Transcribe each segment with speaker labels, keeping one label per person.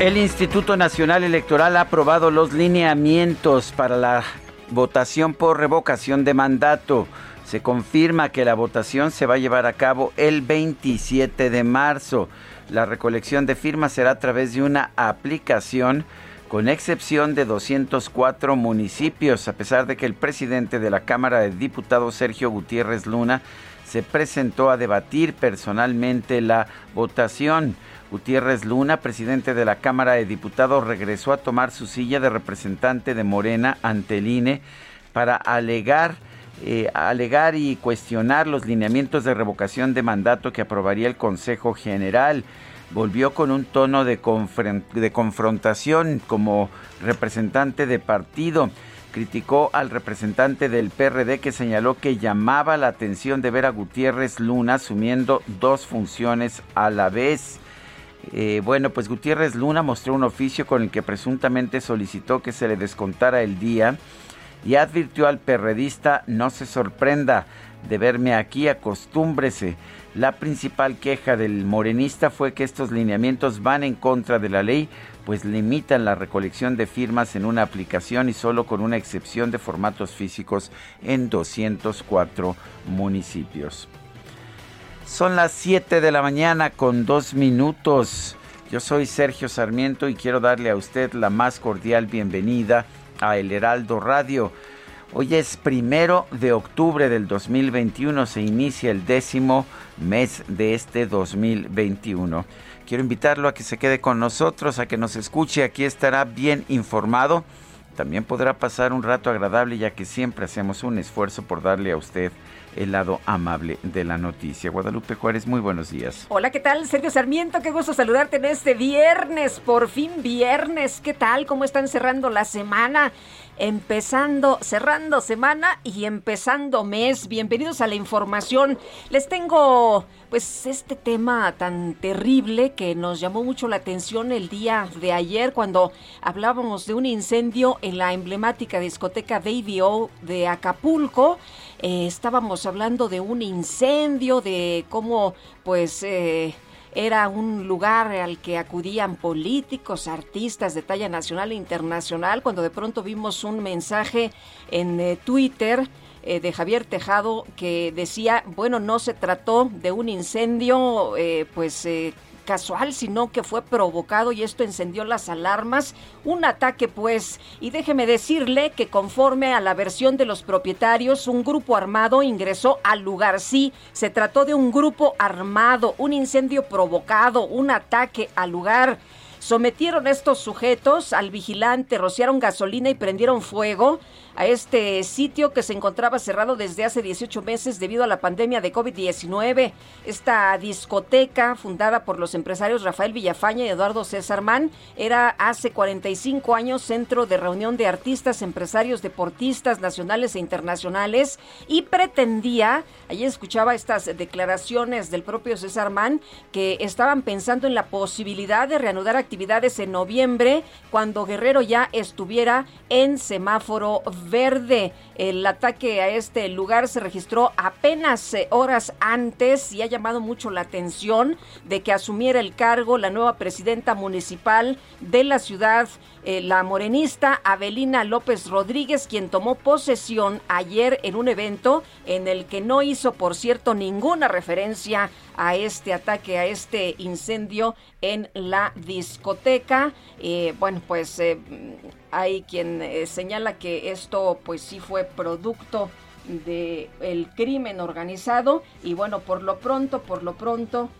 Speaker 1: El Instituto Nacional Electoral ha aprobado los lineamientos para la votación por revocación de mandato. Se confirma que la votación se va a llevar a cabo el 27 de marzo. La recolección de firmas será a través de una aplicación con excepción de 204 municipios, a pesar de que el presidente de la Cámara de Diputados, Sergio Gutiérrez Luna, se presentó a debatir personalmente la votación. Gutiérrez Luna, presidente de la Cámara de Diputados, regresó a tomar su silla de representante de Morena ante el INE para alegar, eh, alegar y cuestionar los lineamientos de revocación de mandato que aprobaría el Consejo General. Volvió con un tono de, de confrontación como representante de partido criticó al representante del PRD que señaló que llamaba la atención de ver a Gutiérrez Luna asumiendo dos funciones a la vez. Eh, bueno, pues Gutiérrez Luna mostró un oficio con el que presuntamente solicitó que se le descontara el día y advirtió al perredista no se sorprenda de verme aquí, acostúmbrese. La principal queja del morenista fue que estos lineamientos van en contra de la ley, pues limitan la recolección de firmas en una aplicación y solo con una excepción de formatos físicos en 204 municipios. Son las 7 de la mañana con dos minutos. Yo soy Sergio Sarmiento y quiero darle a usted la más cordial bienvenida a El Heraldo Radio. Hoy es primero de octubre del 2021, se inicia el décimo mes de este 2021. Quiero invitarlo a que se quede con nosotros, a que nos escuche, aquí estará bien informado. También podrá pasar un rato agradable ya que siempre hacemos un esfuerzo por darle a usted el lado amable de la noticia. Guadalupe Juárez, muy buenos días.
Speaker 2: Hola, ¿qué tal? Sergio Sarmiento, qué gusto saludarte en este viernes, por fin viernes. ¿Qué tal? ¿Cómo están cerrando la semana? empezando, cerrando semana y empezando mes. Bienvenidos a la información. Les tengo pues este tema tan terrible que nos llamó mucho la atención el día de ayer cuando hablábamos de un incendio en la emblemática discoteca Baby O de Acapulco. Eh, estábamos hablando de un incendio, de cómo pues... Eh, era un lugar al que acudían políticos, artistas de talla nacional e internacional, cuando de pronto vimos un mensaje en eh, Twitter de Javier Tejado que decía, bueno, no se trató de un incendio, pues casual, sino que fue provocado y esto encendió las alarmas. Un ataque, pues, y déjeme decirle que conforme a la versión de los propietarios, un grupo armado ingresó al lugar. Sí, se trató de un grupo armado, un incendio provocado, un ataque al lugar. Sometieron a estos sujetos al vigilante, rociaron gasolina y prendieron fuego a este sitio que se encontraba cerrado desde hace 18 meses debido a la pandemia de COVID-19. Esta discoteca, fundada por los empresarios Rafael Villafaña y Eduardo César Man, era hace 45 años centro de reunión de artistas, empresarios, deportistas nacionales e internacionales y pretendía, allí escuchaba estas declaraciones del propio César Man, que estaban pensando en la posibilidad de reanudar actividades en noviembre, cuando Guerrero ya estuviera en semáforo. El ataque a este lugar se registró apenas eh, horas antes y ha llamado mucho la atención de que asumiera el cargo la nueva presidenta municipal de la ciudad, eh, la morenista Avelina López Rodríguez, quien tomó posesión ayer en un evento en el que no hizo, por cierto, ninguna referencia a este ataque, a este incendio en la discoteca. Eh, bueno, pues eh, hay quien señala que esto pues sí fue producto del el crimen organizado y bueno, por lo pronto, por lo pronto,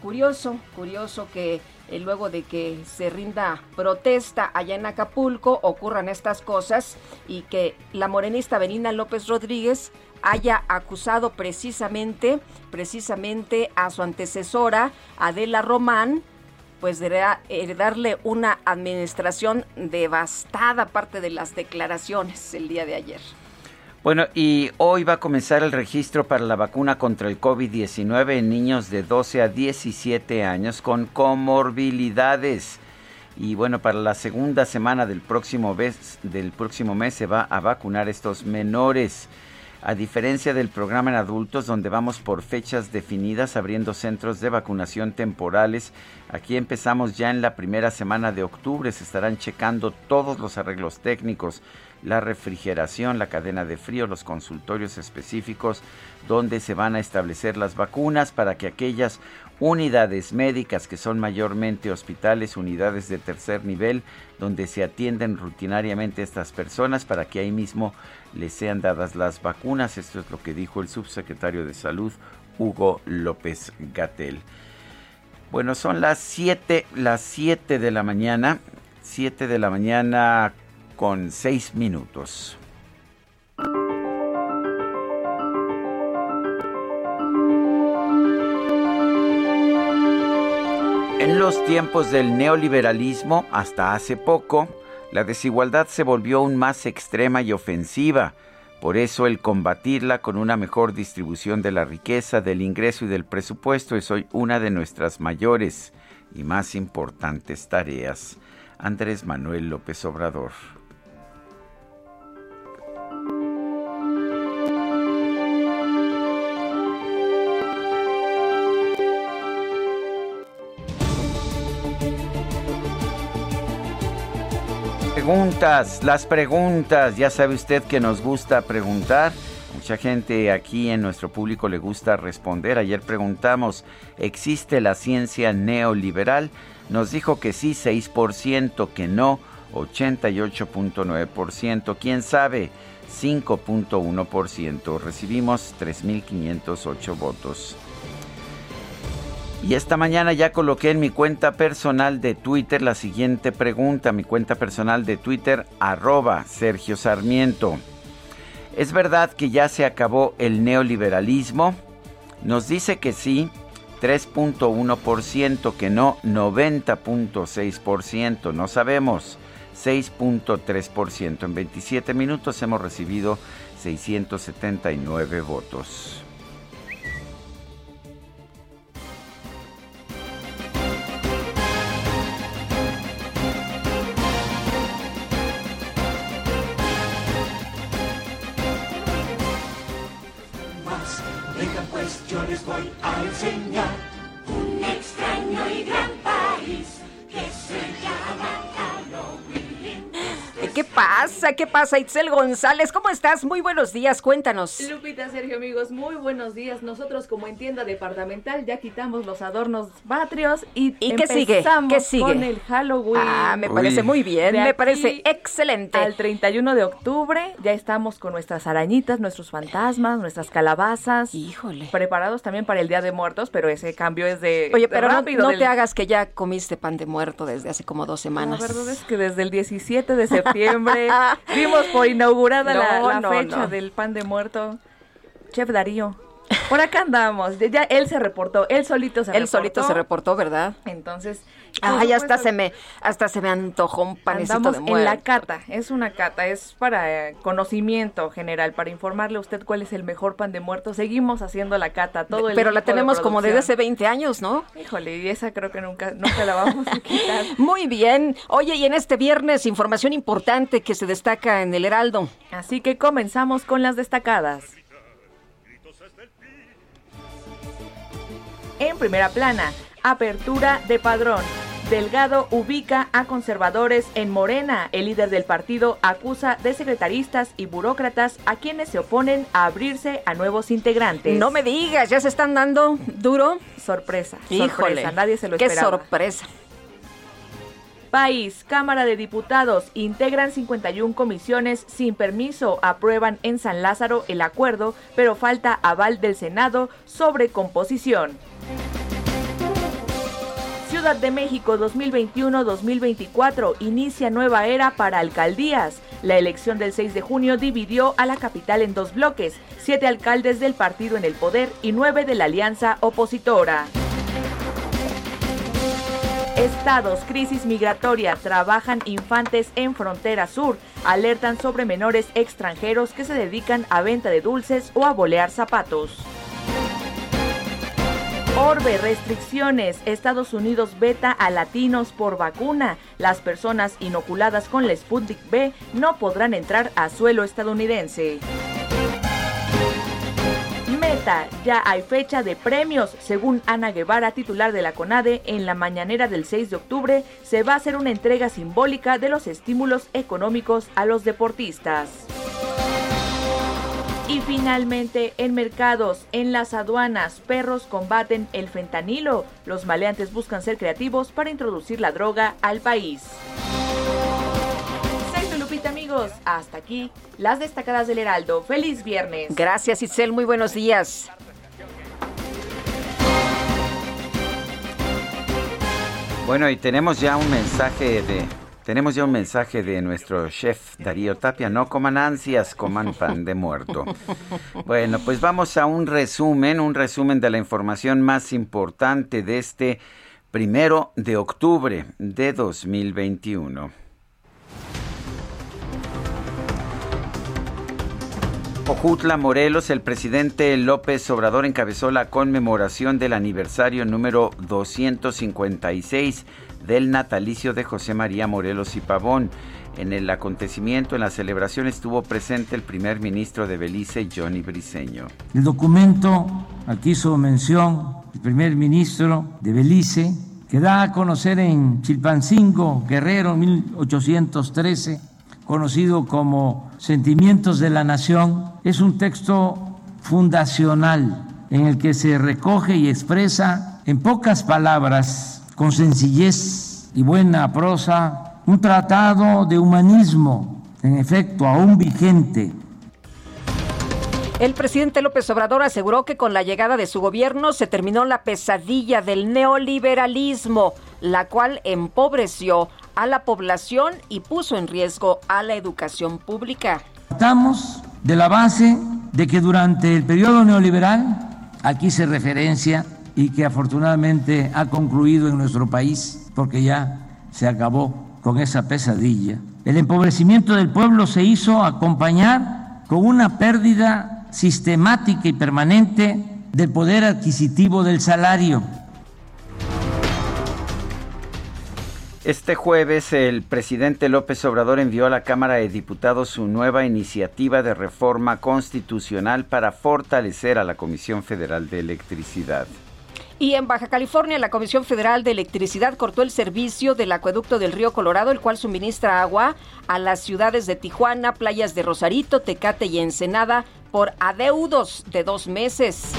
Speaker 2: curioso, curioso que eh, luego de que se rinda protesta allá en Acapulco, ocurran estas cosas y que la morenista Benina López Rodríguez haya acusado precisamente, precisamente a su antecesora, Adela Román, pues de darle una administración devastada, aparte de las declaraciones el día de ayer.
Speaker 1: Bueno, y hoy va a comenzar el registro para la vacuna contra el COVID-19 en niños de 12 a 17 años con comorbilidades. Y bueno, para la segunda semana del próximo, mes, del próximo mes se va a vacunar estos menores. A diferencia del programa en adultos, donde vamos por fechas definidas abriendo centros de vacunación temporales, aquí empezamos ya en la primera semana de octubre. Se estarán checando todos los arreglos técnicos la refrigeración, la cadena de frío, los consultorios específicos donde se van a establecer las vacunas para que aquellas unidades médicas que son mayormente hospitales, unidades de tercer nivel, donde se atienden rutinariamente estas personas para que ahí mismo les sean dadas las vacunas. Esto es lo que dijo el subsecretario de Salud, Hugo López Gatel. Bueno, son las 7, las 7 de la mañana, 7 de la mañana con seis minutos. En los tiempos del neoliberalismo, hasta hace poco, la desigualdad se volvió aún más extrema y ofensiva. Por eso el combatirla con una mejor distribución de la riqueza, del ingreso y del presupuesto es hoy una de nuestras mayores y más importantes tareas. Andrés Manuel López Obrador. Preguntas, las preguntas, ya sabe usted que nos gusta preguntar. Mucha gente aquí en nuestro público le gusta responder. Ayer preguntamos, ¿existe la ciencia neoliberal? Nos dijo que sí, 6%, que no, 88.9%, quién sabe, 5.1%. Recibimos 3.508 votos. Y esta mañana ya coloqué en mi cuenta personal de Twitter la siguiente pregunta, mi cuenta personal de Twitter, arroba Sergio Sarmiento. ¿Es verdad que ya se acabó el neoliberalismo? Nos dice que sí, 3.1%, que no, 90.6%, no sabemos, 6.3%. En 27 minutos hemos recibido 679 votos.
Speaker 2: Pasa? ¿Qué pasa, Itzel González? ¿Cómo estás? Muy buenos días, cuéntanos.
Speaker 3: Lupita, Sergio, amigos, muy buenos días. Nosotros como en tienda departamental ya quitamos los adornos patrios y,
Speaker 2: ¿Y qué sigue? ¿Qué sigue?
Speaker 3: con el Halloween.
Speaker 2: Ah, me parece muy bien, me parece excelente.
Speaker 3: Al 31 de octubre ya estamos con nuestras arañitas, nuestros fantasmas, nuestras calabazas.
Speaker 2: Híjole.
Speaker 3: Preparados también para el Día de Muertos, pero ese cambio es de
Speaker 2: Oye, pero no,
Speaker 3: rápido.
Speaker 2: no
Speaker 3: del-
Speaker 2: te hagas que ya comiste pan de muerto desde hace como dos semanas.
Speaker 3: La verdad es que desde el 17 de septiembre dimos por inaugurada la,
Speaker 2: No,
Speaker 3: la
Speaker 2: no,
Speaker 3: fecha
Speaker 2: no.
Speaker 3: del pan de muerto. Chef Darío. Por acá andamos. Ya- él se reportó, él solito se
Speaker 2: Él
Speaker 3: reportó.
Speaker 2: solito se reportó, ¿verdad?
Speaker 3: Entonces,
Speaker 2: Ay, hasta se me, hasta se me antojó un panecito
Speaker 3: Andamos
Speaker 2: de muerto.
Speaker 3: en la cata, es una cata, es para eh, conocimiento general, para informarle a usted cuál es el mejor pan de muerto. Seguimos haciendo la cata, todo el
Speaker 2: Pero la
Speaker 3: de
Speaker 2: tenemos como desde hace
Speaker 3: producción.
Speaker 2: 20 años, ¿no?
Speaker 3: Híjole, y esa creo que nunca, nunca la vamos a quitar.
Speaker 2: Muy bien. Oye, y en este viernes, información importante que se destaca en el Heraldo.
Speaker 3: Así que comenzamos con las destacadas. En primera plana, apertura de padrón. Delgado ubica a conservadores en Morena. El líder del partido acusa de secretaristas y burócratas a quienes se oponen a abrirse a nuevos integrantes.
Speaker 2: No me digas, ya se están dando duro.
Speaker 3: Sorpresa,
Speaker 2: Híjole,
Speaker 3: sorpresa, nadie se lo
Speaker 2: qué
Speaker 3: esperaba.
Speaker 2: sorpresa.
Speaker 3: País, Cámara de Diputados, integran 51 comisiones sin permiso, aprueban en San Lázaro el acuerdo, pero falta aval del Senado sobre composición. Ciudad de México 2021-2024 inicia nueva era para alcaldías. La elección del 6 de junio dividió a la capital en dos bloques, siete alcaldes del partido en el poder y nueve de la alianza opositora. Estados, crisis migratoria, trabajan infantes en frontera sur, alertan sobre menores extranjeros que se dedican a venta de dulces o a bolear zapatos. Orbe, restricciones. Estados Unidos veta a latinos por vacuna. Las personas inoculadas con la Sputnik B no podrán entrar a suelo estadounidense. Meta, ya hay fecha de premios. Según Ana Guevara, titular de la CONADE, en la mañanera del 6 de octubre se va a hacer una entrega simbólica de los estímulos económicos a los deportistas. Y finalmente, en mercados, en las aduanas, perros combaten el fentanilo. Los maleantes buscan ser creativos para introducir la droga al país. Soy Lupita, amigos. Hasta aquí las destacadas del Heraldo. ¡Feliz viernes!
Speaker 2: Gracias, Itzel. Muy buenos días.
Speaker 1: Bueno, y tenemos ya un mensaje de tenemos ya un mensaje de nuestro chef Darío Tapia, no coman ansias, coman pan de muerto. Bueno, pues vamos a un resumen, un resumen de la información más importante de este primero de octubre de 2021. Ojutla, Morelos, el presidente López Obrador encabezó la conmemoración del aniversario número 256 del natalicio de José María Morelos y Pavón. En el acontecimiento, en la celebración, estuvo presente el primer ministro de Belice, Johnny Briceño.
Speaker 4: El documento, aquí hizo mención el primer ministro de Belice, que da a conocer en Chilpancingo, Guerrero, 1813, conocido como Sentimientos de la Nación, es un texto fundacional en el que se recoge y expresa en pocas palabras, con sencillez y buena prosa, un tratado de humanismo, en efecto, aún vigente,
Speaker 2: El presidente López Obrador aseguró que con la llegada de su gobierno se terminó la pesadilla del neoliberalismo, la cual empobreció a la población y puso en riesgo a la educación pública.
Speaker 4: Partamos de la base de que durante el periodo neoliberal, aquí se referencia y que afortunadamente ha concluido en nuestro país, porque ya se acabó con esa pesadilla, el empobrecimiento del pueblo se hizo acompañar con una pérdida sistemática y permanente del poder adquisitivo del salario.
Speaker 1: Este jueves el presidente López Obrador envió a la Cámara de Diputados su nueva iniciativa de reforma constitucional para fortalecer a la Comisión Federal de Electricidad.
Speaker 2: Y en Baja California, la Comisión Federal de Electricidad cortó el servicio del acueducto del río Colorado, el cual suministra agua a las ciudades de Tijuana, playas de Rosarito, Tecate y Ensenada por adeudos de dos meses.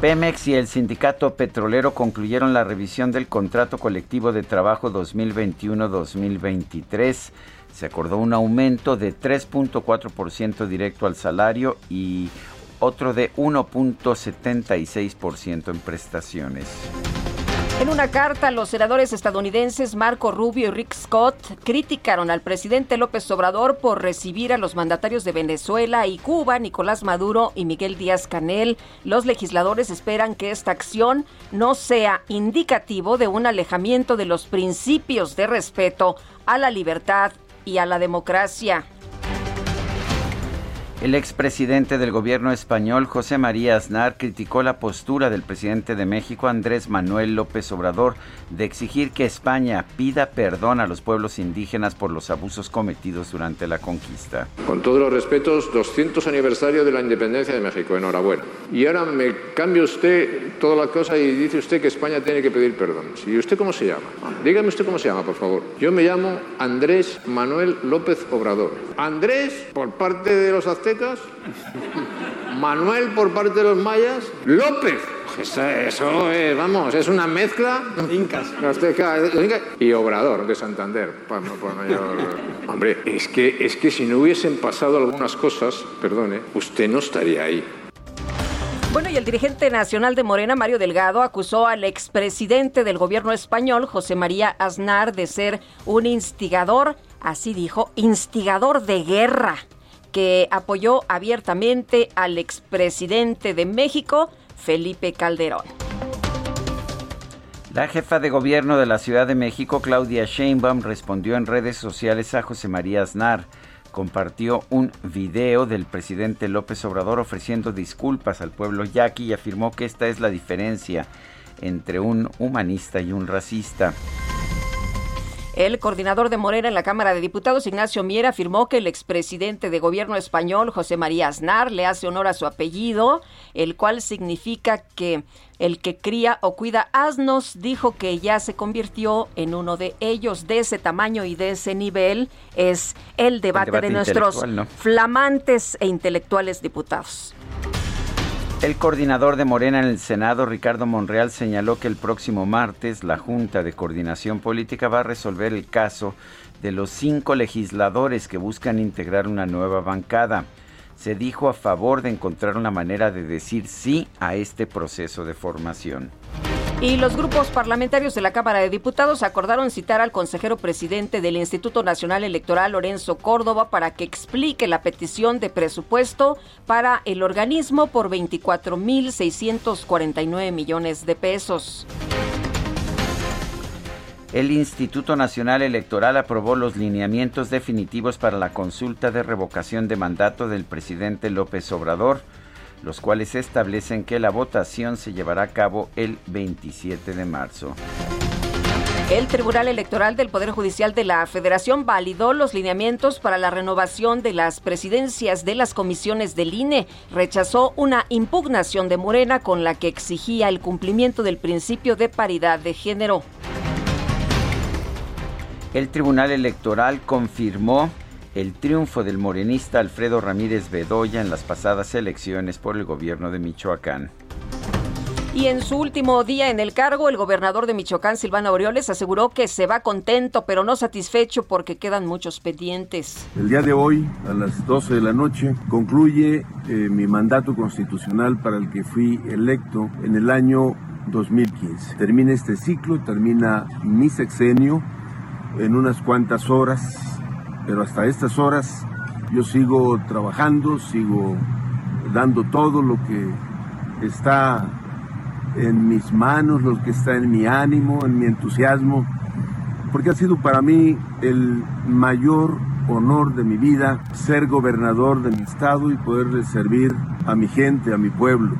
Speaker 1: Pemex y el sindicato petrolero concluyeron la revisión del contrato colectivo de trabajo 2021-2023. Se acordó un aumento de 3.4% directo al salario y otro de 1.76% en prestaciones.
Speaker 2: En una carta, los senadores estadounidenses Marco Rubio y Rick Scott criticaron al presidente López Obrador por recibir a los mandatarios de Venezuela y Cuba, Nicolás Maduro y Miguel Díaz Canel. Los legisladores esperan que esta acción no sea indicativo de un alejamiento de los principios de respeto a la libertad y a la democracia.
Speaker 1: El expresidente del gobierno español, José María Aznar, criticó la postura del presidente de México, Andrés Manuel López Obrador, de exigir que España pida perdón a los pueblos indígenas por los abusos cometidos durante la conquista.
Speaker 5: Con todos los respetos, 200 aniversario de la independencia de México, enhorabuena. Y ahora me cambia usted toda la cosa y dice usted que España tiene que pedir perdón. ¿Y usted cómo se llama? Dígame usted cómo se llama, por favor. Yo me llamo Andrés Manuel López Obrador. Andrés, por parte de los aztecas, Manuel por parte de los mayas, López. Eso, es, vamos, es una mezcla. Incas. Y Obrador de Santander. Hombre, es que, es que si no hubiesen pasado algunas cosas, perdone, usted no estaría ahí.
Speaker 2: Bueno, y el dirigente nacional de Morena, Mario Delgado, acusó al expresidente del gobierno español, José María Aznar, de ser un instigador, así dijo, instigador de guerra que apoyó abiertamente al expresidente de México, Felipe Calderón.
Speaker 1: La jefa de gobierno de la Ciudad de México, Claudia Sheinbaum, respondió en redes sociales a José María Aznar. Compartió un video del presidente López Obrador ofreciendo disculpas al pueblo yaqui y afirmó que esta es la diferencia entre un humanista y un racista.
Speaker 2: El coordinador de Morena en la Cámara de Diputados, Ignacio Miera, afirmó que el expresidente de gobierno español, José María Aznar, le hace honor a su apellido, el cual significa que el que cría o cuida asnos dijo que ya se convirtió en uno de ellos. De ese tamaño y de ese nivel es el debate, de nuestros flamantes e intelectuales diputados.
Speaker 1: El coordinador de Morena en el Senado, Ricardo Monreal, señaló que el próximo martes la Junta de Coordinación Política va a resolver el caso de los cinco legisladores que buscan integrar una nueva bancada. Se dijo a favor de encontrar una manera de decir sí a este proceso de formación.
Speaker 2: Y los grupos parlamentarios de la Cámara de Diputados acordaron citar al consejero presidente del Instituto Nacional Electoral, Lorenzo Córdoba, para que explique la petición de presupuesto para el organismo por 24.649 millones de pesos.
Speaker 1: El Instituto Nacional Electoral aprobó los lineamientos definitivos para la consulta de revocación de mandato del presidente López Obrador los cuales establecen que la votación se llevará a cabo el 27 de marzo.
Speaker 2: El Tribunal Electoral del Poder Judicial de la Federación validó los lineamientos para la renovación de las presidencias de las comisiones del INE. Rechazó una impugnación de Morena con la que exigía el cumplimiento del principio de paridad de género.
Speaker 1: El Tribunal Electoral confirmó el triunfo del morenista Alfredo Ramírez Bedoya en las pasadas elecciones por el gobierno de Michoacán.
Speaker 2: Y en su último día en el cargo, el gobernador de Michoacán, Silvano Aureoles, aseguró que se va contento, pero no satisfecho porque quedan muchos pendientes.
Speaker 6: El día de hoy, a las 12 de la noche, concluye eh, mi mandato constitucional para el que fui electo en el año 2015. Termina este ciclo, termina mi sexenio en unas cuantas horas pero hasta estas horas yo sigo trabajando, sigo dando todo lo que está en mis manos, lo que está en mi ánimo, en mi entusiasmo, porque ha sido para mí el mayor honor de mi vida ser gobernador de mi estado y poderle servir a mi gente, a mi pueblo.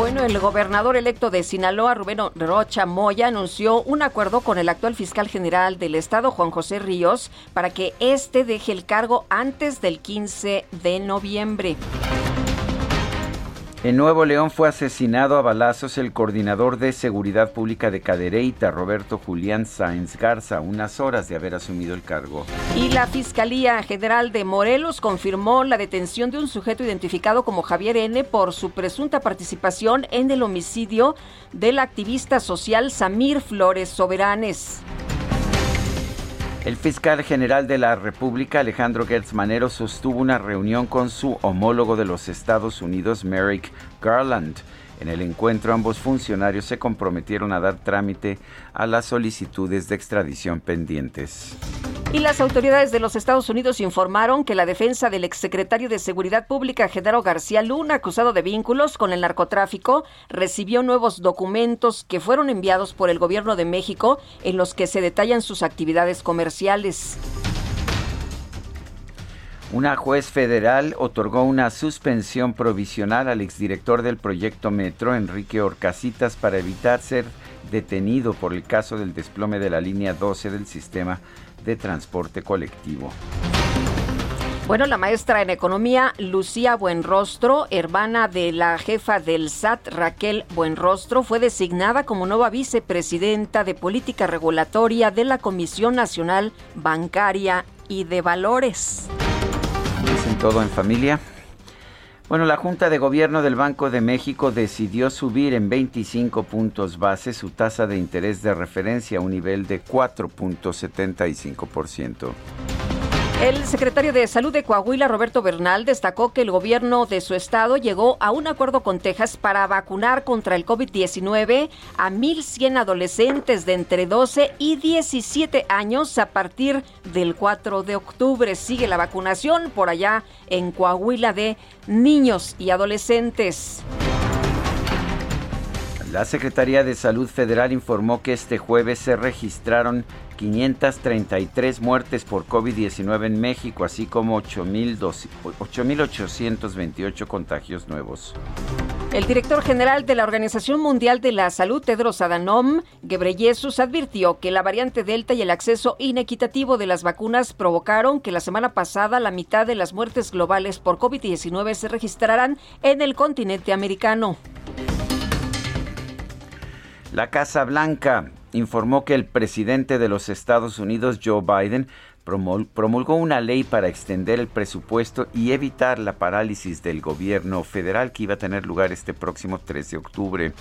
Speaker 2: Bueno, el gobernador electo de Sinaloa, Rubén Rocha Moya, anunció un acuerdo con el actual fiscal general del estado, Juan José Ríos, para que éste deje el cargo antes del 15 de noviembre.
Speaker 1: En Nuevo León fue asesinado a balazos el coordinador de seguridad pública de Cadereyta, Roberto Julián Sáenz Garza, unas horas de haber asumido el cargo.
Speaker 2: Y la Fiscalía General de Morelos confirmó la detención de un sujeto identificado como Javier N. por su presunta participación en el homicidio del activista social Samir Flores Soberanes.
Speaker 1: El fiscal general de la República, Alejandro Gertz Manero, sostuvo una reunión con su homólogo de los Estados Unidos, Merrick Garland. En el encuentro ambos funcionarios se comprometieron a dar trámite a las solicitudes de extradición pendientes.
Speaker 2: Y las autoridades de los Estados Unidos informaron que la defensa del exsecretario de Seguridad Pública, Genaro García Luna, acusado de vínculos con el narcotráfico, recibió nuevos documentos que fueron enviados por el gobierno de México en los que se detallan sus actividades comerciales.
Speaker 1: Una juez federal otorgó una suspensión provisional al exdirector del proyecto Metro, Enrique Orcasitas, para evitar ser detenido por el caso del desplome de la línea 12 del sistema de transporte colectivo.
Speaker 2: Bueno, la maestra en economía Lucía Buenrostro, hermana de la jefa del SAT Raquel Buenrostro, fue designada como nueva vicepresidenta de política regulatoria de la Comisión Nacional Bancaria y de Valores.
Speaker 1: ¿Dicen todo en familia? Bueno, la Junta de Gobierno del Banco de México decidió subir en 25 puntos base su tasa de interés de referencia a un nivel de 4.75%.
Speaker 2: El secretario de Salud de Coahuila, Roberto Bernal, destacó que el gobierno de su estado llegó a un acuerdo con Texas para vacunar contra el COVID-19 a 1.100 adolescentes de entre 12 y 17 años a partir del 4 de octubre. Sigue la vacunación por allá en Coahuila de niños y adolescentes.
Speaker 1: La Secretaría de Salud Federal informó que este jueves se registraron 533 muertes por COVID-19 en México, así como 8.828 contagios nuevos.
Speaker 2: El director general de la Organización Mundial de la Salud, Tedros Adhanom Ghebreyesus, advirtió que la variante Delta y el acceso inequitativo de las vacunas provocaron que la semana pasada la mitad de las muertes globales por COVID-19 se registraran en el continente americano.
Speaker 1: La Casa Blanca informó que el presidente de los Estados Unidos, Joe Biden, promulgó una ley para extender el presupuesto y evitar la parálisis del gobierno federal que iba a tener lugar este próximo 3 de octubre.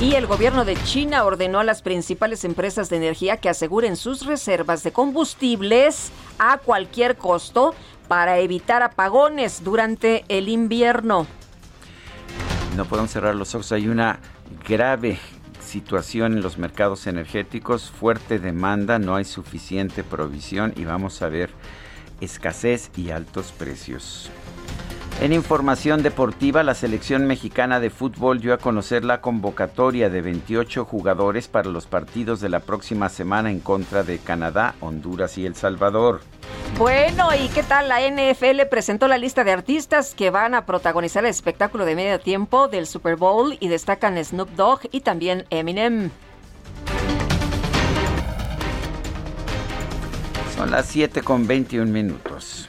Speaker 2: Y el gobierno de China ordenó a las principales empresas de energía que aseguren sus reservas de combustibles a cualquier costo para evitar apagones durante el invierno.
Speaker 1: No podemos cerrar los ojos, hay una grave situación en los mercados energéticos, fuerte demanda, no hay suficiente provisión y vamos a ver escasez y altos precios. En información deportiva, la selección mexicana de fútbol dio a conocer la convocatoria de 28 jugadores para los partidos de la próxima semana en contra de Canadá, Honduras y El Salvador.
Speaker 2: Bueno, ¿y qué tal? La NFL presentó la lista de artistas que van a protagonizar el espectáculo de medio tiempo del Super Bowl y destacan Snoop Dogg y también Eminem.
Speaker 1: Son las 7 con 21 minutos.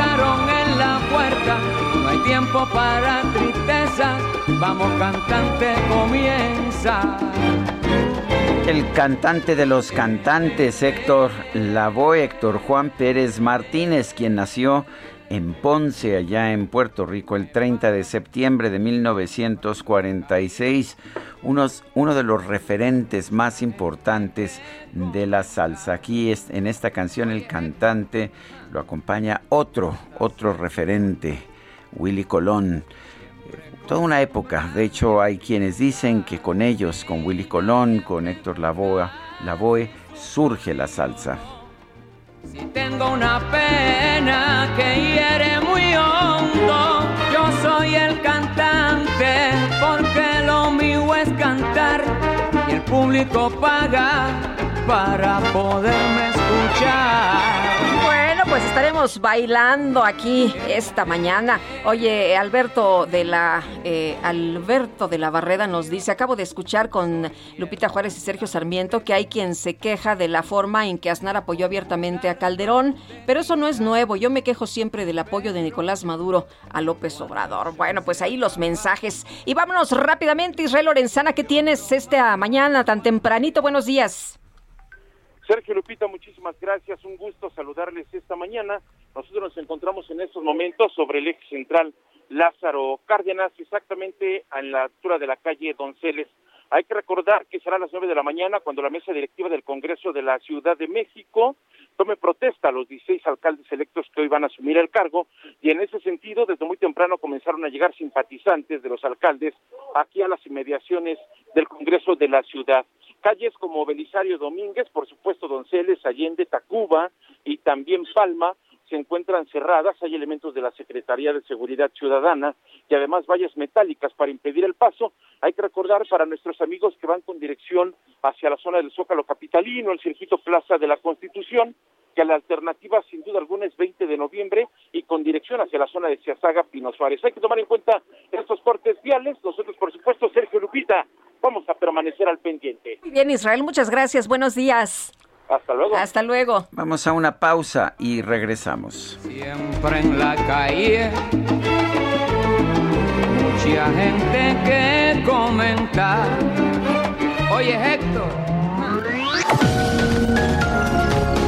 Speaker 7: en la puerta. No hay tiempo para tristezas, vamos cantante, comienza.
Speaker 1: El cantante de los cantantes, Héctor Lavoe, Héctor Juan Pérez Martínez, quien nació en Ponce, allá en Puerto Rico, el 30 de septiembre de 1946, unos, uno de los referentes más importantes de la salsa. Aquí en esta canción el cantante lo acompaña otro, otro referente, Willy Colón. Toda una época, de hecho hay quienes dicen que con ellos, con Willy Colón, con Héctor Lavoe, surge la salsa.
Speaker 7: Si tengo una pena que hiere muy hondo, yo soy el cantante, porque lo mío es cantar y el público paga para poderme escuchar.
Speaker 2: Estaremos bailando aquí esta mañana. Oye, Alberto de la eh, Alberto de la Barreda nos dice, acabo de escuchar con Lupita Juárez y Sergio Sarmiento que hay quien se queja de la forma en que Aznar apoyó abiertamente a Calderón, pero eso no es nuevo. Yo me quejo siempre del apoyo de Nicolás Maduro a López Obrador. Bueno, pues ahí los mensajes. Y vámonos rápidamente, Israel Lorenzana, ¿qué tienes esta mañana tan tempranito? Buenos días.
Speaker 8: Sergio Lupita, muchísimas gracias. Un gusto saludarles esta mañana. Nosotros nos encontramos en estos momentos sobre el eje central Lázaro Cárdenas, exactamente a la altura de la calle Donceles. Hay que recordar que será a las nueve de la mañana cuando la mesa directiva del Congreso de la Ciudad de México tome protesta a los 16 alcaldes electos que hoy van a asumir el cargo y en ese sentido desde muy temprano comenzaron a llegar simpatizantes de los alcaldes aquí a las inmediaciones del Congreso de la Ciudad. Calles como Belisario Domínguez, por supuesto Donceles, Allende, Tacuba y también Palma se encuentran cerradas, hay elementos de la Secretaría de Seguridad Ciudadana y además vallas metálicas para impedir el paso. Hay que recordar para nuestros amigos que van con dirección hacia la zona del Zócalo Capitalino, el circuito Plaza de la Constitución, que la alternativa sin duda alguna es 20 de noviembre y con dirección hacia la zona de Ciazaga, Pino Suárez. Hay que tomar en cuenta estos cortes viales. Nosotros, por supuesto, Sergio Lupita, vamos a permanecer al pendiente.
Speaker 2: Muy bien, Israel, muchas gracias. Buenos días.
Speaker 8: Hasta luego.
Speaker 2: Hasta luego.
Speaker 1: Vamos a una pausa y regresamos.
Speaker 7: Siempre en la calle, mucha gente que comenta. Oye, Héctor.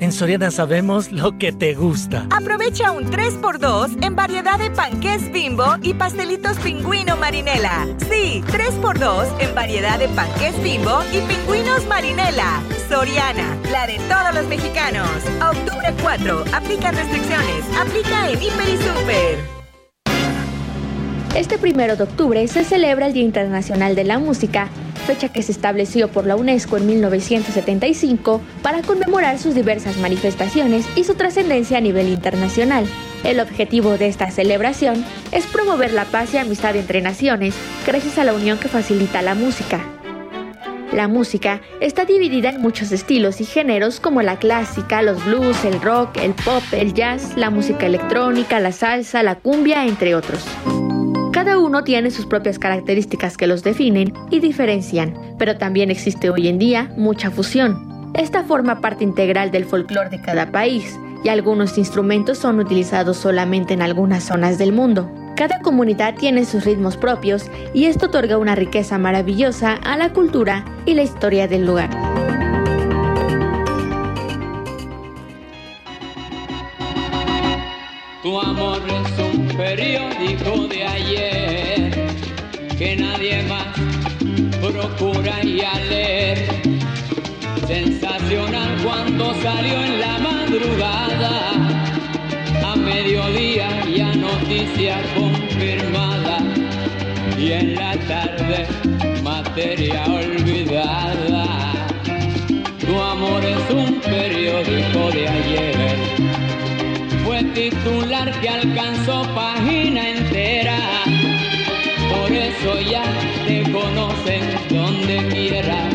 Speaker 9: En Soriana sabemos lo que te gusta.
Speaker 10: Aprovecha un 3x2 en variedad de panqués bimbo y pastelitos pingüino marinela. Sí, 3x2 en variedad de panqués bimbo y pingüinos marinela. Soriana, la de todos los mexicanos. Octubre 4, aplica restricciones. Aplica en Hiper y Super.
Speaker 11: Este primero de octubre se celebra el Día Internacional de la Música, fecha que se estableció por la UNESCO en 1975 para conmemorar sus diversas manifestaciones y su trascendencia a nivel internacional. El objetivo de esta celebración es promover la paz y amistad entre naciones gracias a la unión que facilita la música. La música está dividida en muchos estilos y géneros como la clásica, los blues, el rock, el pop, el jazz, la música electrónica, la salsa, la cumbia, entre otros. Cada uno tiene sus propias características que los definen y diferencian, pero también existe hoy en día mucha fusión. Esta forma parte integral del folclore de cada país y algunos instrumentos son utilizados solamente en algunas zonas del mundo. Cada comunidad tiene sus ritmos propios y esto otorga una riqueza maravillosa a la cultura y la historia del lugar.
Speaker 7: Tu amor es un periódico de ayer que nadie más procura y a leer. Sensacional cuando salió en la madrugada, a mediodía ya noticia confirmada y en la tarde materia olvidada. Tu amor es un periódico de ayer titular que alcanzó página entera. Por eso ya te conocen donde quiera.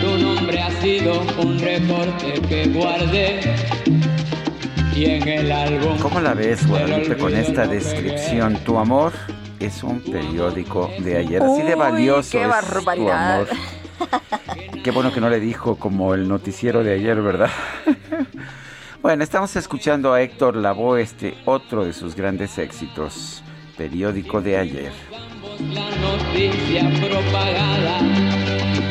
Speaker 7: Tu nombre ha sido un reporte que guardé. Y en el álbum.
Speaker 1: ¿Cómo la ves, Guadalupe, con esta descripción? Tu amor es un periódico de ayer. Así de
Speaker 2: Uy,
Speaker 1: valioso
Speaker 2: qué
Speaker 1: es tu
Speaker 2: barbaridad.
Speaker 1: amor. Qué bueno que no le dijo como el noticiero de ayer, ¿verdad? Bueno, estamos escuchando a Héctor Lavoe, este otro de sus grandes éxitos, periódico de ayer.
Speaker 7: La noticia propagada.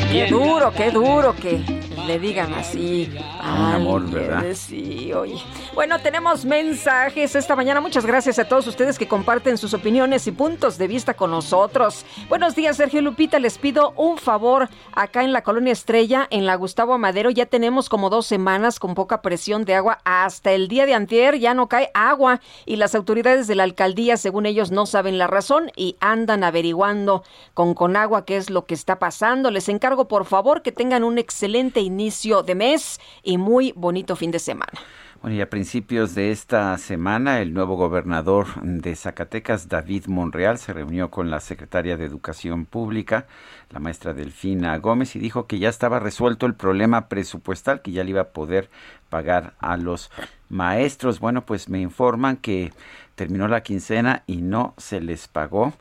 Speaker 2: Qué duro, qué duro que le digan así.
Speaker 1: Un amor, ¿verdad?
Speaker 2: Sí, oye. Bueno, tenemos mensajes esta mañana. Muchas gracias a todos ustedes que comparten sus opiniones y puntos de vista con nosotros. Buenos días, Sergio Lupita. Les pido un favor. Acá en la Colonia Estrella, en la Gustavo Madero, ya tenemos como dos semanas con poca presión de agua. Hasta el día de antier ya no cae agua y las autoridades de la alcaldía, según ellos, no saben la razón y andan averiguando con Conagua qué es lo que está pasando. Les encargo, por favor, que tengan un excelente inicio de mes y muy bonito fin de semana.
Speaker 1: Bueno, y a principios de esta semana, el nuevo gobernador de Zacatecas, David Monreal, se reunió con la secretaria de Educación Pública, la maestra Delfina Gómez, y dijo que ya estaba resuelto el problema presupuestal, que ya le iba a poder pagar a los maestros. Bueno, pues me informan que terminó la quincena y no se les pagó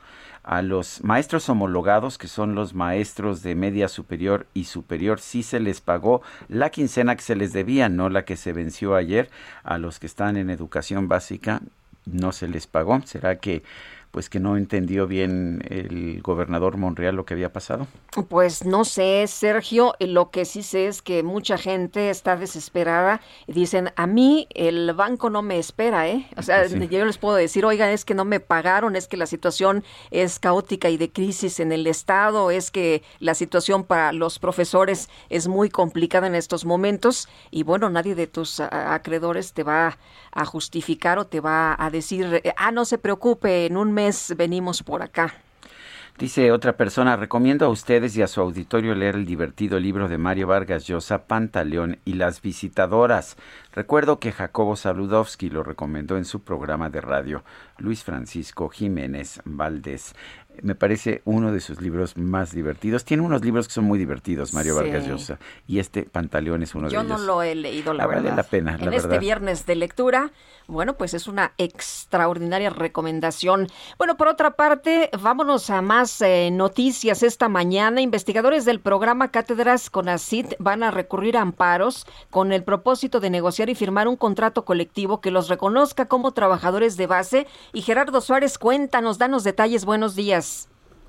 Speaker 1: a los maestros homologados, que son los maestros de media superior y superior, sí se les pagó la quincena que se les debía, no la que se venció ayer. A los que están en educación básica no se les pagó. ¿Será que pues que no entendió bien el gobernador Monreal lo que había pasado?
Speaker 2: Pues no sé, Sergio, lo que sí sé es que mucha gente está desesperada y dicen, a mí el banco no me espera, ¿eh? O sea, yo les puedo decir, oigan, es que no me pagaron, es que la situación es caótica y de crisis en el Estado, es que la situación para los profesores es muy complicada en estos momentos y bueno, nadie de tus acreedores te va a justificar o te va a decir, ah, no se preocupe, en un mes venimos por acá.
Speaker 1: Dice otra persona, recomiendo a ustedes y a su auditorio leer el divertido libro de Mario Vargas Llosa, Pantaleón y las visitadoras. Recuerdo que Jacobo Saludowski lo recomendó en su programa de radio, Luis Francisco Jiménez Valdés me parece uno de sus libros más divertidos. Tiene unos libros que son muy divertidos, Mario Vargas Llosa, y este Pantaleón es uno de ellos.
Speaker 2: Yo no lo he leído, la
Speaker 1: ah,
Speaker 2: verdad.
Speaker 1: Vale la pena,
Speaker 2: en este viernes de lectura, bueno, pues es una extraordinaria recomendación. Bueno, por otra parte, vámonos a más eh, noticias esta mañana. Investigadores del programa Cátedras CONACIT van a recurrir a amparos con el propósito de negociar y firmar un contrato colectivo que los reconozca como trabajadores de base. Y Gerardo Suárez, cuéntanos, danos detalles. Buenos días.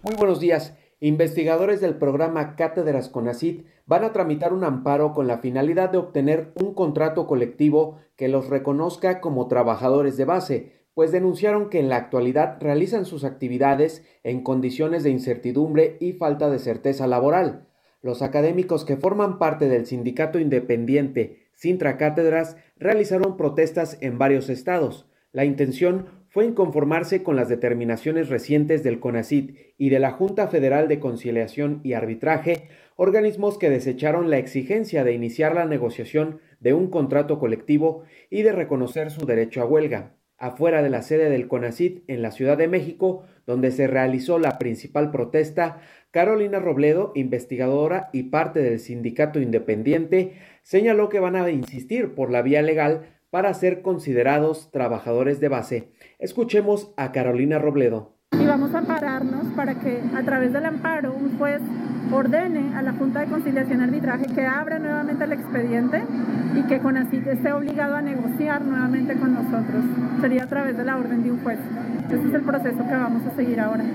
Speaker 12: Muy buenos días. Investigadores del programa Cátedras CONACIT van a tramitar un amparo con la finalidad de obtener un contrato colectivo que los reconozca como trabajadores de base, pues denunciaron que en la actualidad realizan sus actividades en condiciones de incertidumbre y falta de certeza laboral. Los académicos que forman parte del sindicato independiente Sintra Cátedras realizaron protestas en varios estados. La intención fue inconformarse con las determinaciones recientes del CONACIT y de la Junta Federal de Conciliación y Arbitraje, organismos que desecharon la exigencia de iniciar la negociación de un contrato colectivo y de reconocer su derecho a huelga. Afuera de la sede del CONACIT en la Ciudad de México, donde se realizó la principal protesta, Carolina Robledo, investigadora y parte del sindicato independiente, señaló que van a insistir por la vía legal para ser considerados trabajadores de base. Escuchemos a Carolina Robledo.
Speaker 13: Y vamos a pararnos para que a través del amparo un juez ordene a la Junta de Conciliación y Arbitraje que abra nuevamente el expediente y que con así esté obligado a negociar nuevamente con nosotros. Sería a través de la orden de un juez. Ese es el proceso que vamos a seguir ahora.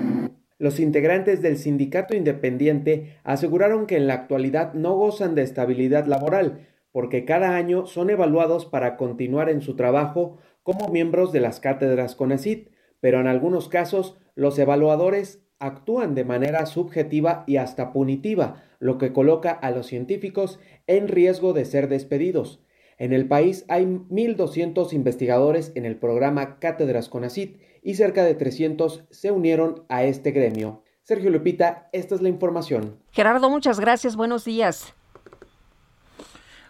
Speaker 12: Los integrantes del sindicato independiente aseguraron que en la actualidad no gozan de estabilidad laboral, porque cada año son evaluados para continuar en su trabajo como miembros de las cátedras CONACIT, pero en algunos casos los evaluadores actúan de manera subjetiva y hasta punitiva, lo que coloca a los científicos en riesgo de ser despedidos. En el país hay 1.200 investigadores en el programa Cátedras CONACIT y cerca de 300 se unieron a este gremio. Sergio Lupita, esta es la información.
Speaker 2: Gerardo, muchas gracias. Buenos días.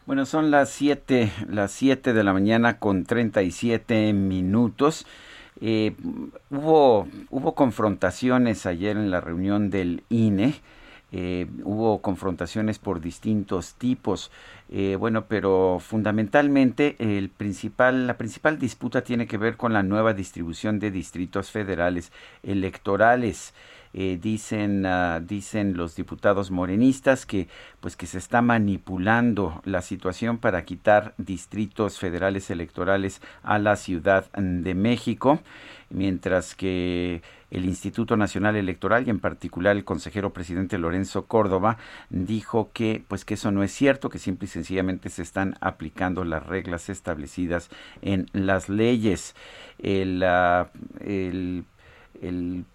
Speaker 1: Bueno, son las 7, las 7 de la mañana con 37 minutos. Eh, hubo, hubo confrontaciones ayer en la reunión del INE. Eh, hubo confrontaciones por distintos tipos. Eh, bueno, pero fundamentalmente el principal, la principal disputa tiene que ver con la nueva distribución de distritos federales electorales. Eh, dicen, ah, dicen los diputados morenistas que, pues, que se está manipulando la situación para quitar distritos federales electorales a la Ciudad de México, mientras que el Instituto Nacional Electoral y en particular el consejero presidente Lorenzo Córdoba dijo que pues que eso no es cierto, que simple y sencillamente se están aplicando las reglas establecidas en las leyes. el, ah, el el,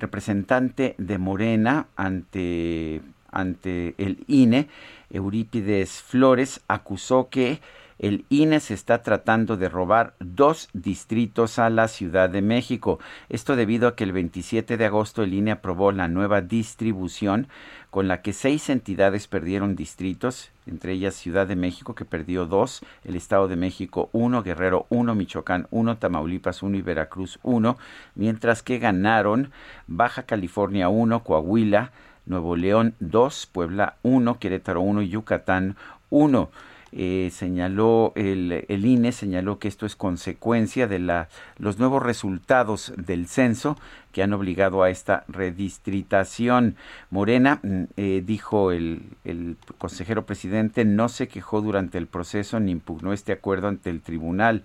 Speaker 1: representante de Morena ante, ante el INE, Eurípides Flores, acusó que el INE se está tratando de robar dos distritos a la Ciudad de México. Esto debido a que el 27 de agosto el INE aprobó la nueva distribución con la que seis entidades perdieron distritos, entre ellas Ciudad de México, que perdió dos, el Estado de México uno, Guerrero uno, Michoacán uno, Tamaulipas uno y Veracruz uno, mientras que ganaron Baja California uno, Coahuila, Nuevo León dos, Puebla uno, Querétaro uno y Yucatán uno. Eh, señaló el, el, INE señaló que esto es consecuencia de la, los nuevos resultados del censo que han obligado a esta redistritación. Morena, mm, eh, dijo el, el consejero presidente, no se quejó durante el proceso ni impugnó este acuerdo ante el tribunal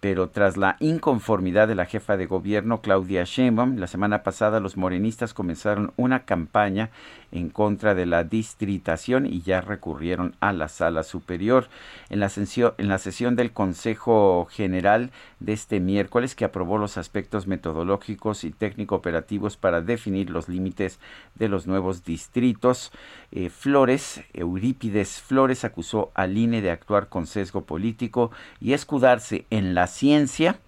Speaker 1: pero tras la inconformidad de la jefa de gobierno Claudia Sheinbaum, la semana pasada los morenistas comenzaron una campaña en contra de la distritación y ya recurrieron a la sala superior. En la, sesión, en la sesión del Consejo General de este miércoles, que aprobó los aspectos metodológicos y técnico operativos para definir los límites de los nuevos distritos, eh, Flores, Eurípides Flores, acusó al INE de actuar con sesgo político y escudarse en la ciencia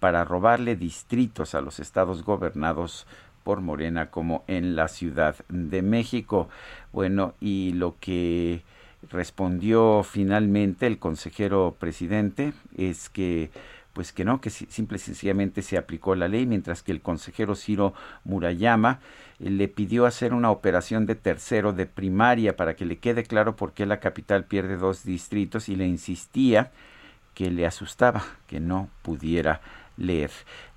Speaker 1: para robarle distritos a los estados gobernados por Morena como en la Ciudad de México. Bueno, y lo que respondió finalmente el consejero presidente es que pues que no, que simple y sencillamente se aplicó la ley, mientras que el consejero Ciro Murayama eh, le pidió hacer una operación de tercero de primaria para que le quede claro por qué la capital pierde dos distritos y le insistía que le asustaba que no pudiera leer.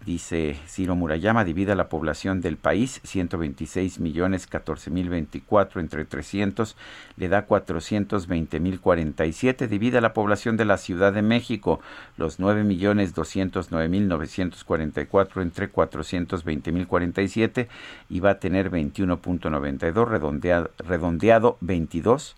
Speaker 1: Dice Ciro Murayama, divide la población del país, 126 millones 14 mil 24 entre 300, le da 420 mil 47. Divide la población de la Ciudad de México, los 9 millones 209 mil 944 entre 420 mil 47 y va a tener 21.92, redondeado, redondeado 22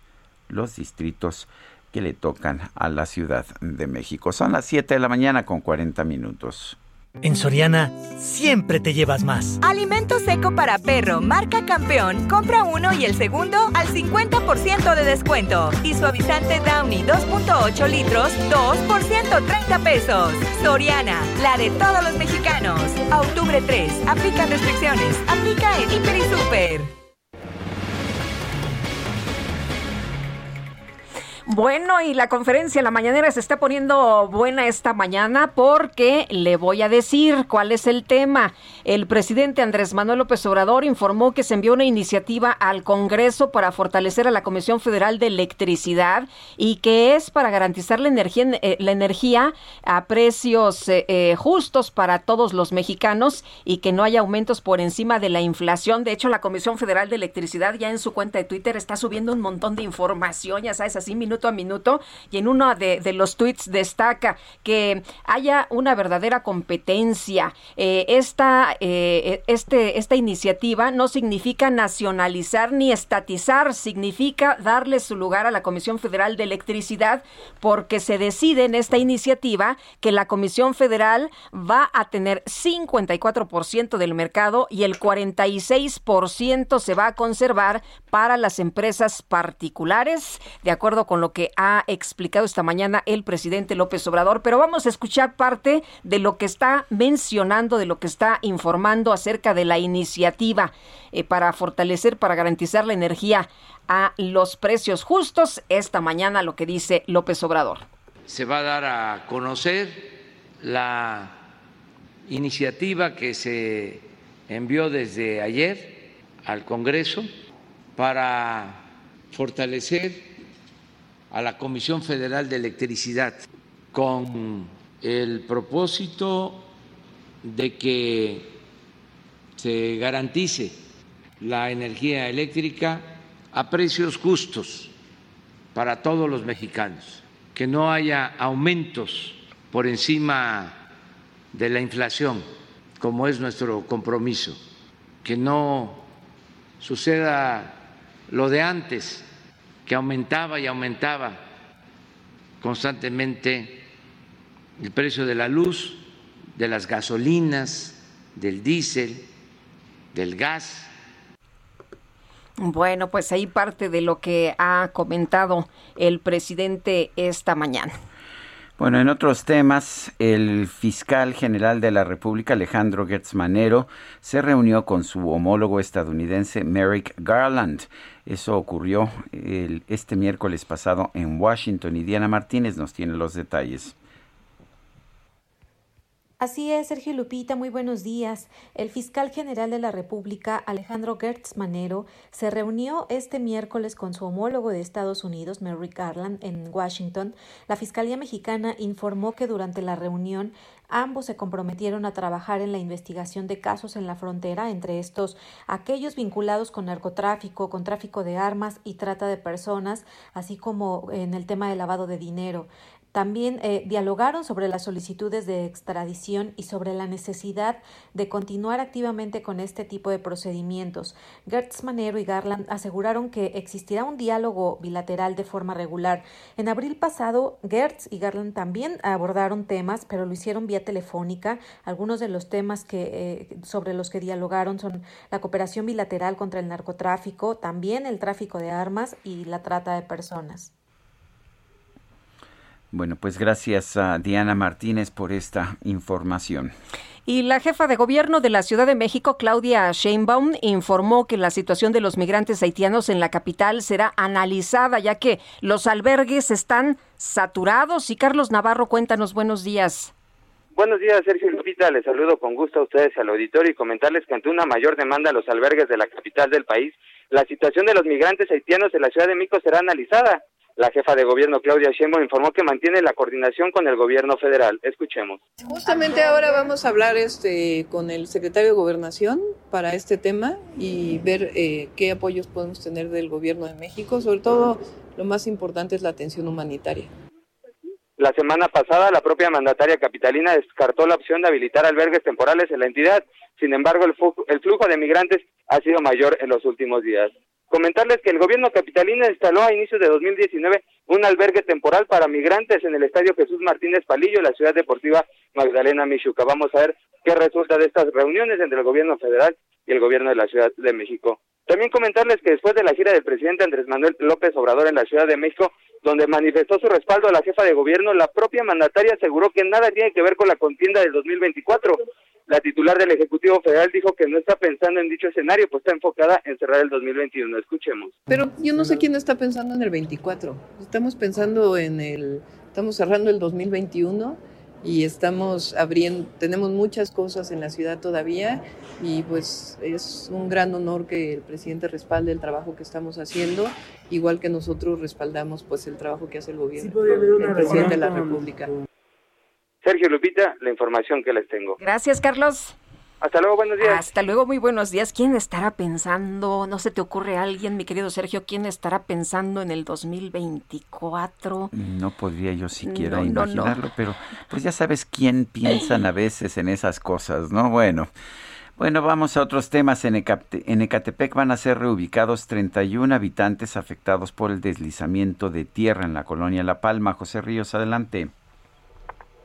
Speaker 1: los distritos que le tocan a la Ciudad de México. Son las 7 de la mañana con 40 minutos.
Speaker 9: En Soriana siempre te llevas más.
Speaker 10: Alimento seco para perro, marca campeón. Compra uno y el segundo al 50% de descuento. Y suavizante Downy 2.8 litros, 2 por 130 pesos. Soriana, la de todos los mexicanos. A octubre 3, aplica restricciones. Aplica en Hiper y Super.
Speaker 2: Bueno, y la conferencia la mañanera se está poniendo buena esta mañana porque le voy a decir cuál es el tema. El presidente Andrés Manuel López Obrador informó que se envió una iniciativa al Congreso para fortalecer a la Comisión Federal de Electricidad y que es para garantizar la energía, eh, la energía a precios eh, eh, justos para todos los mexicanos y que no haya aumentos por encima de la inflación. De hecho, la Comisión Federal de Electricidad ya en su cuenta de Twitter está subiendo un montón de información, ya sabes, así a minuto y en uno de, los tweets destaca que haya una verdadera competencia. Eh, esta, eh, este, esta iniciativa no significa nacionalizar ni estatizar, significa darle su lugar a la Comisión Federal de Electricidad porque se decide en esta iniciativa que la Comisión Federal va a tener 54% del mercado y el 46% se va a conservar para las empresas particulares, de acuerdo con lo que ha explicado esta mañana el presidente López Obrador. Pero vamos a escuchar parte de lo que está mencionando, de lo que está informando acerca de la iniciativa eh, para fortalecer, para garantizar la energía a los precios justos. Esta mañana lo que dice López Obrador.
Speaker 4: Se va a dar a conocer la iniciativa que se envió desde ayer al Congreso para fortalecer a la Comisión Federal de Electricidad con el propósito de que se garantice la energía eléctrica a precios justos para todos los mexicanos, que no haya aumentos por encima de la inflación, como es nuestro compromiso, que no suceda lo de antes, que aumentaba y aumentaba constantemente el precio de la luz, de las gasolinas, del diésel, del gas.
Speaker 2: Bueno, pues ahí parte de lo que ha comentado el presidente esta mañana.
Speaker 1: Bueno, en otros temas, el fiscal general de la República, Alejandro Gertz Manero, se reunió con su homólogo estadounidense Merrick Garland. Eso ocurrió el, este miércoles pasado en Washington y Diana Martínez nos tiene los detalles.
Speaker 14: Así es, Sergio Lupita, muy buenos días. El fiscal general de la República, Alejandro Gertz Manero, se reunió este miércoles con su homólogo de Estados Unidos, Merrick Garland, en Washington. La Fiscalía Mexicana informó que durante la reunión ambos se comprometieron a trabajar en la investigación de casos en la frontera, entre estos aquellos vinculados con narcotráfico, con tráfico de armas y trata de personas, así como en el tema de lavado de dinero. También eh, dialogaron sobre las solicitudes de extradición y sobre la necesidad de continuar activamente con este tipo de procedimientos. Gertz Manero y Garland aseguraron que existirá un diálogo bilateral de forma regular. En abril pasado, Gertz y Garland también abordaron temas, pero lo hicieron vía telefónica. Algunos de los temas que, eh, sobre los que dialogaron son la cooperación bilateral contra el narcotráfico, también el tráfico de armas y la trata de personas.
Speaker 1: Bueno, pues gracias a Diana Martínez por esta información.
Speaker 2: Y la jefa de gobierno de la Ciudad de México, Claudia Sheinbaum, informó que la situación de los migrantes haitianos en la capital será analizada, ya que los albergues están saturados. Y Carlos Navarro, cuéntanos, buenos días.
Speaker 15: Buenos días, Sergio Lupita. Les saludo con gusto a ustedes al auditorio y comentarles que ante una mayor demanda a los albergues de la capital del país, la situación de los migrantes haitianos en la Ciudad de México será analizada. La jefa de gobierno Claudia Sheinbaum informó que mantiene la coordinación con el gobierno federal. Escuchemos.
Speaker 16: Justamente ahora vamos a hablar este con el secretario de Gobernación para este tema y ver eh, qué apoyos podemos tener del gobierno de México. Sobre todo, lo más importante es la atención humanitaria.
Speaker 15: La semana pasada, la propia mandataria capitalina descartó la opción de habilitar albergues temporales en la entidad. Sin embargo, el, el flujo de migrantes ha sido mayor en los últimos días. Comentarles que el gobierno capitalino instaló a inicios de 2019 un albergue temporal para migrantes en el Estadio Jesús Martínez Palillo, la ciudad deportiva Magdalena Michuca. Vamos a ver qué resulta de estas reuniones entre el gobierno federal y el gobierno de la Ciudad de México. También comentarles que después de la gira del presidente Andrés Manuel López Obrador en la Ciudad de México, donde manifestó su respaldo a la jefa de gobierno, la propia mandataria aseguró que nada tiene que ver con la contienda del 2024. La titular del Ejecutivo Federal dijo que no está pensando en dicho escenario, pues está enfocada en cerrar el 2021. Escuchemos.
Speaker 16: Pero yo no sé quién está pensando en el 24. Estamos pensando en el, estamos cerrando el 2021 y estamos abriendo, tenemos muchas cosas en la ciudad todavía y pues es un gran honor que el presidente respalde el trabajo que estamos haciendo, igual que nosotros respaldamos pues el trabajo que hace el gobierno, el presidente de la República.
Speaker 15: Sergio Lupita, la información que les tengo.
Speaker 2: Gracias, Carlos.
Speaker 15: Hasta luego, buenos días.
Speaker 2: Hasta luego, muy buenos días. ¿Quién estará pensando? ¿No se te ocurre alguien, mi querido Sergio, quién estará pensando en el 2024?
Speaker 1: No podría yo siquiera imaginarlo, pero pues ya sabes quién piensan a veces en esas cosas, ¿no? Bueno. Bueno, vamos a otros temas. En, en Ecatepec van a ser reubicados 31 habitantes afectados por el deslizamiento de tierra en la colonia La Palma. José Ríos, adelante.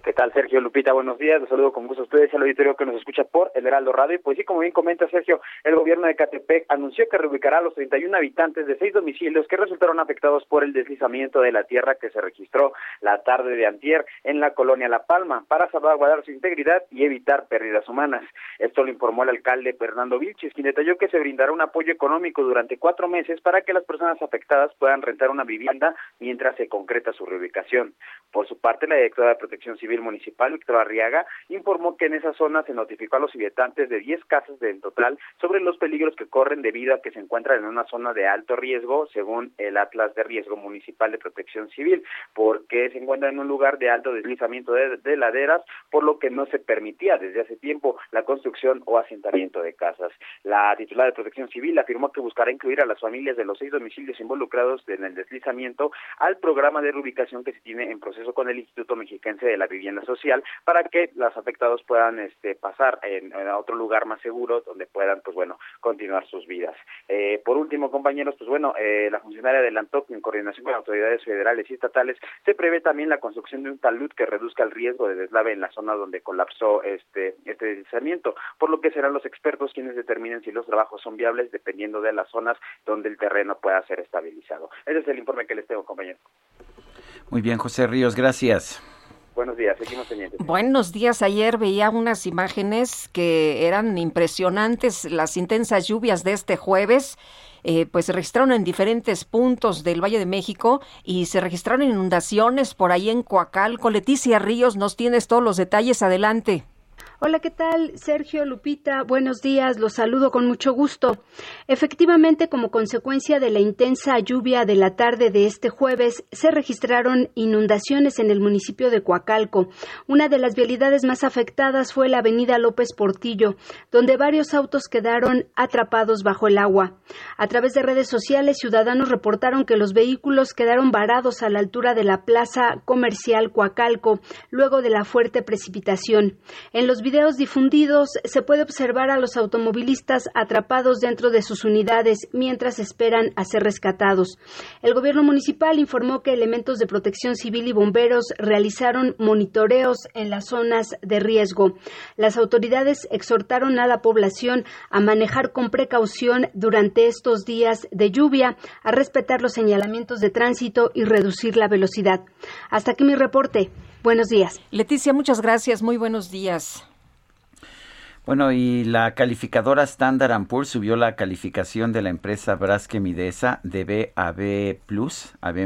Speaker 17: ¿Qué tal, Sergio Lupita? Buenos días. Los saludo con gusto a ustedes y al auditorio que nos escucha por El Heraldo Radio. Y pues sí, como bien comenta Sergio, el gobierno de Catepec anunció que reubicará a los 31 habitantes de seis domicilios que resultaron afectados por el deslizamiento de la tierra que se registró la tarde de antier en la colonia La Palma para salvaguardar su integridad y evitar pérdidas humanas. Esto lo informó el alcalde Fernando Vilches, quien detalló que se brindará un apoyo económico durante cuatro meses para que las personas afectadas puedan rentar una vivienda mientras se concreta su reubicación. Por su parte, la directora de Protección Civil Municipal, Víctor Arriaga, informó que en esa zona se notificó a los habitantes de 10 casas del total sobre los peligros que corren debido a que se encuentran en una zona de alto riesgo, según el Atlas de Riesgo Municipal de Protección Civil, porque se encuentran en un lugar de alto deslizamiento de, de laderas, por lo que no se permitía desde hace tiempo la construcción o asentamiento de casas. La titular de Protección Civil afirmó que buscará incluir a las familias de los seis domicilios involucrados en el deslizamiento al programa de reubicación que se tiene en proceso con el Instituto Mexiquense de la Vivienda vivienda social para que los afectados puedan este, pasar en, otro lugar más seguro donde puedan, pues bueno, continuar sus vidas. Eh, por último, compañeros, pues bueno, eh, la funcionaria adelantó que en coordinación con autoridades federales y estatales se prevé también la construcción de un talud que reduzca el riesgo de deslave en la zona donde colapsó este este deslizamiento, por lo que serán los expertos quienes determinen si los trabajos son viables dependiendo de las zonas donde el terreno pueda ser estabilizado. Ese es el informe que les tengo, compañeros.
Speaker 1: Muy bien, José Ríos, gracias.
Speaker 17: Buenos días, seguimos.
Speaker 2: Buenos días, ayer veía unas imágenes que eran impresionantes, las intensas lluvias de este jueves. Eh, pues se registraron en diferentes puntos del Valle de México y se registraron inundaciones por ahí en Coacalco. Leticia Ríos, nos tienes todos los detalles. Adelante.
Speaker 18: Hola, ¿qué tal? Sergio Lupita, buenos días, los saludo con mucho gusto. Efectivamente, como consecuencia de la intensa lluvia de la tarde de este jueves, se registraron inundaciones en el municipio de Coacalco. Una de las vialidades más afectadas fue la avenida López Portillo, donde varios autos quedaron atrapados bajo el agua. A través de redes sociales, ciudadanos reportaron que los vehículos quedaron varados a la altura de la plaza comercial Coacalco, luego de la fuerte precipitación. En los videos difundidos se puede observar a los automovilistas atrapados dentro de sus unidades mientras esperan a ser rescatados. El gobierno municipal informó que elementos de protección civil y bomberos realizaron monitoreos en las zonas de riesgo. Las autoridades exhortaron a la población a manejar con precaución durante estos días de lluvia, a respetar los señalamientos de tránsito y reducir la velocidad. Hasta aquí mi reporte. Buenos días.
Speaker 2: Leticia, muchas gracias. Muy buenos días.
Speaker 1: Bueno, y la calificadora Standard Poor's subió la calificación de la empresa Braskem Midesa de B a B+, a B+,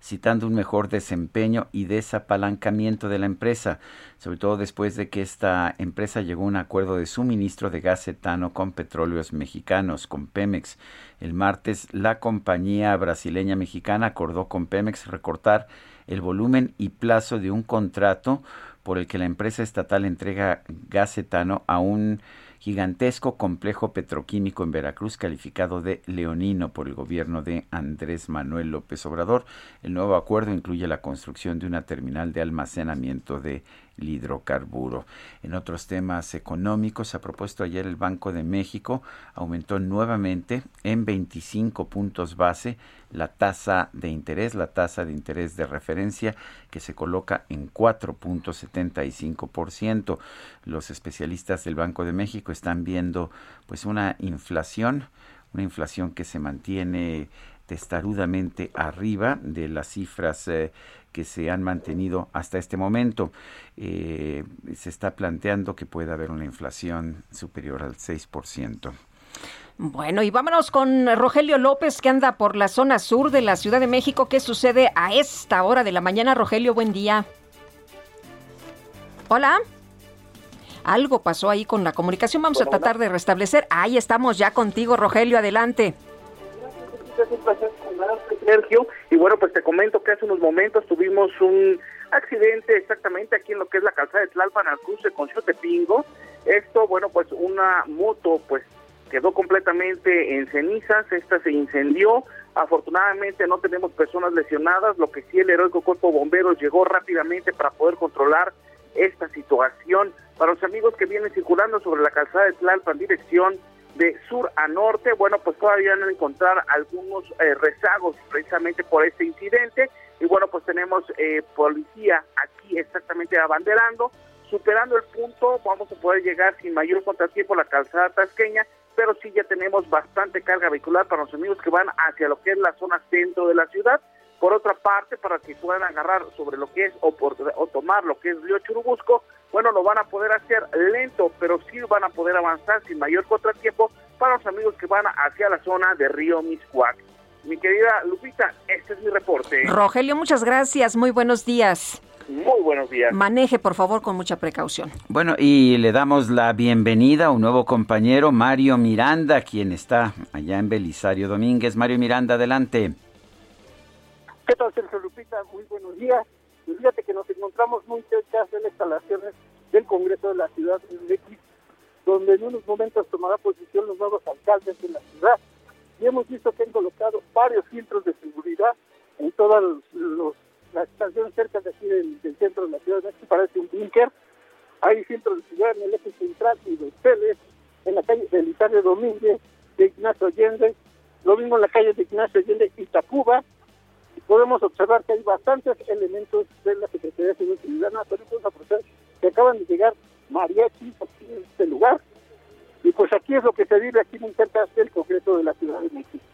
Speaker 1: citando un mejor desempeño y desapalancamiento de la empresa, sobre todo después de que esta empresa llegó a un acuerdo de suministro de gas etano con petróleos mexicanos, con Pemex. El martes, la compañía brasileña mexicana acordó con Pemex recortar el volumen y plazo de un contrato por el que la empresa estatal entrega gas etano a un gigantesco complejo petroquímico en Veracruz calificado de leonino por el gobierno de Andrés Manuel López Obrador. El nuevo acuerdo incluye la construcción de una terminal de almacenamiento de hidrocarburo. En otros temas económicos, ha propuesto ayer el Banco de México aumentó nuevamente en 25 puntos base la tasa de interés, la tasa de interés de referencia que se coloca en 4.75%. Los especialistas del Banco de México están viendo pues una inflación, una inflación que se mantiene testarudamente arriba de las cifras eh, que se han mantenido hasta este momento. Eh, se está planteando que puede haber una inflación superior al 6%.
Speaker 2: Bueno, y vámonos con Rogelio López, que anda por la zona sur de la Ciudad de México. ¿Qué sucede a esta hora de la mañana? Rogelio, buen día. Hola. Algo pasó ahí con la comunicación. Vamos a tratar de restablecer. Ahí estamos ya contigo, Rogelio. Adelante.
Speaker 17: Sergio. Y bueno, pues te comento que hace unos momentos tuvimos un accidente exactamente aquí en lo que es la calzada de Tlalpan al cruce con Chotepingo. Esto, bueno, pues una moto pues quedó completamente en cenizas, esta se incendió. Afortunadamente no tenemos personas lesionadas, lo que sí el heroico cuerpo bomberos llegó rápidamente para poder controlar esta situación. Para los amigos que vienen circulando sobre la calzada de Tlalpan, dirección de sur a norte, bueno, pues todavía van a encontrar algunos eh, rezagos precisamente por este incidente. Y bueno, pues tenemos eh, policía aquí exactamente abanderando. Superando el punto, vamos a poder llegar sin mayor contratiempo a la calzada tasqueña, pero sí ya tenemos bastante carga vehicular para los amigos que van hacia lo que es la zona centro de la ciudad. Por otra parte, para que puedan agarrar sobre lo que es o, o tomar lo que es Río Churubusco, bueno, lo van a poder hacer lento, pero sí van a poder avanzar sin mayor contratiempo para los amigos que van hacia la zona de Río Miscuac. Mi querida Lupita, este es mi reporte.
Speaker 2: Rogelio, muchas gracias. Muy buenos días.
Speaker 17: Muy buenos días.
Speaker 2: Maneje, por favor, con mucha precaución.
Speaker 1: Bueno, y le damos la bienvenida a un nuevo compañero, Mario Miranda, quien está allá en Belisario Domínguez. Mario Miranda, adelante.
Speaker 19: ¿Qué tal, Sergio Lupita? Muy buenos días. Y fíjate que nos encontramos muy cerca de las instalaciones del Congreso de la Ciudad de X, donde en unos momentos tomará posición los nuevos alcaldes de la ciudad. Y hemos visto que han colocado varios filtros de seguridad en todos los, la estación cerca de aquí del, centro de la ciudad de parece un búnker. Hay centro de ciudad en el eje central y de Celes, en la calle de Italia Domínguez, de Ignacio Allende, lo mismo en la calle de Ignacio Allende y Tacuba. Y podemos observar que hay bastantes elementos de la Secretaría de Seguridad Ciudadana, pero podemos que acaban de llegar mariachis aquí en este lugar. Y pues aquí es lo que se vive aquí muy cerca del Congreso de la Ciudad de México.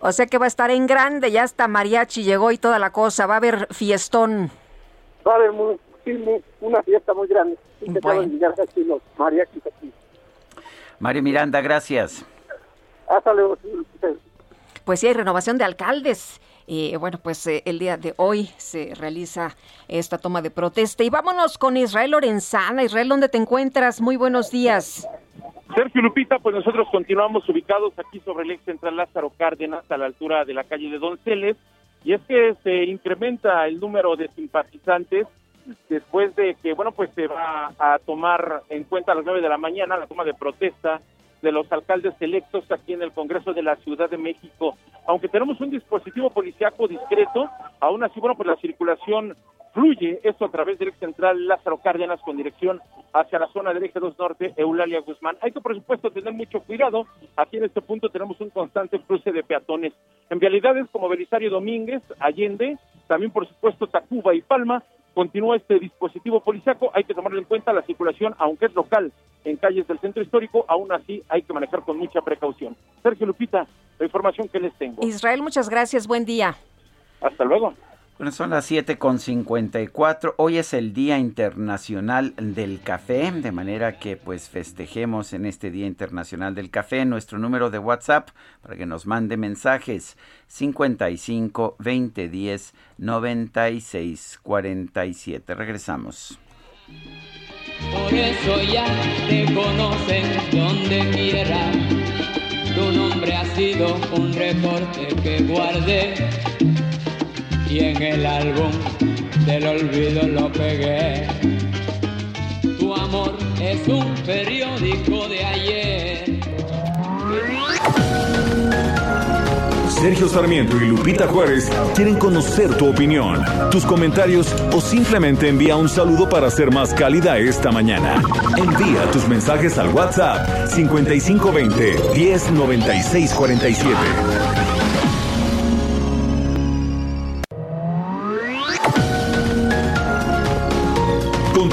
Speaker 2: O sea que va a estar en grande, ya hasta mariachi llegó y toda la cosa, va a haber fiestón.
Speaker 19: Va a haber muy, una fiesta muy grande. los mariachis aquí.
Speaker 1: Mario Miranda, gracias.
Speaker 19: Hasta luego.
Speaker 2: Pues sí, hay renovación de alcaldes. Eh, bueno, pues eh, el día de hoy se realiza esta toma de protesta. Y vámonos con Israel Lorenzana. Israel, ¿dónde te encuentras? Muy buenos días.
Speaker 8: Sergio Lupita, pues nosotros continuamos ubicados aquí sobre el ex central Lázaro Cárdenas, a la altura de la calle de Donceles, y es que se incrementa el número de simpatizantes después de que, bueno, pues se va a tomar en cuenta a las nueve de la mañana la toma de protesta de los alcaldes electos aquí en el Congreso de la Ciudad de México. Aunque tenemos un dispositivo policiaco discreto, aún así, bueno, pues la circulación fluye, esto a través del ex central Lázaro Cárdenas con dirección hacia la zona del eje 2 norte, Eulalia Guzmán. Hay que, por supuesto, tener mucho cuidado. Aquí en este punto tenemos un constante cruce de peatones. En vialidades como Belisario Domínguez, Allende, también, por supuesto, Tacuba y Palma, continúa este dispositivo policiaco. Hay que tomarlo en cuenta la circulación, aunque es local, en calles del centro histórico, aún así hay que manejar con mucha precaución. Sergio Lupita, la información que les tengo.
Speaker 2: Israel, muchas gracias. Buen día.
Speaker 8: Hasta luego.
Speaker 1: Bueno, son las 7.54. Hoy es el Día Internacional del Café, de manera que pues festejemos en este Día Internacional del Café nuestro número de WhatsApp para que nos mande mensajes 55 20 10 96 47. Regresamos.
Speaker 7: Por eso ya te conocen donde quiera. Tu nombre ha sido un reporte que guardé y en el álbum del olvido lo pegué. Tu amor es un periódico de ayer.
Speaker 20: Sergio Sarmiento y Lupita Juárez quieren conocer tu opinión, tus comentarios o simplemente envía un saludo para ser más cálida esta mañana. Envía tus mensajes al WhatsApp 5520 109647.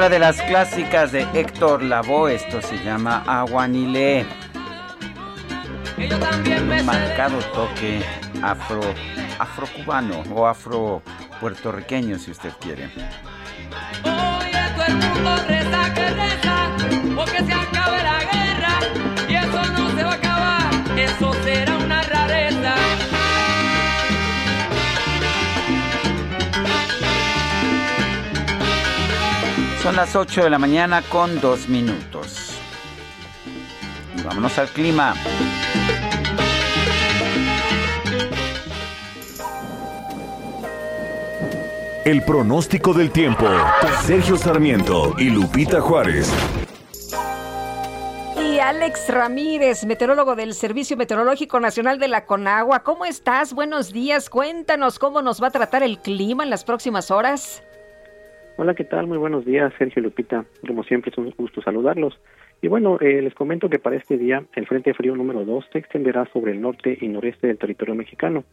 Speaker 1: De las clásicas de Héctor Lavoe, esto se llama Aguanile. Un marcado toque afro afrocubano o afro puertorriqueño si usted quiere. Son las 8 de la mañana con dos minutos. Y vámonos al clima.
Speaker 20: El pronóstico del tiempo. Sergio Sarmiento y Lupita Juárez
Speaker 2: Alex Ramírez, meteorólogo del Servicio Meteorológico Nacional de la Conagua. ¿Cómo estás? Buenos días. Cuéntanos cómo nos va a tratar el clima en las próximas horas.
Speaker 21: Hola, ¿qué tal? Muy buenos días, Sergio Lupita. Como siempre, es un gusto saludarlos. Y bueno, eh, les comento que para este día el Frente Frío número 2 se extenderá sobre el norte y noreste del territorio mexicano.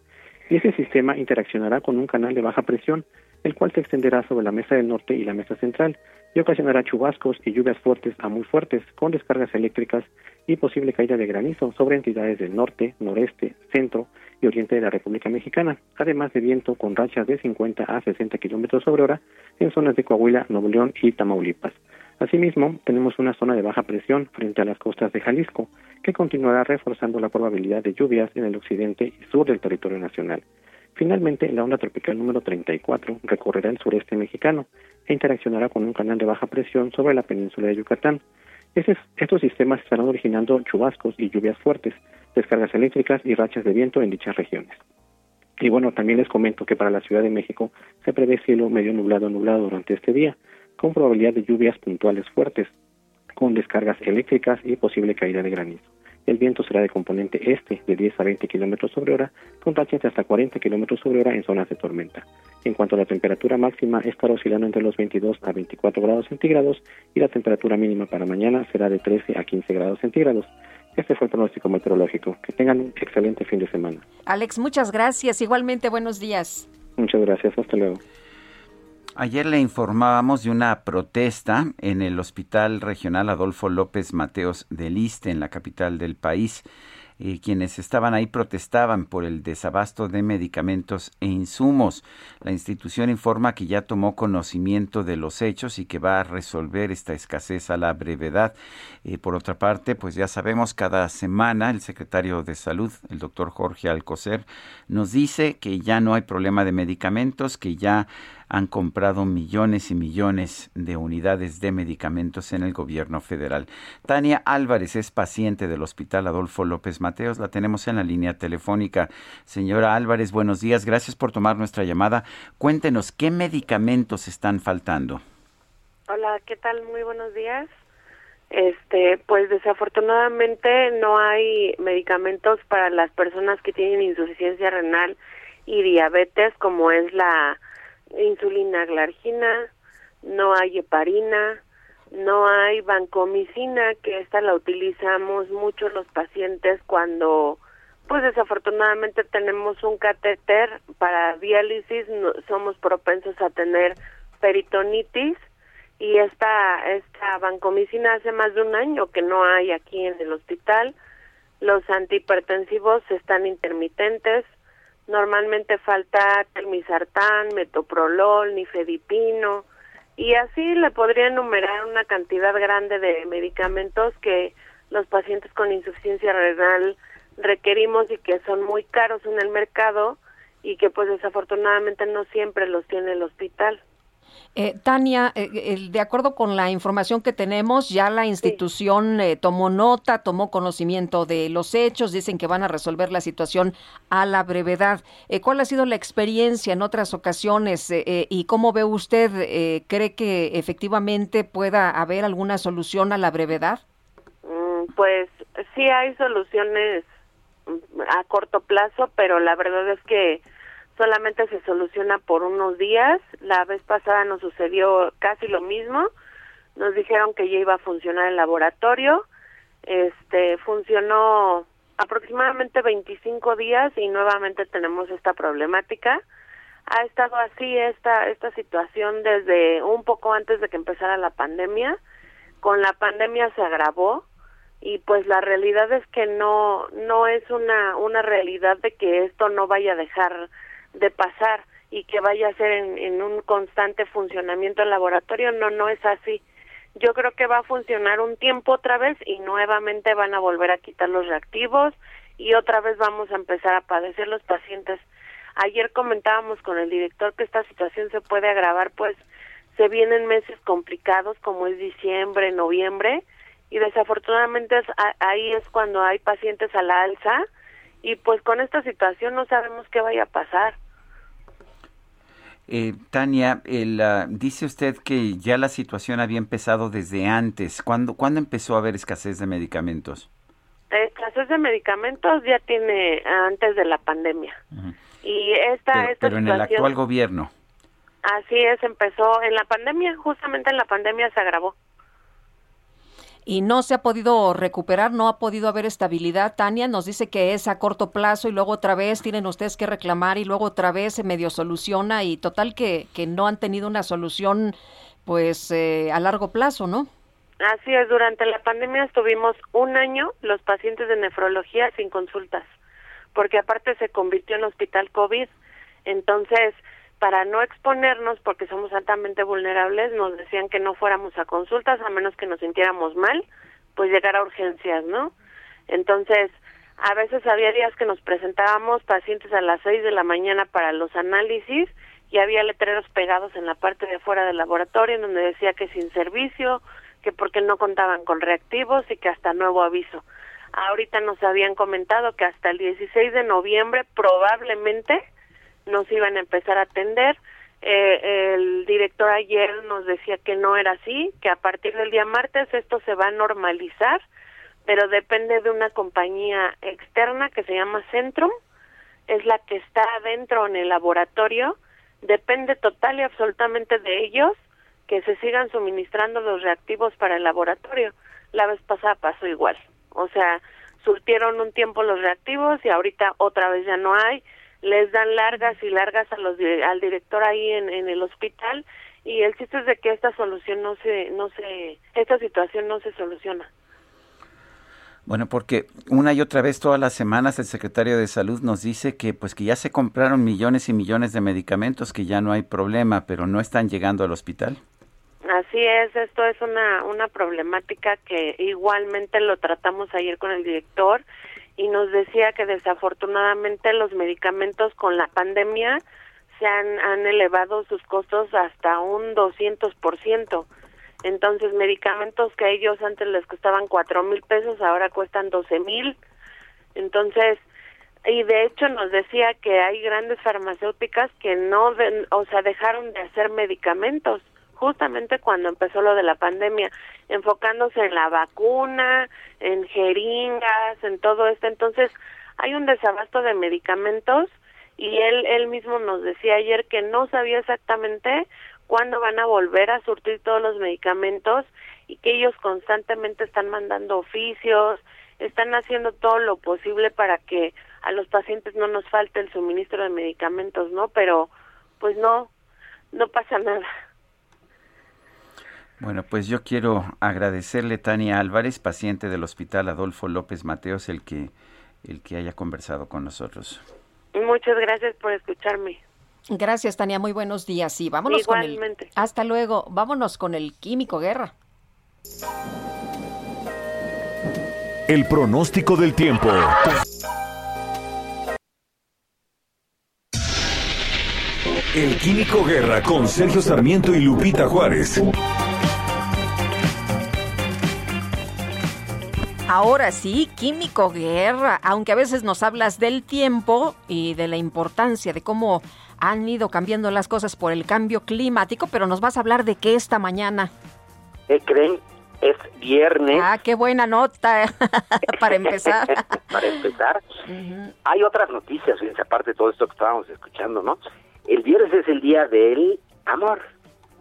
Speaker 21: Y ese sistema interaccionará con un canal de baja presión, el cual se extenderá sobre la mesa del norte y la mesa central y ocasionará chubascos y lluvias fuertes a muy fuertes con descargas eléctricas y posible caída de granizo sobre entidades del norte, noreste, centro y oriente de la República Mexicana, además de viento con rachas de 50 a 60 kilómetros sobre hora en zonas de Coahuila, Nuevo León y Tamaulipas. Asimismo, tenemos una zona de baja presión frente a las costas de Jalisco, que continuará reforzando la probabilidad de lluvias en el occidente y sur del territorio nacional. Finalmente, la onda tropical número 34 recorrerá el sureste mexicano e interaccionará con un canal de baja presión sobre la península de Yucatán. Estos sistemas estarán originando chubascos y lluvias fuertes, descargas eléctricas y rachas de viento en dichas regiones. Y bueno, también les comento que para la Ciudad de México se prevé cielo medio nublado nublado durante este día, con probabilidad de lluvias puntuales fuertes, con descargas eléctricas y posible caída de granizo. El viento será de componente este de 10 a 20 kilómetros sobre hora, con rachas de hasta 40 kilómetros sobre hora en zonas de tormenta. En cuanto a la temperatura máxima, estará oscilando entre los 22 a 24 grados centígrados y la temperatura mínima para mañana será de 13 a 15 grados centígrados. Este fue el pronóstico meteorológico. Que tengan un excelente fin de semana.
Speaker 2: Alex, muchas gracias. Igualmente, buenos días.
Speaker 21: Muchas gracias. Hasta luego.
Speaker 1: Ayer le informábamos de una protesta en el Hospital Regional Adolfo López Mateos de Liste, en la capital del país. Eh, quienes estaban ahí protestaban por el desabasto de medicamentos e insumos. La institución informa que ya tomó conocimiento de los hechos y que va a resolver esta escasez a la brevedad. Eh, por otra parte, pues ya sabemos, cada semana el secretario de Salud, el doctor Jorge Alcocer, nos dice que ya no hay problema de medicamentos, que ya han comprado millones y millones de unidades de medicamentos en el gobierno federal. Tania Álvarez es paciente del Hospital Adolfo López Mateos. La tenemos en la línea telefónica. Señora Álvarez, buenos días. Gracias por tomar nuestra llamada. Cuéntenos, ¿qué medicamentos están faltando?
Speaker 22: Hola, ¿qué tal? Muy buenos días. Este, pues desafortunadamente no hay medicamentos para las personas que tienen insuficiencia renal y diabetes como es la insulina glargina, no hay heparina, no hay vancomicina, que esta la utilizamos mucho los pacientes cuando, pues desafortunadamente tenemos un catéter para diálisis, somos propensos a tener peritonitis y esta, esta vancomicina hace más de un año que no hay aquí en el hospital. Los antihipertensivos están intermitentes, normalmente falta telmisartán, metoprolol, nifedipino y así le podría enumerar una cantidad grande de medicamentos que los pacientes con insuficiencia renal requerimos y que son muy caros en el mercado y que pues desafortunadamente no siempre los tiene el hospital.
Speaker 2: Eh, Tania, eh, de acuerdo con la información que tenemos, ya la institución eh, tomó nota, tomó conocimiento de los hechos, dicen que van a resolver la situación a la brevedad. ¿Cuál ha sido la experiencia en otras ocasiones y cómo ve usted? ¿Cree que efectivamente pueda haber alguna solución a la brevedad?
Speaker 22: Mm, pues sí hay soluciones mm, a corto plazo, pero la verdad es que solamente se soluciona por unos días. La vez pasada nos sucedió casi lo mismo. Nos dijeron que ya iba a funcionar el laboratorio. Este funcionó aproximadamente 25 días y nuevamente tenemos esta problemática. Ha estado así esta esta situación desde un poco antes de que empezara la pandemia. Con la pandemia se agravó y pues la realidad es que no no es una una realidad de que esto no vaya a dejar de pasar y que vaya a ser en, un constante funcionamiento el laboratorio, no, no es así. Yo creo que va a funcionar un tiempo otra vez y nuevamente van a volver a quitar los reactivos y otra vez vamos a empezar a padecer los pacientes. Ayer comentábamos con el director que esta situación se puede agravar, pues se vienen meses complicados como es diciembre, noviembre y desafortunadamente ahí es cuando hay pacientes a la alza y pues con esta situación no sabemos qué vaya a pasar.
Speaker 1: Eh, Tania, dice usted que ya la situación había empezado desde antes. ¿Cuándo, ¿cuándo empezó a haber escasez de medicamentos?
Speaker 22: Escasez de medicamentos ya tiene antes de la pandemia. Y esta,
Speaker 1: pero,
Speaker 22: esta
Speaker 1: pero en el actual gobierno.
Speaker 22: Así es, empezó en la pandemia, justamente en la pandemia se agravó
Speaker 2: y no se ha podido recuperar, no ha podido haber estabilidad. Tania nos dice que es a corto plazo y luego otra vez tienen ustedes que reclamar y luego otra vez se medio soluciona y total que, que no han tenido una solución pues eh, a largo plazo, ¿no?
Speaker 22: Así es, durante la pandemia estuvimos un año los pacientes de nefrología sin consultas, porque aparte se convirtió en hospital COVID. Entonces, para no exponernos, porque somos altamente vulnerables, nos decían que no fuéramos a consultas a menos que nos sintiéramos mal, pues llegar a urgencias, ¿no? Entonces, a veces había días que nos presentábamos pacientes a las seis de la mañana para los análisis y había letreros pegados en la parte de afuera del laboratorio en donde decía que sin servicio, que porque no contaban con reactivos y que hasta nuevo aviso. Ahorita nos habían comentado que hasta el 16 de noviembre probablemente nos iban a empezar a atender. Eh, el director ayer nos decía que no era así, que a partir del día martes esto se va a normalizar, pero depende de una compañía externa que se llama Centrum, es la que está adentro en el laboratorio, depende total y absolutamente de ellos que se sigan suministrando los reactivos para el laboratorio. La vez pasada pasó igual, o sea, surtieron un tiempo los reactivos y ahorita otra vez ya no hay les dan largas y largas a los al director ahí en, en el hospital y el chiste es de que esta solución no se no se esta situación no se soluciona.
Speaker 1: Bueno, porque una y otra vez todas las semanas el secretario de Salud nos dice que pues que ya se compraron millones y millones de medicamentos, que ya no hay problema, pero no están llegando al hospital.
Speaker 22: Así es, esto es una una problemática que igualmente lo tratamos ayer con el director y nos decía que desafortunadamente los medicamentos con la pandemia se han, han elevado sus costos hasta un 200%. Entonces, medicamentos que a ellos antes les costaban cuatro mil pesos, ahora cuestan doce mil. Entonces, y de hecho nos decía que hay grandes farmacéuticas que no, o sea, dejaron de hacer medicamentos justamente cuando empezó lo de la pandemia, enfocándose en la vacuna, en jeringas, en todo esto. Entonces, hay un desabasto de medicamentos y él, él mismo nos decía ayer que no sabía exactamente cuándo van a volver a surtir todos los medicamentos y que ellos constantemente están mandando oficios, están haciendo todo lo posible para que a los pacientes no nos falte el suministro de medicamentos, ¿no? Pero pues no, no pasa nada.
Speaker 1: Bueno, pues yo quiero agradecerle Tania Álvarez, paciente del Hospital Adolfo López Mateos, el que el que haya conversado con nosotros.
Speaker 22: Muchas gracias por escucharme.
Speaker 2: Gracias, Tania. Muy buenos días. Y vámonos con el. Hasta luego. Vámonos con el Químico Guerra.
Speaker 20: El pronóstico del tiempo. El Químico Guerra con Sergio Sarmiento y Lupita Juárez.
Speaker 2: Ahora sí, Químico Guerra, aunque a veces nos hablas del tiempo y de la importancia de cómo han ido cambiando las cosas por el cambio climático, pero nos vas a hablar de qué esta mañana.
Speaker 23: ¿Qué creen? Es viernes.
Speaker 2: Ah, qué buena nota para empezar.
Speaker 23: para empezar. Hay otras noticias, fíjense, aparte de todo esto que estábamos escuchando, ¿no? El viernes es el día del amor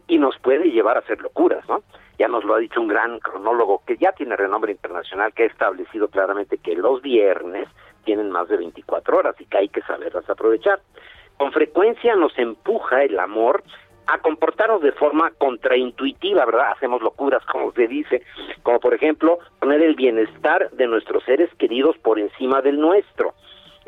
Speaker 23: y nos puede llevar a hacer locuras, ¿no? Ya nos lo ha dicho un gran cronólogo que ya tiene renombre internacional, que ha establecido claramente que los viernes tienen más de 24 horas y que hay que saberlas aprovechar. Con frecuencia nos empuja el amor a comportarnos de forma contraintuitiva, ¿verdad? Hacemos locuras, como se dice, como por ejemplo poner el bienestar de nuestros seres queridos por encima del nuestro.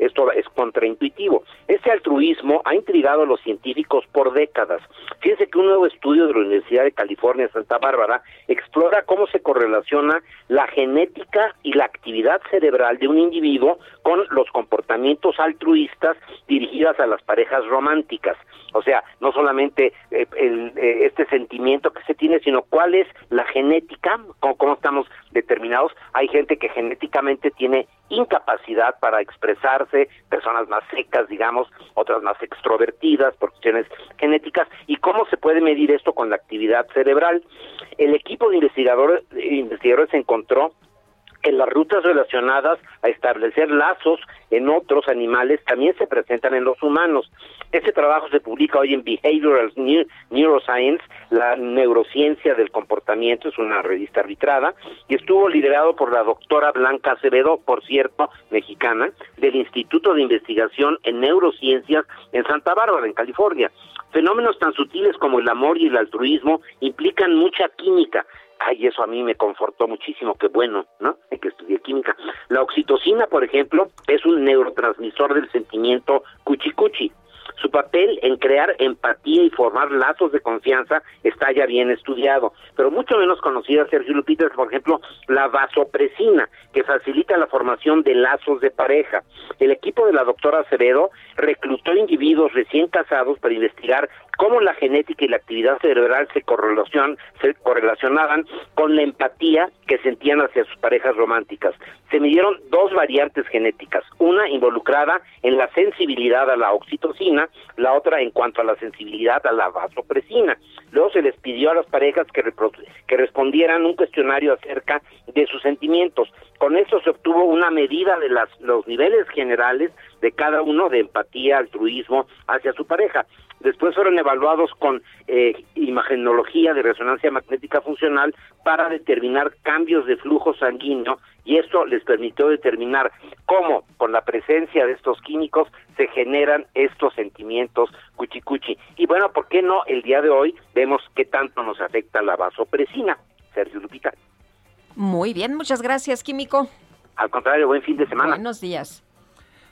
Speaker 23: Esto es contraintuitivo. Este altruismo ha intrigado a los científicos por décadas. Fíjense que un nuevo estudio de la Universidad de California, Santa Bárbara, explora cómo se correlaciona la genética y la actividad cerebral de un individuo con los comportamientos altruistas dirigidas a las parejas románticas. O sea, no solamente eh, el, eh, este sentimiento que se tiene, sino cuál es la genética, cómo, cómo estamos determinados. Hay gente que genéticamente tiene incapacidad para expresarse, personas más secas, digamos, otras más extrovertidas por cuestiones genéticas. ¿Y cómo se puede medir esto con la actividad cerebral? El equipo de investigadores, investigadores encontró que las rutas relacionadas a establecer lazos en otros animales también se presentan en los humanos. Este trabajo se publica hoy en Behavioral Neuroscience, la neurociencia del comportamiento, es una revista arbitrada, y estuvo liderado por la doctora Blanca Acevedo, por cierto, mexicana, del Instituto de Investigación en Neurociencias en Santa Bárbara, en California. Fenómenos tan sutiles como el amor y el altruismo implican mucha química, ay, eso a mí me confortó muchísimo, qué bueno, ¿no? Hay que estudiar química. La oxitocina, por ejemplo, es un neurotransmisor del sentimiento cuchicuchi. Su papel en crear empatía y formar lazos de confianza está ya bien estudiado, pero mucho menos conocida, Sergio Lupita, es, por ejemplo, la vasopresina, que facilita la formación de lazos de pareja. El equipo de la doctora Acevedo reclutó individuos recién casados para investigar cómo la genética y la actividad cerebral se, se correlacionaban con la empatía que sentían hacia sus parejas románticas. Se midieron dos variantes genéticas, una involucrada en la sensibilidad a la oxitocina, la otra en cuanto a la sensibilidad a la vasopresina. Luego se les pidió a las parejas que, que respondieran un cuestionario acerca de sus sentimientos. Con esto se obtuvo una medida de las, los niveles generales de cada uno de empatía, altruismo hacia su pareja. Después fueron evaluados con eh, imagenología de resonancia magnética funcional para determinar cambios de flujo sanguíneo y esto les permitió determinar cómo con la presencia de estos químicos se generan estos sentimientos cuchicuchi. Y bueno, ¿por qué no el día de hoy vemos qué tanto nos afecta la vasopresina? Sergio Lupita.
Speaker 2: Muy bien, muchas gracias, Químico.
Speaker 23: Al contrario, buen fin de semana.
Speaker 2: Buenos días.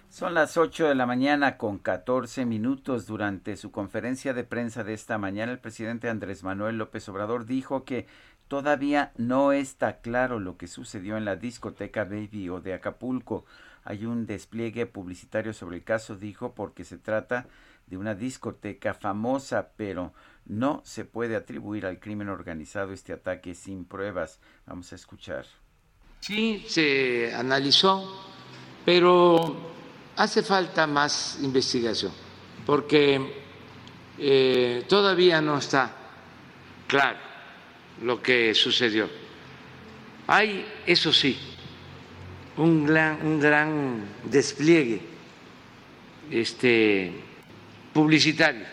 Speaker 1: Son las 8 de la mañana con 14 minutos. Durante su conferencia de prensa de esta mañana, el presidente Andrés Manuel López Obrador dijo que todavía no está claro lo que sucedió en la discoteca Baby o de Acapulco. Hay un despliegue publicitario sobre el caso, dijo, porque se trata de una discoteca famosa, pero no se puede atribuir al crimen organizado este ataque sin pruebas. Vamos a escuchar.
Speaker 4: Sí, se analizó, pero hace falta más investigación, porque eh, todavía no está claro lo que sucedió. Hay, eso sí, un gran, despliegue este, publicitario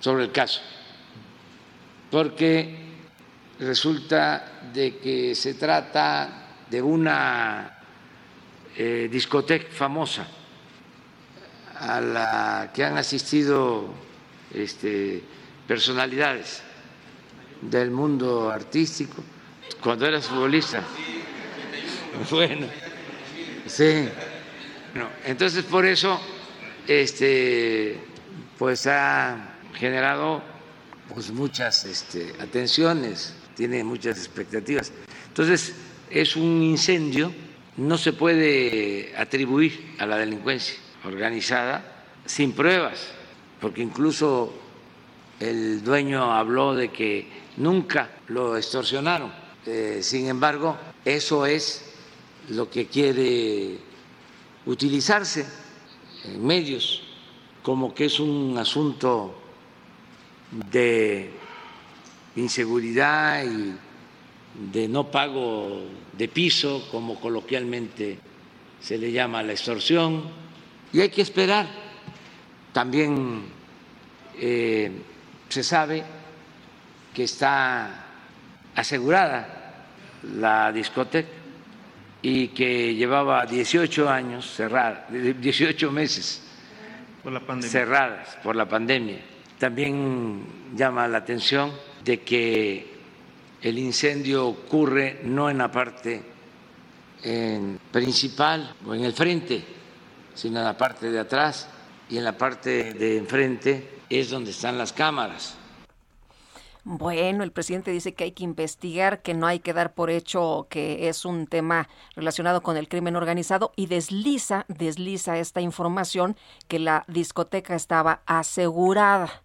Speaker 4: sobre el caso, porque resulta de que se trata de una eh, discoteca famosa a la que han asistido este, personalidades del mundo artístico cuando eras futbolista. Bueno, sí. entonces por eso este, pues ha generado pues muchas este, atenciones, tiene muchas expectativas. Entonces es un incendio, no se puede atribuir a la delincuencia organizada sin pruebas, porque incluso el dueño habló de que nunca lo extorsionaron. Eh, sin embargo, eso es lo que quiere utilizarse en medios como que es un asunto de inseguridad y de no pago de piso, como coloquialmente se le llama la extorsión, y hay que esperar. También eh, se sabe que está asegurada la discoteca y que llevaba 18 años cerrada, 18 meses cerradas por la pandemia. También llama la atención de que el incendio ocurre no en la parte principal o en el frente, sino en la parte de atrás y en la parte de enfrente es donde están las cámaras.
Speaker 2: Bueno, el presidente dice que hay que investigar, que no hay que dar por hecho que es un tema relacionado con el crimen organizado y desliza, desliza esta información que la discoteca estaba asegurada.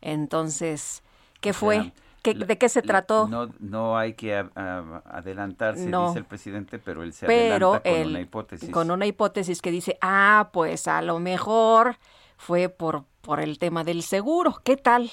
Speaker 2: Entonces, ¿qué fue? ¿De qué se trató?
Speaker 1: No, no hay que adelantarse, dice el presidente, pero él se adelanta con una hipótesis.
Speaker 2: Con una hipótesis que dice, ah, pues a lo mejor fue por, por el tema del seguro. ¿Qué tal?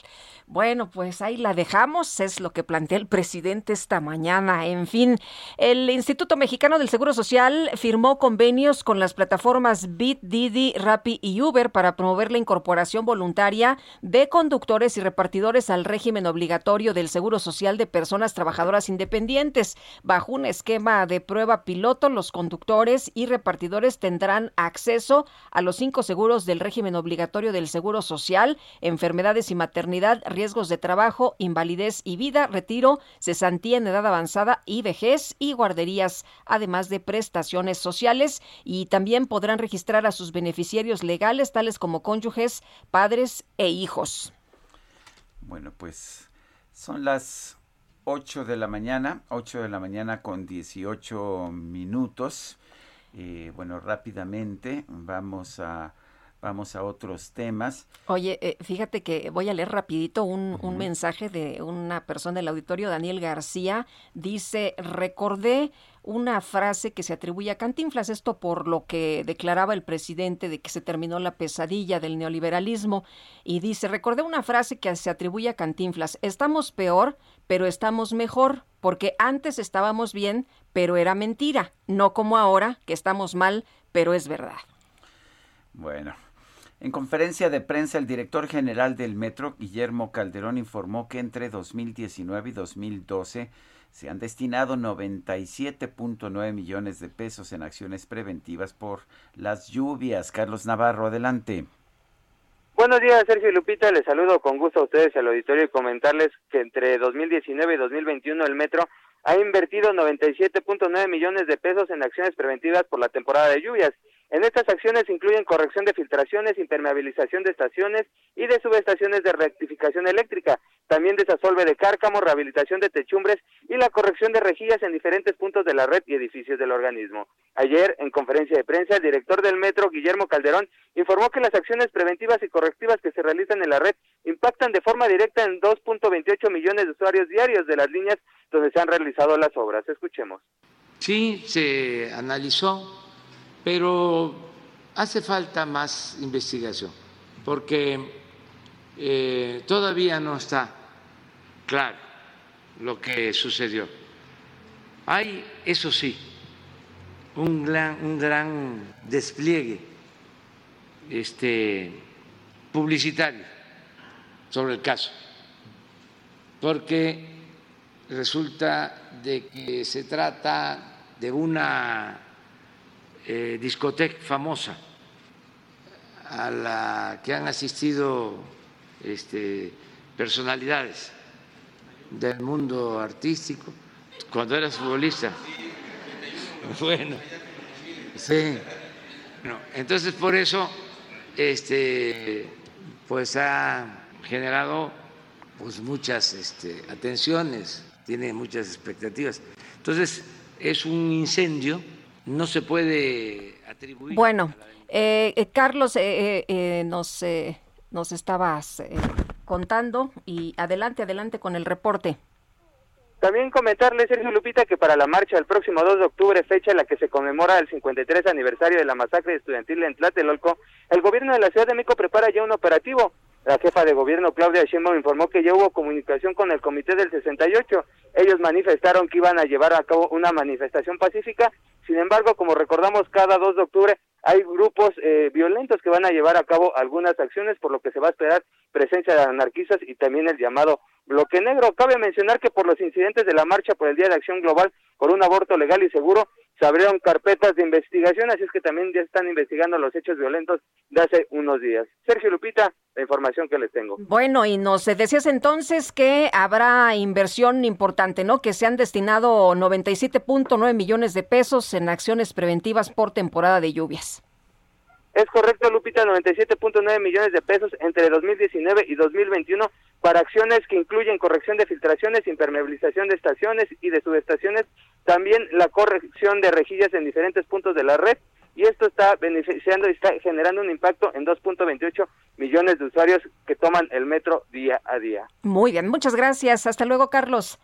Speaker 2: Bueno, pues ahí la dejamos, es lo que plantea el presidente esta mañana. En fin, el Instituto Mexicano del Seguro Social firmó convenios con las plataformas Bit, Didi, Rappi y Uber para promover la incorporación voluntaria de conductores y repartidores al régimen obligatorio del Seguro Social de personas trabajadoras independientes. Bajo un esquema de prueba piloto, los conductores y repartidores tendrán acceso a los cinco seguros del régimen obligatorio del Seguro Social, enfermedades y maternidad, riesgos de trabajo, invalidez y vida, retiro, cesantía en edad avanzada y vejez y guarderías, además de prestaciones sociales y también podrán registrar a sus beneficiarios legales, tales como cónyuges, padres e hijos.
Speaker 1: Bueno, pues son las 8 de la mañana, 8 de la mañana con 18 minutos. Eh, bueno, rápidamente vamos a Vamos a otros temas.
Speaker 2: Oye, eh, fíjate que voy a leer rapidito un, un, mensaje de una persona del auditorio, Daniel García. Dice, recordé una frase que se atribuye a Cantinflas, esto por lo que declaraba el presidente de que se terminó la pesadilla del neoliberalismo. Y dice, recordé una frase que se atribuye a Cantinflas, estamos peor, pero estamos mejor, porque antes estábamos bien, pero era mentira, no como ahora, que estamos mal, pero es verdad.
Speaker 1: Bueno, en conferencia de prensa, el director general del Metro, Guillermo Calderón, informó que entre 2019 y 2012 se han destinado 97.9 millones de pesos en acciones preventivas por las lluvias. Carlos Navarro, adelante.
Speaker 15: Buenos días, Sergio y Lupita. Les saludo con gusto a ustedes al auditorio y comentarles que entre 2019 y 2021 el Metro ha invertido 97.9 millones de pesos en acciones preventivas por la temporada de lluvias. En estas acciones incluyen corrección de filtraciones, impermeabilización de estaciones y de subestaciones de rectificación eléctrica, también desasolve de cárcamo, rehabilitación de techumbres y la corrección de rejillas en diferentes puntos de la red y edificios del organismo. Ayer, en conferencia de prensa, el director del metro, Guillermo Calderón, informó que las acciones preventivas y correctivas que se realizan en la red impactan de forma directa en 2.28 millones de usuarios diarios de las líneas donde se han realizado las obras. Escuchemos.
Speaker 4: Sí, se analizó pero hace falta más investigación, porque eh, todavía no está claro lo que sucedió. Hay, eso sí, un gran, un gran despliegue este, publicitario sobre el caso, porque resulta de que se trata de una eh, discoteca famosa a la que han asistido este, personalidades del mundo artístico cuando eras futbolista. Bueno, sí. entonces por eso este, pues ha generado pues muchas este, atenciones, tiene muchas expectativas. Entonces es un incendio no se puede atribuir.
Speaker 2: Bueno, eh, eh, Carlos, eh, nos, nos estabas contando y adelante, adelante con el reporte.
Speaker 15: También comentarle, Sergio Lupita, que para la marcha del próximo 2 de octubre, fecha en la que se conmemora el 53 aniversario de la masacre estudiantil en Tlatelolco, el gobierno de la Ciudad de México prepara ya un operativo. La jefa de gobierno, Claudia Sheinbaum, informó que ya hubo comunicación con el comité del 68. Ellos manifestaron que iban a llevar a cabo una manifestación pacífica sin embargo, como recordamos, cada 2 de octubre hay grupos eh, violentos que van a llevar a cabo algunas acciones, por lo que se va a esperar presencia de anarquistas y también el llamado bloque negro. Cabe mencionar que por los incidentes de la marcha por el Día de Acción Global por un aborto legal y seguro, se abrieron carpetas de investigación, así es que también ya están investigando los hechos violentos de hace unos días. Sergio Lupita, la información que les tengo.
Speaker 2: Bueno, y nos decías entonces que habrá inversión importante, ¿no? Que se han destinado 97.9 millones de pesos en acciones preventivas por temporada de lluvias.
Speaker 15: Es correcto, Lupita, 97.9 millones de pesos entre 2019 y 2021 para acciones que incluyen corrección de filtraciones, impermeabilización de estaciones y de subestaciones, también la corrección de rejillas en diferentes puntos de la red y esto está beneficiando y está generando un impacto en 2.28 millones de usuarios que toman el metro día a día.
Speaker 2: Muy bien, muchas gracias. Hasta luego, Carlos.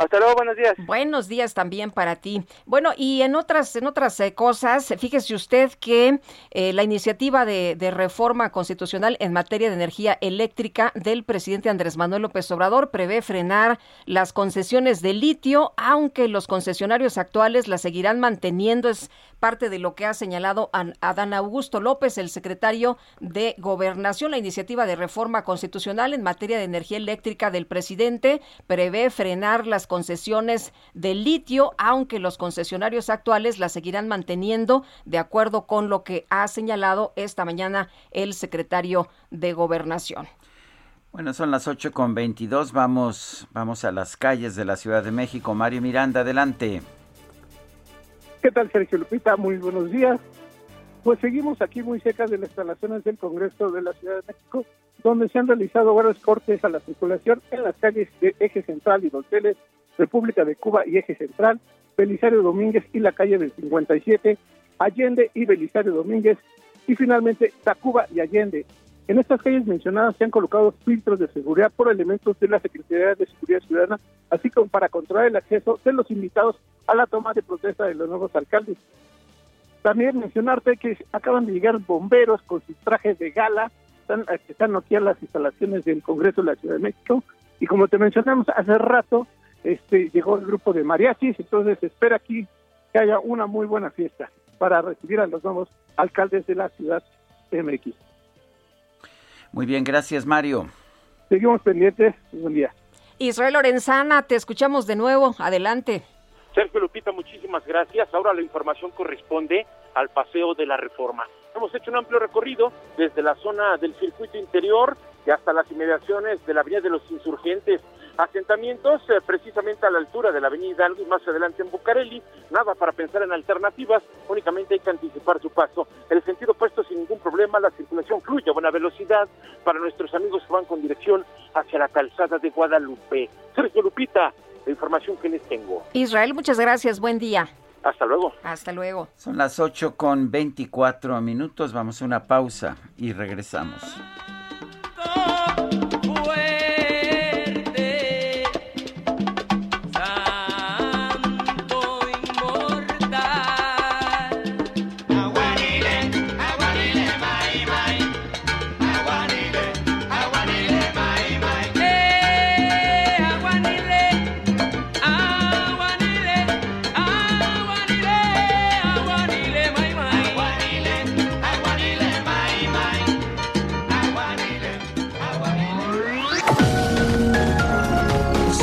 Speaker 15: Hasta luego, buenos días.
Speaker 2: Buenos días también para ti. Bueno, y en otras, en otras eh, cosas, fíjese usted que eh, la iniciativa de, reforma constitucional en materia de energía eléctrica del presidente Andrés Manuel López Obrador prevé frenar las concesiones de litio, aunque los concesionarios actuales las seguirán manteniendo. Es parte de lo que ha señalado Adán Augusto López, el secretario de Gobernación. La iniciativa de reforma constitucional en materia de energía eléctrica del presidente prevé frenar las concesiones de litio, aunque los concesionarios actuales la seguirán manteniendo de acuerdo con lo que ha señalado esta mañana el secretario de Gobernación.
Speaker 1: Bueno, son las 8 con 22. Vamos, vamos a las calles de la Ciudad de México. Mario Miranda, adelante.
Speaker 19: ¿Qué tal, Sergio Lupita? Muy buenos días. Pues seguimos aquí muy cerca de las instalaciones del Congreso de la Ciudad de México, donde se han realizado varios cortes a la circulación en las calles de Eje Central y Donceles República de Cuba y Eje Central, Belisario Domínguez y la calle del 57, Allende y Belisario Domínguez, y finalmente Tacuba y Allende. En estas calles mencionadas se han colocado filtros de seguridad por elementos de la Secretaría de Seguridad Ciudadana, así como para controlar el acceso de los invitados a la toma de protesta de los nuevos alcaldes. También mencionarte que acaban de llegar bomberos con sus trajes de gala, están, están aquí en las instalaciones del Congreso de la Ciudad de México, y como te mencionamos hace rato, este, llegó el grupo de mariachis, entonces espera aquí que haya una muy buena fiesta para recibir a los nuevos alcaldes de la ciudad de MX.
Speaker 1: Muy bien, gracias Mario.
Speaker 19: Seguimos pendientes, buen día.
Speaker 2: Israel Lorenzana, te escuchamos de nuevo, adelante.
Speaker 8: Sergio Lupita, muchísimas gracias. Ahora la información corresponde al Paseo de la Reforma. Hemos hecho un amplio recorrido desde la zona del circuito interior y hasta las inmediaciones de la Avenida de los Insurgentes asentamientos eh, precisamente a la altura de la avenida Hidalgo y más adelante en Bucareli, nada para pensar en alternativas, únicamente hay que anticipar su paso. El sentido opuesto sin ningún problema, la circulación fluye a buena velocidad para nuestros amigos que van con dirección hacia la calzada de Guadalupe. Sergio Lupita, la información que les tengo.
Speaker 2: Israel, muchas gracias, buen día.
Speaker 8: Hasta luego.
Speaker 2: Hasta luego.
Speaker 1: Son las 8 con 24 minutos, vamos a una pausa y regresamos.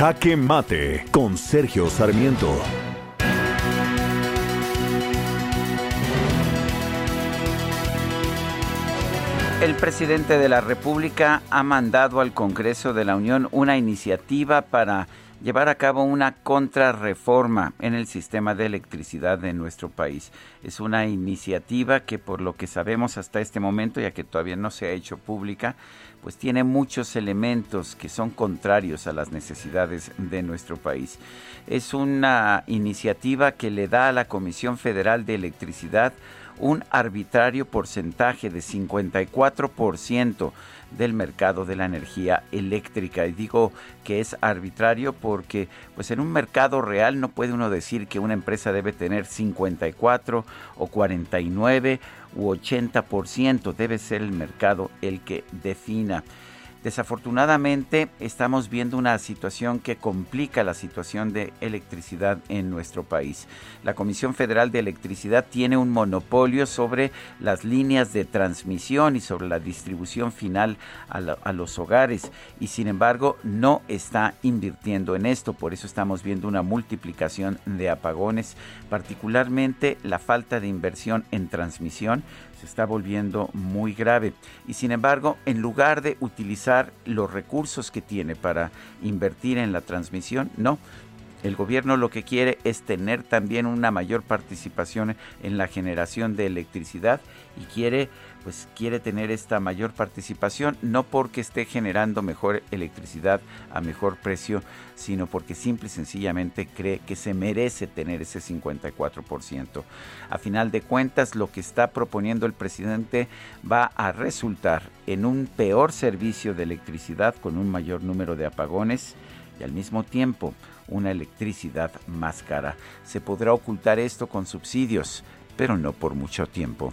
Speaker 20: Jaque Mate con Sergio Sarmiento.
Speaker 1: El presidente de la República ha mandado al Congreso de la Unión una iniciativa para llevar a cabo una contrarreforma en el sistema de electricidad de nuestro país. Es una iniciativa que por lo que sabemos hasta este momento, ya que todavía no se ha hecho pública, pues tiene muchos elementos que son contrarios a las necesidades de nuestro país. Es una iniciativa que le da a la Comisión Federal de Electricidad un arbitrario porcentaje de 54% del mercado de la energía eléctrica. Y digo que es arbitrario porque pues en un mercado real no puede uno decir que una empresa debe tener 54 o 49 u 80%, debe ser el mercado el que defina. Desafortunadamente estamos viendo una situación que complica la situación de electricidad en nuestro país. La Comisión Federal de Electricidad tiene un monopolio sobre las líneas de transmisión y sobre la distribución final a, los hogares y sin embargo no está invirtiendo en esto. Por eso estamos viendo una multiplicación de apagones, particularmente la falta de inversión en transmisión se está volviendo muy grave. Y sin embargo, en lugar de utilizar los recursos que tiene para invertir en la transmisión, no, el gobierno lo que quiere es tener también una mayor participación en la generación de electricidad y quiere pues quiere tener esta mayor participación no porque esté generando mejor electricidad a mejor precio, sino porque simple y sencillamente cree que se merece tener ese 54%. A final de cuentas, lo que está proponiendo el presidente va a resultar en un peor servicio de electricidad con un mayor número de apagones y al mismo tiempo una electricidad más cara. Se podrá ocultar esto con subsidios, pero no por mucho tiempo.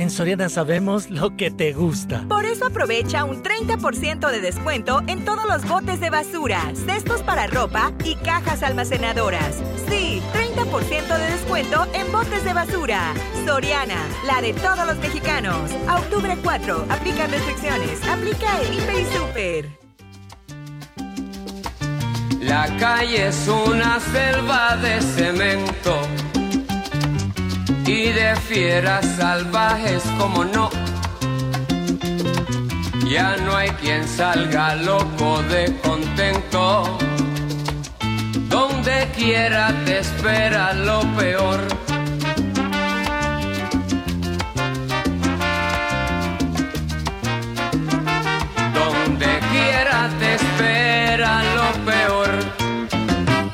Speaker 9: En Soriana sabemos lo que te gusta.
Speaker 10: Por eso aprovecha un 30% de descuento en todos los botes de basura, cestos para ropa y cajas almacenadoras. Sí, 30% de descuento en botes de basura. Soriana, la de todos los mexicanos. A octubre 4, aplica restricciones. Aplica el Hiper y Super.
Speaker 24: La calle es una selva de cemento y de fieras salvajes como no. Ya no hay quien salga loco de contento. Donde quiera te espera lo peor. Donde quiera te espera lo.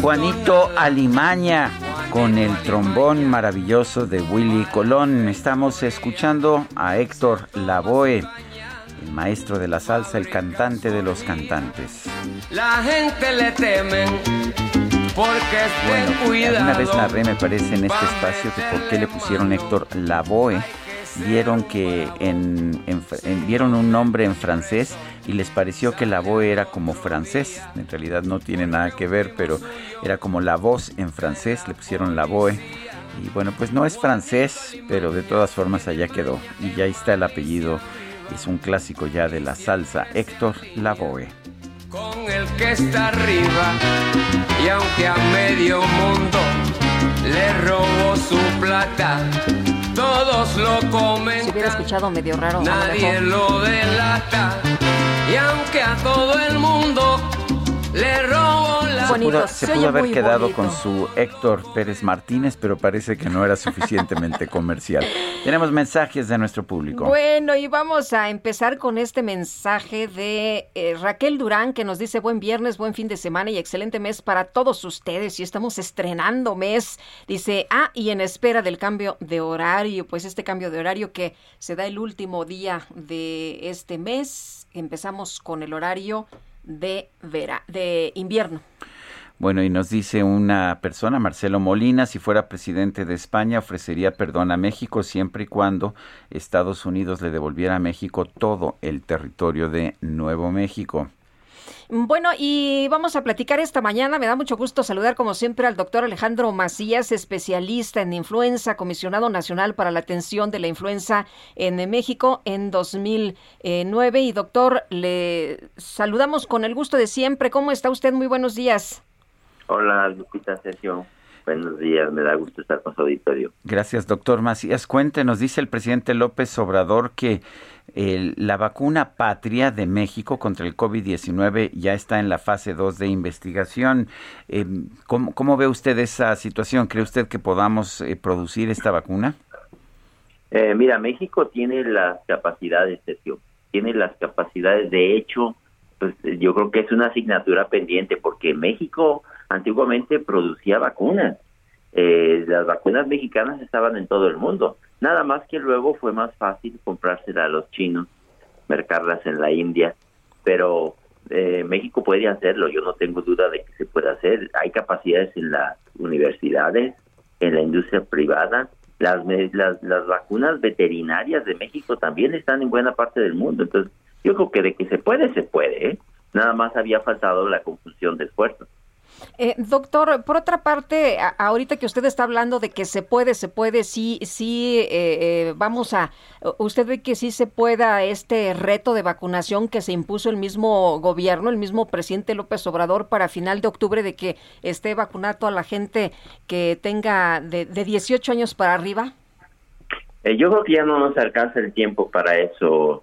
Speaker 1: Juanito Alimaña con el trombón maravilloso de Willy Colón. Estamos escuchando a Héctor Lavoe, el maestro de la salsa, el cantante de los cantantes.
Speaker 24: La gente le teme porque
Speaker 1: bueno, Una vez narré, me parece, en este espacio que por qué le pusieron Héctor Lavoe. Vieron que en, vieron un nombre en francés y les pareció que la voz era como francés. En realidad no tiene nada que ver, pero era como la voz en francés, le pusieron la voe. Y bueno, pues no es francés, pero de todas formas allá quedó. Y ya está el apellido, es un clásico ya de la salsa, Héctor Lavoe.
Speaker 24: Con el que está arriba, y aunque a medio mundo le robó su plata, todos lo comen.
Speaker 2: Si hubiera escuchado medio raro.
Speaker 24: Nadie lo delata. Y aunque a todo el mundo le robo la...
Speaker 1: se pudo, haber quedado con su Héctor Pérez Martínez, pero parece que no era suficientemente comercial. Tenemos mensajes de nuestro público.
Speaker 2: Bueno, y vamos a empezar con este mensaje de eh, Raquel Durán, que nos dice buen viernes, buen fin de semana y excelente mes para todos ustedes. Y estamos estrenando mes. Dice, ah, y en espera del cambio de horario, pues este cambio de horario que se da el último día de este mes empezamos con el horario de, vera, de invierno.
Speaker 1: Bueno, y nos dice una persona, Marcelo Molina, si fuera presidente de España, ofrecería perdón a México siempre y cuando Estados Unidos le devolviera a México todo el territorio de Nuevo México.
Speaker 2: Bueno, y vamos a platicar esta mañana. Me da mucho gusto saludar, como siempre, al doctor Alejandro Macías, especialista en influenza, comisionado nacional para la atención de la influenza en México en 2009. Y doctor, le saludamos con el gusto de siempre. ¿Cómo está usted? Muy buenos días.
Speaker 25: Hola, Lupita Sergio. Buenos días, me da gusto estar con su auditorio.
Speaker 1: Gracias, doctor Macías. Cuéntenos, dice el presidente López Obrador que la vacuna patria de México contra el COVID-19 ya está en la fase 2 de investigación. Eh, ¿cómo, ve usted esa situación? ¿Cree usted que podamos eh, producir esta vacuna?
Speaker 25: Eh, mira, México tiene las capacidades, Sergio, tiene las capacidades. De hecho, pues yo creo que es una asignatura pendiente porque México antiguamente producía vacunas. Eh, las vacunas mexicanas estaban en todo el mundo. Nada más que luego fue más fácil comprárselas a los chinos, mercarlas en la India. Pero eh, México puede hacerlo, yo no tengo duda de que se puede hacer. Hay capacidades en las universidades, en la industria privada, las, las, las vacunas veterinarias de México también están en buena parte del mundo. Entonces, yo creo que de que se puede, se puede. ¿eh? Nada más había faltado la confusión de esfuerzos.
Speaker 2: Eh, doctor, por otra parte, ahorita que usted está hablando de que se puede, se puede, sí, sí, eh, eh, vamos a, usted ve que sí se pueda este reto de vacunación que se impuso el mismo gobierno, el mismo presidente López Obrador para final de octubre de que esté vacunado a la gente que tenga de, de 18 años para arriba.
Speaker 25: yo creo que ya no nos alcanza el tiempo para eso,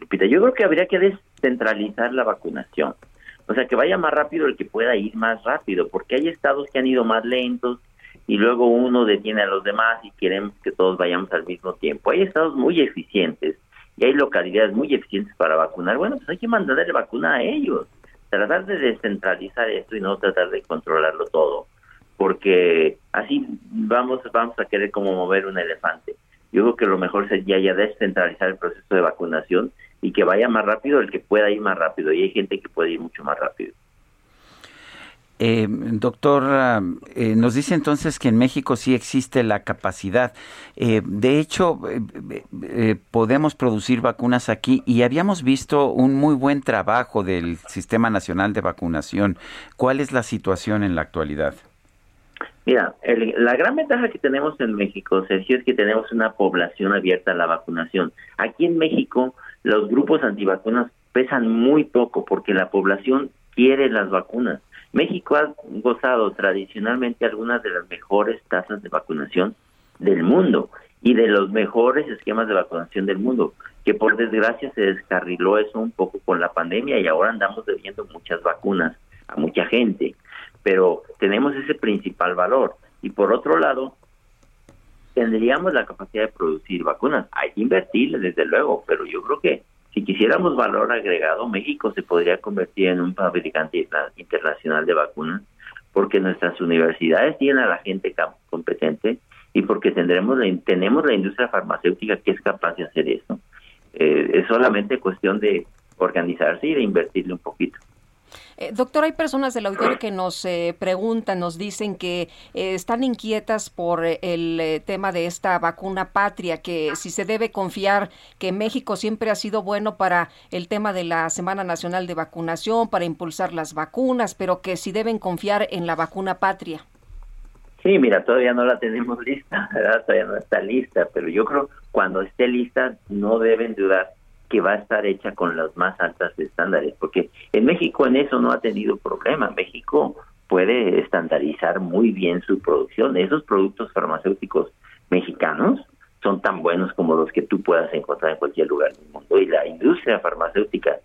Speaker 25: Lupita. Yo creo que habría que descentralizar la vacunación. O sea, que vaya más rápido el que pueda ir más rápido, porque hay estados que han ido más lentos y luego uno detiene a los demás y queremos que todos vayamos al mismo tiempo. Hay estados muy eficientes y hay localidades muy eficientes para vacunar. Bueno, pues hay que mandarle vacuna a ellos. Tratar de descentralizar esto y no tratar de controlarlo todo, porque así vamos, vamos a querer como mover un elefante. Yo creo que lo mejor sería ya descentralizar el proceso de vacunación y que vaya más rápido el que pueda ir más rápido. Y hay gente que puede ir mucho más rápido.
Speaker 1: Eh, doctor, eh, nos dice entonces que en México sí existe la capacidad. Eh, de hecho, podemos producir vacunas aquí y habíamos visto un muy buen trabajo del Sistema Nacional de Vacunación. ¿Cuál es la situación en la actualidad?
Speaker 25: Mira, la gran ventaja que tenemos en México, Sergio, es que tenemos una población abierta a la vacunación. Aquí en México los grupos antivacunas pesan muy poco porque la población quiere las vacunas. México ha gozado tradicionalmente algunas de las mejores tasas de vacunación del mundo y de los mejores esquemas de vacunación del mundo, que por desgracia se descarriló eso un poco con la pandemia y ahora andamos debiendo muchas vacunas a mucha gente, pero tenemos ese principal valor. Y por otro lado, tendríamos la capacidad de producir vacunas. Hay que invertir, desde luego, pero yo creo que si quisiéramos valor agregado, México se podría convertir en un fabricante internacional de vacunas, porque nuestras universidades tienen a la gente competente y porque tendremos la, tenemos la industria farmacéutica que es capaz de hacer eso. Eh, es solamente cuestión de organizarse y de invertirle un poquito.
Speaker 2: Eh, doctor, hay personas del auditorio que nos eh, preguntan, nos dicen que eh, están inquietas por el tema de esta vacuna patria, que si se debe confiar que México siempre ha sido bueno para el tema de la Semana Nacional de Vacunación, para impulsar las vacunas, pero que si deben confiar en la vacuna patria.
Speaker 25: Sí, mira, todavía no la tenemos lista, todavía no está lista, pero yo creo cuando esté lista no deben dudar que va a estar hecha con los más altos estándares, porque en México en eso no ha tenido problema. México puede estandarizar muy bien su producción. Esos productos farmacéuticos mexicanos son tan buenos como los que tú puedas encontrar en cualquier lugar del mundo. Y la industria farmacéutica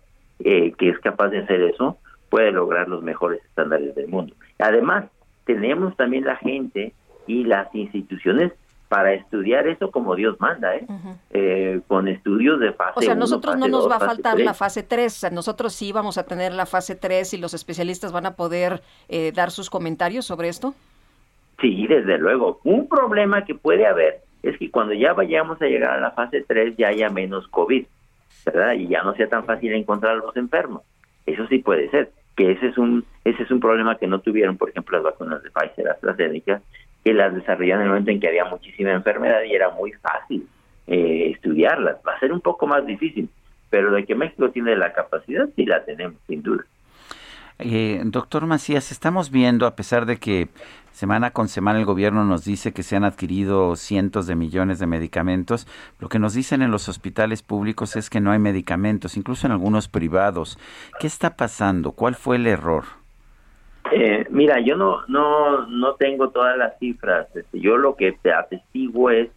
Speaker 25: eh, que es capaz de hacer eso puede lograr los mejores estándares del mundo. Además, tenemos también la gente y las instituciones para estudiar eso como Dios manda, ¿eh? ¿eh? con estudios de fase 1.
Speaker 2: O sea, nosotros no nos va a faltar la fase 3, nosotros sí vamos a tener la fase 3 y los especialistas van a poder eh, dar sus comentarios sobre esto.
Speaker 25: Sí, desde luego. Un problema que puede haber es que cuando ya vayamos a llegar a la fase 3 ya haya menos COVID, ¿verdad? Y ya no sea tan fácil encontrar a los enfermos. Eso sí puede ser, que ese es un ese es un problema que no tuvieron, por ejemplo, las vacunas de Pfizer, AstraZeneca, que las desarrollaron en el momento en que había muchísima enfermedad y era muy fácil eh, estudiarlas. Va a ser un poco más difícil, pero de que México tiene la capacidad, sí la tenemos, sin duda.
Speaker 1: Eh, doctor Macías, estamos viendo, a pesar de que semana con semana el gobierno nos dice que se han adquirido cientos de millones de medicamentos, lo que nos dicen en los hospitales públicos es que no hay medicamentos, incluso en algunos privados. ¿Qué está pasando? ¿Cuál fue el error?
Speaker 25: Eh, mira, yo no, no, no tengo todas las cifras. Este, yo lo que te atestigo es,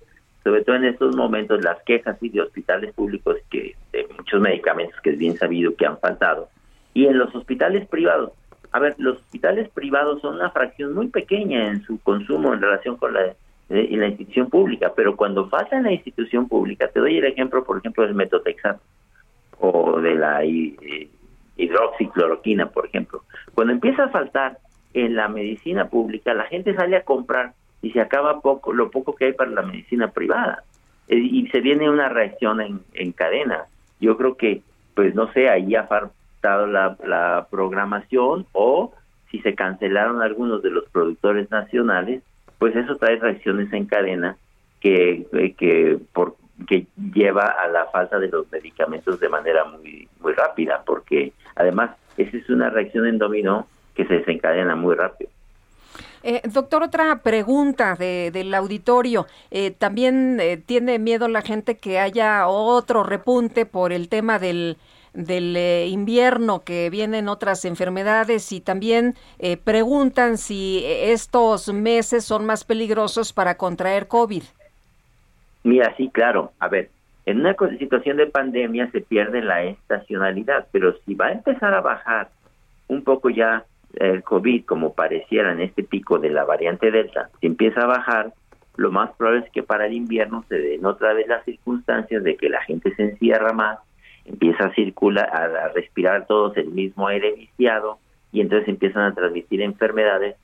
Speaker 25: sobre todo en estos momentos, las quejas y de hospitales públicos que de muchos medicamentos que es bien sabido que han faltado. Y en los hospitales privados, a ver, los hospitales privados son una fracción muy pequeña en su consumo en relación con la, eh, la institución pública, pero cuando falta en la institución pública, te doy el ejemplo, por ejemplo, del metotrexato o de la eh, hidroxicloroquina, por ejemplo. Cuando empieza a faltar en la medicina pública, la gente sale a comprar y se acaba poco lo poco que hay para la medicina privada eh, y se viene una reacción en, en cadena. Yo creo que, pues no sé, ahí ha faltado la, la programación o si se cancelaron algunos de los productores nacionales, pues eso trae reacciones en cadena que, que por que lleva a la falta de los medicamentos de manera muy muy rápida porque además esa es una reacción en dominó que se desencadena muy rápido.
Speaker 2: Eh, doctor, otra pregunta de, del auditorio. Eh, también eh, tiene miedo la gente que haya otro repunte por el tema del, del invierno que vienen otras enfermedades y también preguntan si estos meses son más peligrosos para contraer COVID.
Speaker 25: Mira, sí, claro. A ver, en una situación de pandemia se pierde la estacionalidad, pero si va a empezar a bajar un poco ya el COVID, como pareciera en este pico de la variante Delta, si empieza a bajar, lo más probable es que para el invierno se den otra vez las circunstancias de que la gente se encierra más, empieza a circular, a, respirar todos el mismo aire viciado y entonces empiezan a transmitir enfermedades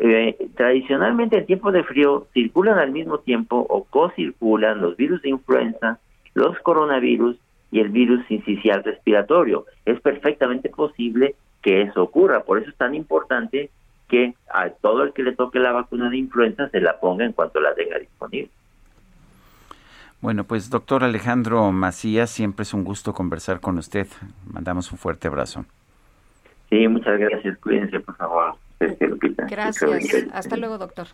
Speaker 25: eh, tradicionalmente en tiempo de frío circulan al mismo tiempo o co-circulan los virus de influenza, los coronavirus y el virus sincicial respiratorio. Es perfectamente posible que eso ocurra, por eso es tan importante que a todo el que le toque la vacuna de influenza se la ponga en cuanto la tenga disponible.
Speaker 1: Bueno, pues doctor Alejandro Macías, siempre es un gusto conversar con usted. Mandamos un fuerte abrazo.
Speaker 25: Sí, muchas gracias. Cuídense, por favor.
Speaker 2: Gracias. Hasta luego, doctor.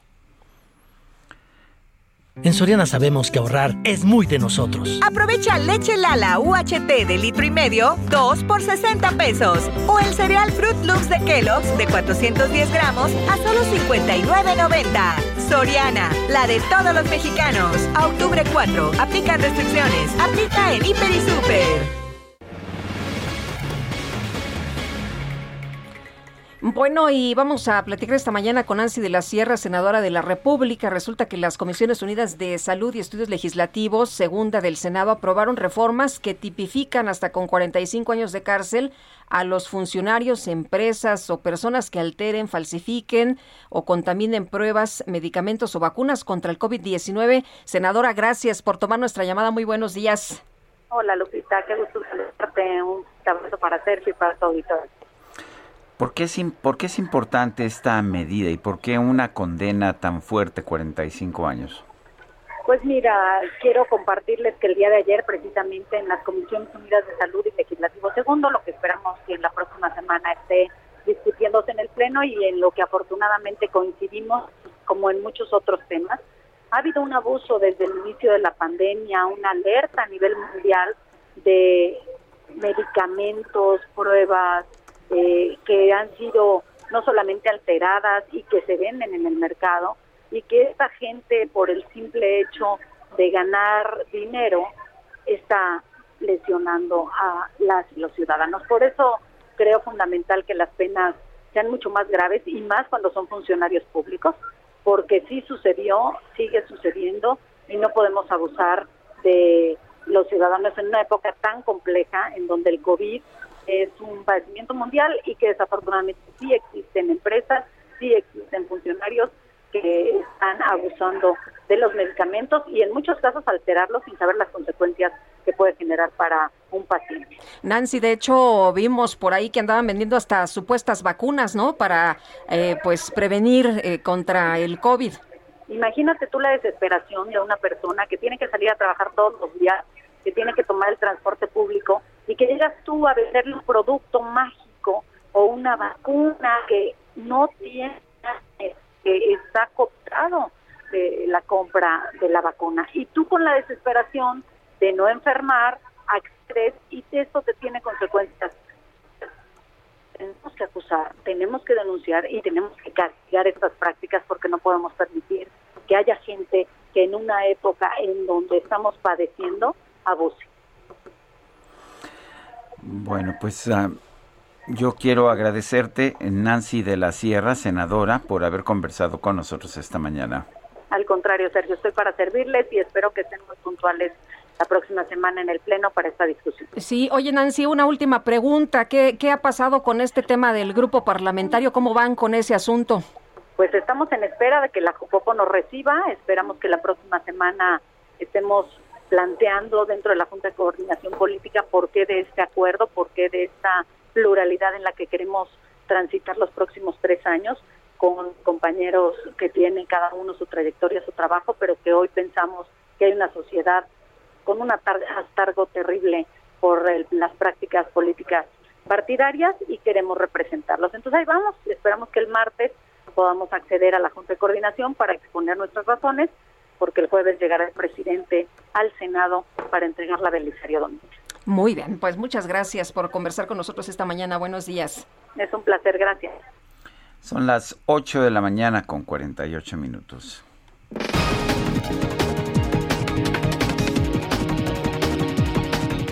Speaker 9: En Soriana sabemos que ahorrar es muy de nosotros.
Speaker 10: Aprovecha leche Lala UHT de litro y medio, 2 por 60 pesos. O el cereal Fruit Loops de Kellogg's de 410 gramos a solo 59.90. Soriana, la de todos los mexicanos. A octubre 4, aplican restricciones. Aplica en Hiper y Super.
Speaker 2: Bueno, y vamos a platicar esta mañana con Nancy de la Sierra, senadora de la República. Resulta que las Comisiones Unidas de Salud y Estudios Legislativos, segunda del Senado, aprobaron reformas que tipifican hasta con 45 años de cárcel a los funcionarios, empresas o personas que alteren, falsifiquen o contaminen pruebas, medicamentos o vacunas contra el COVID-19. Senadora, gracias por tomar nuestra llamada. Muy buenos días.
Speaker 26: Hola, Lupita. Qué gusto saludarte. Un abrazo para Sergio y para tu auditorio.
Speaker 1: ¿Por qué, es, ¿Por qué es importante esta medida y por qué una condena tan fuerte, 45 años?
Speaker 26: Pues mira, quiero compartirles que el día de ayer, precisamente en las Comisiones Unidas de Salud y Legislativo Segundo, lo que esperamos que en la próxima semana esté discutiéndose en el Pleno y en lo que afortunadamente coincidimos, como en muchos otros temas, ha habido un abuso desde el inicio de la pandemia, una alerta a nivel mundial de medicamentos, pruebas, eh, que han sido no solamente alteradas y que se venden en el mercado y que esta gente por el simple hecho de ganar dinero está lesionando a las los ciudadanos. Por eso creo fundamental que las penas sean mucho más graves y más cuando son funcionarios públicos, porque sí sucedió, sigue sucediendo y no podemos abusar de los ciudadanos en una época tan compleja en donde el COVID es un padecimiento mundial y que desafortunadamente sí existen empresas, sí existen funcionarios que están abusando de los medicamentos y en muchos casos alterarlos sin saber las consecuencias que puede generar para un paciente.
Speaker 2: Nancy, de hecho vimos por ahí que andaban vendiendo hasta supuestas vacunas, ¿no? Para eh, pues prevenir eh, contra el COVID.
Speaker 26: Imagínate tú la desesperación de una persona que tiene que salir a trabajar todos los días, que tiene que tomar el transporte público y que llegas tú a venderle un producto mágico o una vacuna que no tiene, que está cooptado la compra de la vacuna. Y tú con la desesperación de no enfermar, accedes y eso te tiene consecuencias tenemos que acusar, tenemos que denunciar y tenemos que castigar estas prácticas porque no podemos permitir que haya gente que en una época en donde estamos padeciendo abuse.
Speaker 1: Bueno, pues ah, yo quiero agradecerte, Nancy de la Sierra, senadora, por haber conversado con nosotros esta mañana.
Speaker 26: Al contrario, Sergio, estoy para servirles y espero que estén muy puntuales la próxima semana en el Pleno para esta discusión.
Speaker 2: Sí, oye Nancy, una última pregunta. ¿Qué, qué ha pasado con este tema del grupo parlamentario? ¿Cómo van con ese asunto?
Speaker 26: Pues estamos en espera de que la Jupopo nos reciba. Esperamos que la próxima semana estemos planteando dentro de la Junta de Coordinación Política por qué de este acuerdo, por qué de esta pluralidad en la que queremos transitar los próximos tres años con compañeros que tienen cada uno su trayectoria, su trabajo, pero que hoy pensamos que hay una sociedad con un astargo terrible por las prácticas políticas partidarias y queremos representarlos. Entonces ahí vamos, esperamos que el martes podamos acceder a la Junta de Coordinación para exponer nuestras razones, porque el jueves llegará el presidente al Senado para entregar la Belisario Domínguez.
Speaker 2: Muy bien, pues muchas gracias por conversar con nosotros esta mañana. Buenos días.
Speaker 26: Es un placer, gracias.
Speaker 1: Son las 8 de la mañana con 48 minutos.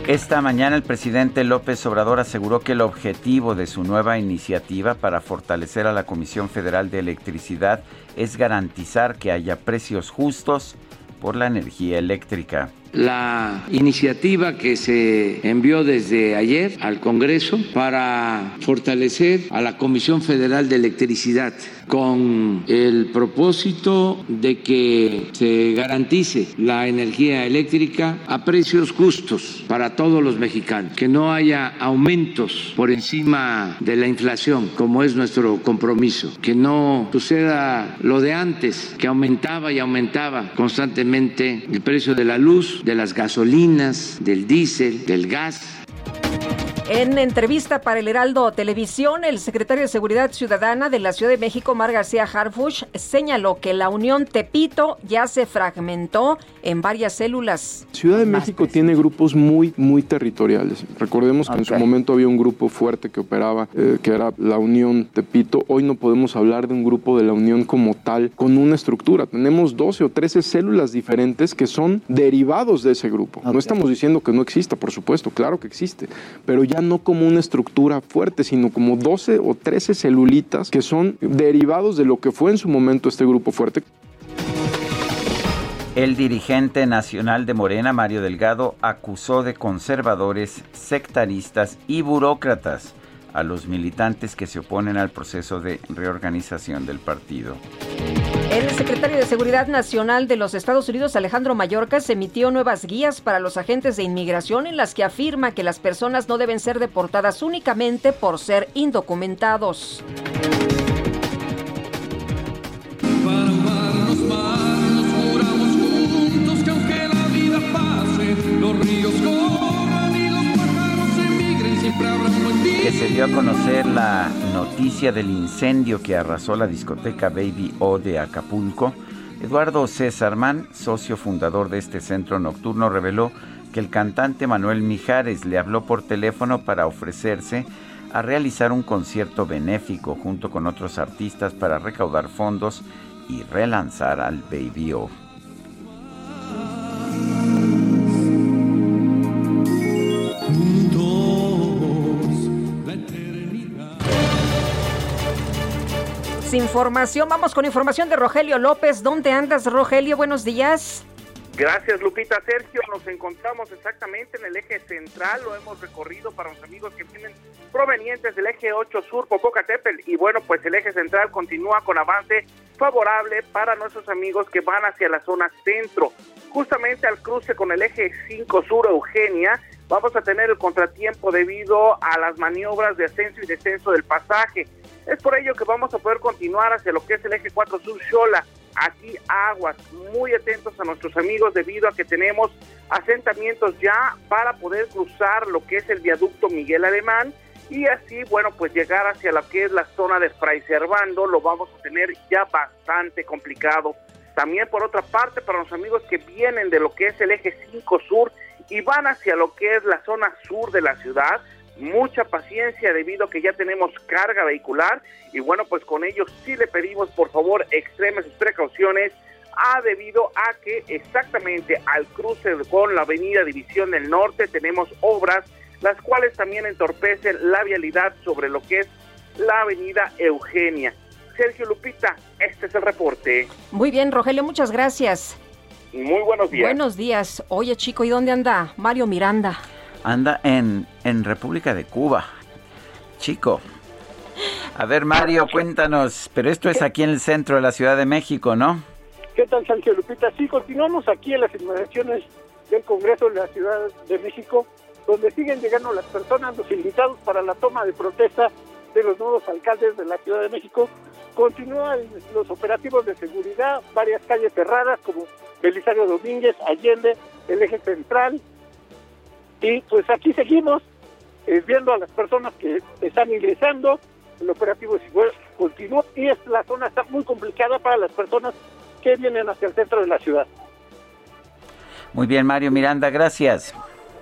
Speaker 1: Esta mañana el presidente López Obrador aseguró que el objetivo de su nueva iniciativa para fortalecer a la Comisión Federal de Electricidad es garantizar que haya precios justos por la energía eléctrica
Speaker 4: la iniciativa que se envió desde ayer al Congreso para fortalecer a la Comisión Federal de Electricidad con el propósito de que se garantice la energía eléctrica a precios justos para todos los mexicanos, que no haya aumentos por encima de la inflación, como es nuestro compromiso, que no suceda lo de antes, que aumentaba y aumentaba constantemente el precio de la luz, de las gasolinas, del diésel, del gas
Speaker 2: en entrevista para el Heraldo Televisión, el secretario de Seguridad Ciudadana de la Ciudad de México, Mar García Harfush, señaló que la Unión Tepito ya se fragmentó en varias células.
Speaker 27: Ciudad de México tiene grupos muy, muy territoriales. Recordemos que en su momento había un grupo fuerte que operaba, eh, que era la Unión Tepito. Hoy no podemos hablar de un grupo de la Unión como tal, con una estructura. Tenemos 12 o 13 células diferentes que son derivados de ese grupo. No estamos diciendo que no exista, por supuesto, claro que existe, pero ya no como una estructura fuerte, sino como 12 o 13 celulitas que son derivados de lo que fue en su momento este grupo fuerte.
Speaker 1: El dirigente nacional de Morena, Mario Delgado, acusó de conservadores, sectaristas y burócratas a los militantes que se oponen al proceso de reorganización del partido.
Speaker 2: El secretario de Seguridad Nacional de los Estados Unidos, Alejandro Mayorkas, emitió nuevas guías para los agentes de inmigración en las que afirma que las personas no deben ser deportadas únicamente por ser indocumentados.
Speaker 1: Que se dio a conocer la noticia del incendio que arrasó la discoteca Baby O de Acapulco, Eduardo César Mann, socio fundador de este centro nocturno, reveló que el cantante Manuel Mijares le habló por teléfono para ofrecerse a realizar un concierto benéfico junto con otros artistas para recaudar fondos y relanzar al Baby O.
Speaker 2: información. Vamos con información de Rogelio López. ¿Dónde andas, Rogelio? Buenos días.
Speaker 17: Gracias, Lupita. Sergio, nos encontramos exactamente en el eje central. Lo hemos recorrido para los amigos que vienen provenientes del eje 8 sur, Popocatépetl. Y bueno, pues el eje central continúa con avance favorable para nuestros amigos que van hacia la zona centro. Justamente al cruce con el eje 5 sur, Eugenia, vamos a tener el contratiempo debido a las maniobras de ascenso y descenso del pasaje. Es por ello que vamos a poder continuar hacia lo que es el eje 4 sur Xola. Aquí aguas, muy atentos a nuestros amigos debido a que tenemos asentamientos ya para poder cruzar lo que es el viaducto Miguel Alemán y así, bueno, pues llegar hacia lo que es la zona de Fray Servando lo vamos a tener ya bastante complicado. También por otra parte, para los amigos que vienen de lo que es el eje 5 sur y van hacia lo que es la zona sur de la ciudad, mucha paciencia debido a que ya tenemos carga vehicular y bueno, pues con ellos sí le pedimos por favor extremen sus precauciones ha debido a que exactamente al cruce con la avenida División del Norte tenemos obras las cuales también entorpecen la vialidad sobre lo que es la avenida Eugenia. Sergio Lupita, este es el reporte.
Speaker 2: Muy bien, Rogelio, muchas gracias.
Speaker 17: Muy buenos días.
Speaker 2: Buenos días. Oye, chico, ¿y dónde anda Mario Miranda?
Speaker 1: Anda en, en República de Cuba. Chico. A ver, Mario, cuéntanos, pero esto es aquí en el centro de la Ciudad de México, ¿no?
Speaker 19: ¿Qué tal, Sergio Lupita? Sí, continuamos aquí en las inmediaciones del Congreso de la Ciudad de México, donde siguen llegando las personas, los invitados para la toma de protesta de los nuevos alcaldes de la Ciudad de México. Continúan los operativos de seguridad, varias calles cerradas como Belisario Domínguez, Allende, el eje central. Y pues aquí seguimos eh, viendo a las personas que están ingresando. El operativo continúa y es, la zona está muy complicada para las personas que vienen hacia el centro de la ciudad.
Speaker 1: Muy bien, Mario Miranda, gracias.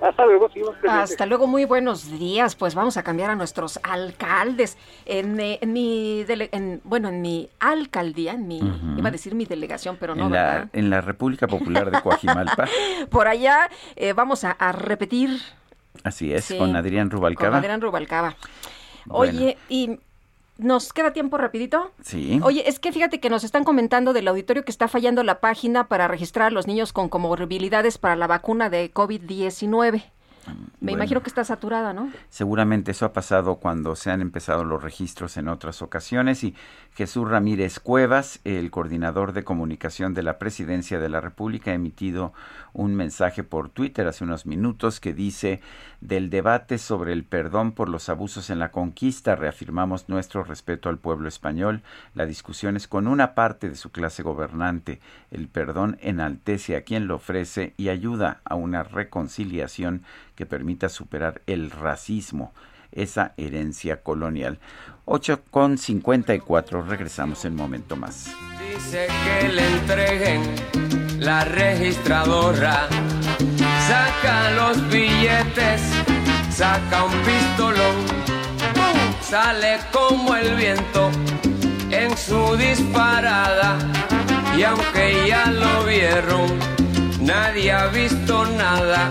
Speaker 19: Hasta luego,
Speaker 2: Hasta luego, muy buenos días. Pues vamos a cambiar a nuestros alcaldes. En, eh, mi, bueno, en mi alcaldía, en mi, iba a decir mi delegación, pero no,
Speaker 1: en la, En la República Popular de Coajimalpa.
Speaker 2: Por allá eh, vamos a, repetir.
Speaker 1: Así es, con Adrián Rubalcaba.
Speaker 2: Con Adrián Rubalcaba. Oye, y ¿Nos queda tiempo rapidito?
Speaker 1: Sí.
Speaker 2: Oye, es que fíjate que nos están comentando del auditorio que está fallando la página para registrar a los niños con comorbilidades para la vacuna de COVID-19. Me imagino que está saturada, ¿no?
Speaker 1: Seguramente eso ha pasado cuando se han empezado los registros en otras ocasiones y Jesús Ramírez Cuevas, el coordinador de comunicación de la Presidencia de la República, ha emitido un mensaje por Twitter hace unos minutos que dice del debate sobre el perdón por los abusos en la conquista reafirmamos nuestro respeto al pueblo español. La discusión es con una parte de su clase gobernante. El perdón enaltece a quien lo ofrece y ayuda a una reconciliación que permita superar el racismo, esa herencia colonial. 8 con 54, regresamos en momento más.
Speaker 28: Dice que le entreguen la registradora, saca los billetes, saca un pistolón, sale como el viento en su disparada. Y aunque ya lo vieron, nadie ha visto nada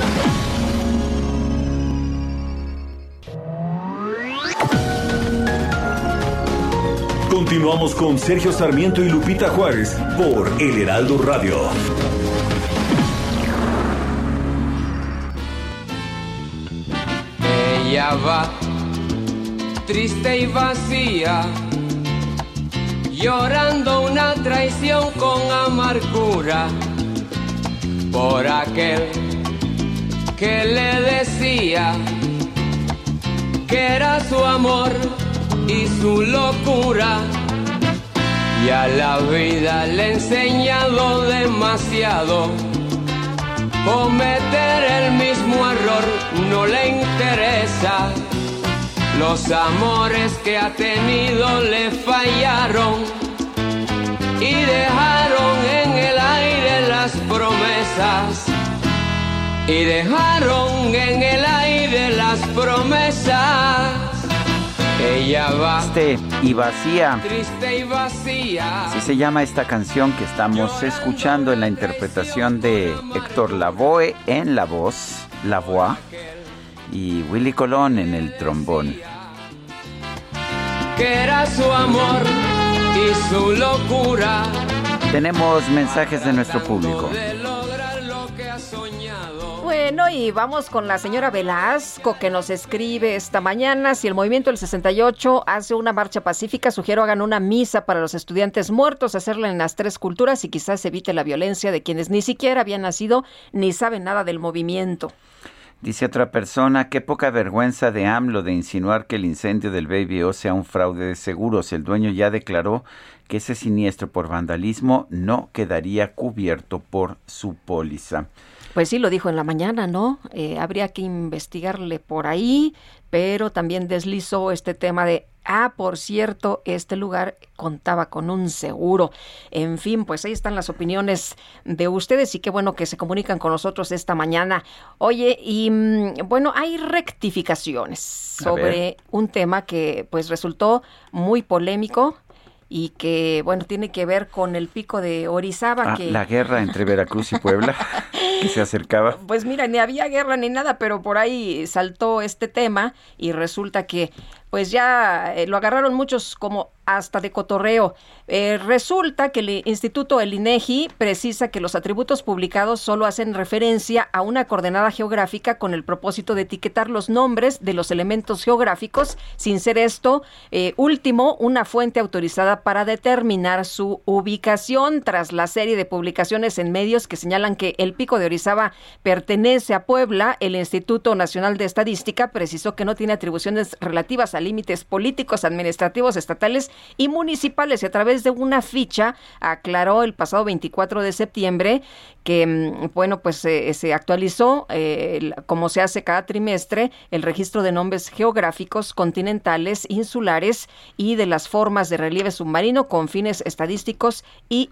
Speaker 20: Continuamos con Sergio Sarmiento y Lupita Juárez por El Heraldo Radio.
Speaker 28: Ella va triste y vacía, llorando una traición con amargura por aquel que le decía que era su amor y su locura y a la vida le he enseñado demasiado. Cometer el mismo error no le interesa. Los amores que ha tenido le fallaron y dejaron en el aire las promesas. Y dejaron en el aire las promesas. Ella va
Speaker 1: triste y vacía.
Speaker 28: Triste y vacía.
Speaker 1: Así se llama esta canción que estamos escuchando en la interpretación de Héctor Lavoe en la voz, la voix, y Willy Colón en el trombón.
Speaker 28: Que era su amor y su locura.
Speaker 1: Tenemos mensajes de nuestro público.
Speaker 2: Bueno, y vamos con la señora Velasco que nos escribe esta mañana. Si el movimiento del 68 hace una marcha pacífica, sugiero hagan una misa para los estudiantes muertos, hacerla en las tres culturas y quizás evite la violencia de quienes ni siquiera habían nacido ni saben nada del movimiento.
Speaker 1: Dice otra persona, qué poca vergüenza de AMLO de insinuar que el incendio del Baby O sea un fraude de seguros. El dueño ya declaró que ese siniestro por vandalismo no quedaría cubierto por su póliza.
Speaker 2: Pues sí, lo dijo en la mañana, ¿no? Eh, habría que investigarle por ahí, pero también deslizó este tema de Ah, por cierto, este lugar contaba con un seguro. En fin, pues ahí están las opiniones de ustedes y qué bueno que se comunican con nosotros esta mañana. Oye, y mm, bueno, hay rectificaciones sobre un tema que pues resultó muy polémico y que, bueno, tiene que ver con el pico de Orizaba.
Speaker 1: Ah,
Speaker 2: que...
Speaker 1: La guerra entre Veracruz y Puebla, se acercaba.
Speaker 2: Pues mira, ni había guerra ni nada, pero por ahí saltó este tema y resulta que pues ya eh, lo agarraron muchos como hasta de cotorreo. Eh, resulta que el Instituto El INEGI precisa que los atributos publicados solo hacen referencia a una coordenada geográfica con el propósito de etiquetar los nombres de los elementos geográficos, sin ser esto eh, último una fuente autorizada para determinar su ubicación. Tras la serie de publicaciones en medios que señalan que el pico de Orizaba pertenece a Puebla, el Instituto Nacional de Estadística precisó que no tiene atribuciones relativas límites políticos, administrativos, estatales y municipales. Y a través de una ficha aclaró el pasado 24 de septiembre que, mm, bueno, pues se actualizó, eh, como se hace cada trimestre, el registro de nombres geográficos, continentales, insulares y de las formas de relieve submarino con fines estadísticos y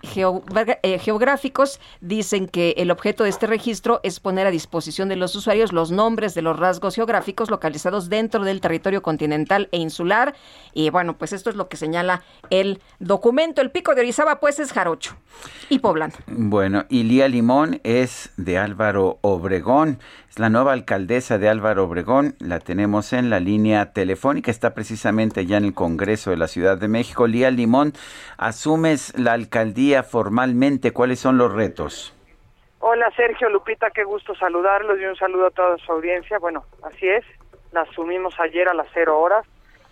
Speaker 2: eh, geográficos. Dicen que el objeto de este registro es poner a disposición de los usuarios los nombres de los rasgos geográficos localizados dentro del territorio continental e insular. Y bueno, pues esto es lo que señala el documento. El pico de Orizaba, pues, es jarocho y poblano.
Speaker 1: Bueno, y Lía Limón es de Álvaro Obregón. Es la nueva alcaldesa de Álvaro Obregón. La tenemos en la línea telefónica. Está precisamente ya en el Congreso de la Ciudad de México. Lía Limón, asumes la alcaldía formalmente. ¿Cuáles son los retos?
Speaker 29: Hola Sergio, Lupita, qué gusto saludarlos y un saludo a toda su audiencia. Bueno, así es, la asumimos ayer a las cero horas.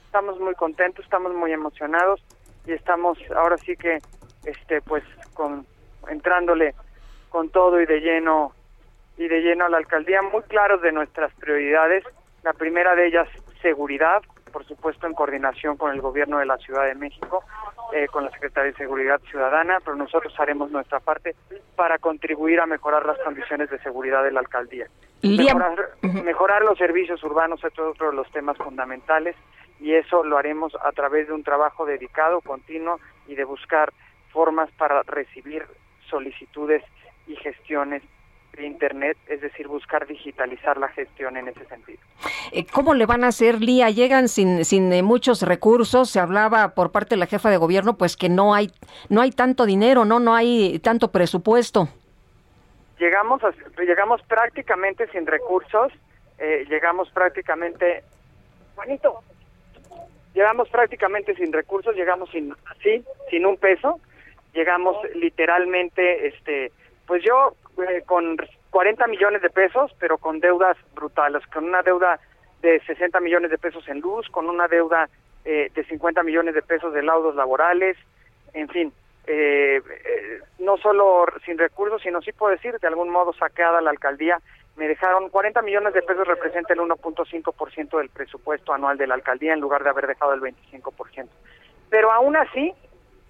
Speaker 29: Estamos muy contentos, estamos muy emocionados y estamos ahora sí que, este, pues, con entrándole con todo y de lleno y de lleno a la alcaldía, muy claros de nuestras prioridades. La primera de ellas, seguridad, por supuesto en coordinación con el gobierno de la Ciudad de México, eh, con la Secretaría de Seguridad Ciudadana, pero nosotros haremos nuestra parte para contribuir a mejorar las condiciones de seguridad de la alcaldía. Mejorar, mejorar los servicios urbanos es otro de los temas fundamentales y eso lo haremos a través de un trabajo dedicado, continuo y de buscar formas para recibir solicitudes y gestiones Internet, es decir, buscar digitalizar la gestión en ese sentido.
Speaker 2: Eh, ¿Cómo le van a hacer, Lía? Llegan sin, sin eh, muchos recursos. Se hablaba por parte de la jefa de gobierno, pues que no hay, no hay tanto dinero, no, no hay tanto presupuesto.
Speaker 29: Llegamos, llegamos prácticamente sin recursos. Eh, llegamos prácticamente, Juanito, llegamos prácticamente sin recursos. Llegamos sin, sí, sin un peso. Llegamos literalmente, este, pues yo eh, con 40 millones de pesos, pero con deudas brutales, con una deuda de 60 millones de pesos en luz, con una deuda eh, de 50 millones de pesos de laudos laborales, en fin, eh, no solo sin recursos, sino sí puedo decir, de algún modo saqueada la alcaldía, me dejaron 40 millones de pesos representa el 1.5% del presupuesto anual de la alcaldía en lugar de haber dejado el 25%. Pero aún así,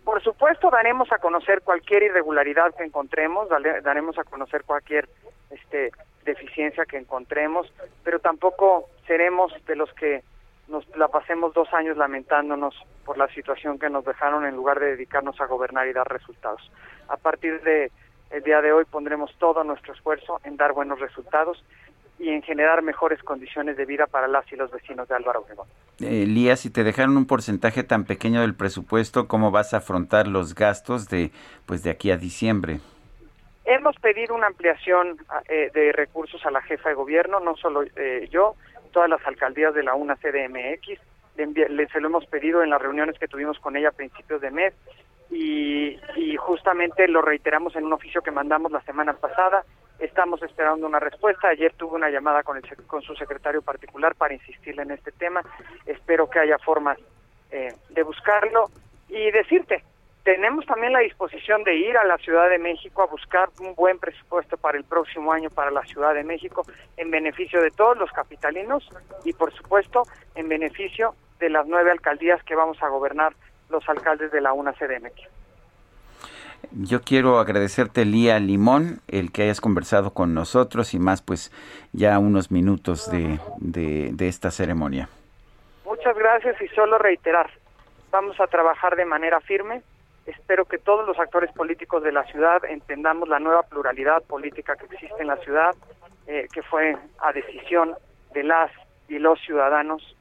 Speaker 29: por supuesto, daremos a conocer cualquier irregularidad que encontremos, daremos a conocer cualquier este, deficiencia que encontremos, pero tampoco seremos de los que nos la pasemos dos años lamentándonos por la situación que nos dejaron en lugar de dedicarnos a gobernar y dar resultados. A partir de el día de hoy pondremos todo nuestro esfuerzo en dar buenos resultados y en generar mejores condiciones de vida para las y los vecinos de Álvaro Obregón.
Speaker 1: Lía, si te dejaron un porcentaje tan pequeño del presupuesto, ¿cómo vas a afrontar los gastos de pues de aquí a diciembre?
Speaker 29: Hemos pedido una ampliación eh, de recursos a la jefa de gobierno, no solo eh, yo, todas las alcaldías de la UNA CDMX, le, se lo hemos pedido en las reuniones que tuvimos con ella a principios de mes y, y justamente lo reiteramos en un oficio que mandamos la semana pasada Estamos esperando una respuesta. Ayer tuve una llamada con, el, con su secretario particular para insistirle en este tema. Espero que haya formas eh, de buscarlo y decirte, tenemos también la disposición de ir a la Ciudad de México a buscar un buen presupuesto para el próximo año para la Ciudad de México en beneficio de todos los capitalinos y por supuesto en beneficio de las nueve alcaldías que vamos a gobernar los alcaldes de la UNA CDMX.
Speaker 1: Yo quiero agradecerte, Lía Limón, el que hayas conversado con nosotros y más, pues ya unos minutos de, de esta ceremonia.
Speaker 29: Muchas gracias y solo reiterar, vamos a trabajar de manera firme. Espero que todos los actores políticos de la ciudad entendamos la nueva pluralidad política que existe en la ciudad, eh, que fue a decisión de las y los ciudadanos,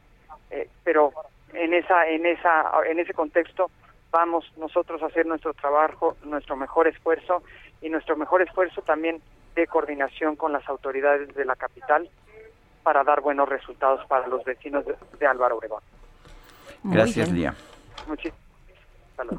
Speaker 29: eh, pero en esa, en esa, en ese contexto vamos nosotros a hacer nuestro trabajo, nuestro mejor esfuerzo y nuestro mejor esfuerzo también de coordinación con las autoridades de la capital para dar buenos resultados para los vecinos de, Álvaro Obregón.
Speaker 1: Gracias, Lía.
Speaker 29: Muchísimas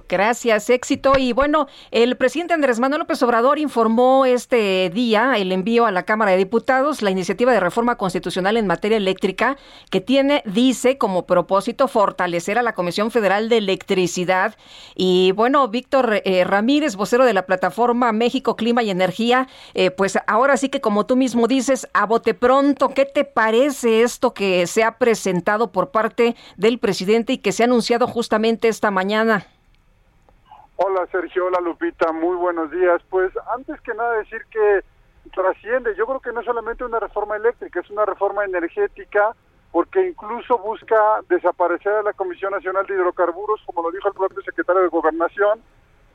Speaker 2: Gracias, éxito. Y bueno, el presidente Andrés Manuel López Obrador informó este día el envío a la Cámara de Diputados la iniciativa de reforma constitucional en materia eléctrica que tiene, dice, como propósito fortalecer a la Comisión Federal de Electricidad. Y bueno, Víctor eh, Ramírez, vocero de la plataforma México Clima y Energía, eh, pues ahora sí que como tú mismo dices, a bote pronto, ¿qué te parece esto que se ha presentado por parte del presidente y que se ha anunciado justamente esta mañana?
Speaker 30: Hola Sergio, hola Lupita, muy buenos días. Pues antes que nada decir que trasciende, yo creo que no es solamente una reforma eléctrica, es una reforma energética porque incluso busca desaparecer a la Comisión Nacional de Hidrocarburos, como lo dijo el propio secretario de Gobernación,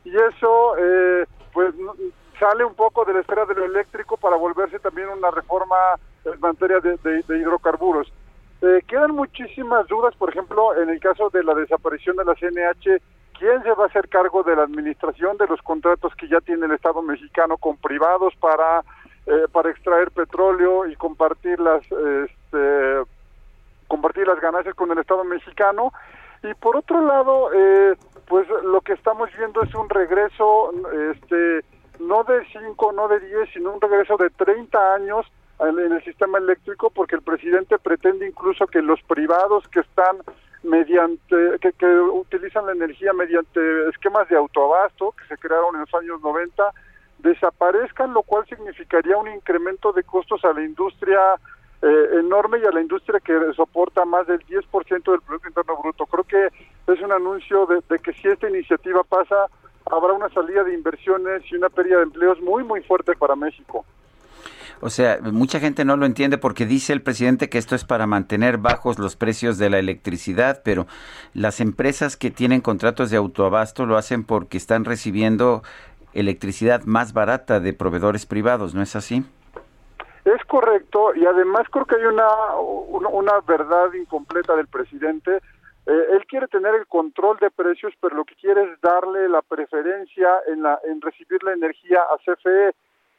Speaker 30: y eso eh, pues sale un poco de la esfera de lo eléctrico para volverse también una reforma en materia de, hidrocarburos. Eh, quedan muchísimas dudas, por ejemplo, en el caso de la desaparición de la CNH, ¿Quién se va a hacer cargo de la administración de los contratos que ya tiene el Estado mexicano con privados para, eh, para extraer petróleo y compartir las, este, compartir las ganancias con el Estado mexicano? Y por otro lado, eh, pues lo que estamos viendo es un regreso, este, no de 5, no de 10, sino un regreso de 30 años en el sistema eléctrico porque el presidente pretende incluso que los privados que están mediante que, que, utilizan la energía mediante esquemas de autoabasto que se crearon en los años 90 desaparezcan, lo cual significaría un incremento de costos a la industria eh, enorme y a la industria que soporta más del 10% del Producto Interno Bruto. Creo que es un anuncio de, de que si esta iniciativa pasa, habrá una salida de inversiones y una pérdida de empleos muy, muy fuerte para México.
Speaker 1: O sea, mucha gente no lo entiende porque dice el presidente que esto es para mantener bajos los precios de la electricidad, pero las empresas que tienen contratos de autoabasto lo hacen porque están recibiendo electricidad más barata de proveedores privados, ¿no es así?
Speaker 30: Es correcto y además creo que hay una, una, verdad incompleta del presidente. Eh, él quiere tener el control de precios, pero lo que quiere es darle la preferencia en, la, en recibir la energía a CFE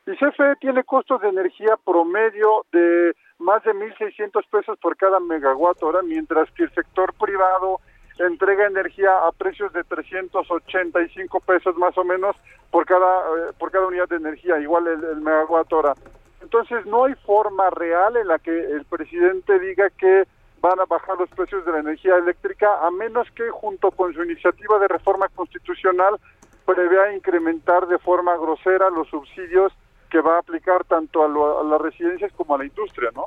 Speaker 30: y CFE tiene costos de energía promedio de más de 1.600 pesos por cada megawatt hora, mientras que el sector privado entrega energía a precios de 385 pesos más o menos por cada eh, por cada unidad de energía, igual el, el megawatt hora. Entonces no hay forma real en la que el presidente diga que van a bajar los precios de la energía eléctrica, a menos que junto con su iniciativa de reforma constitucional prevea incrementar de forma grosera los subsidios que va a aplicar tanto a, las residencias como a la industria, ¿no?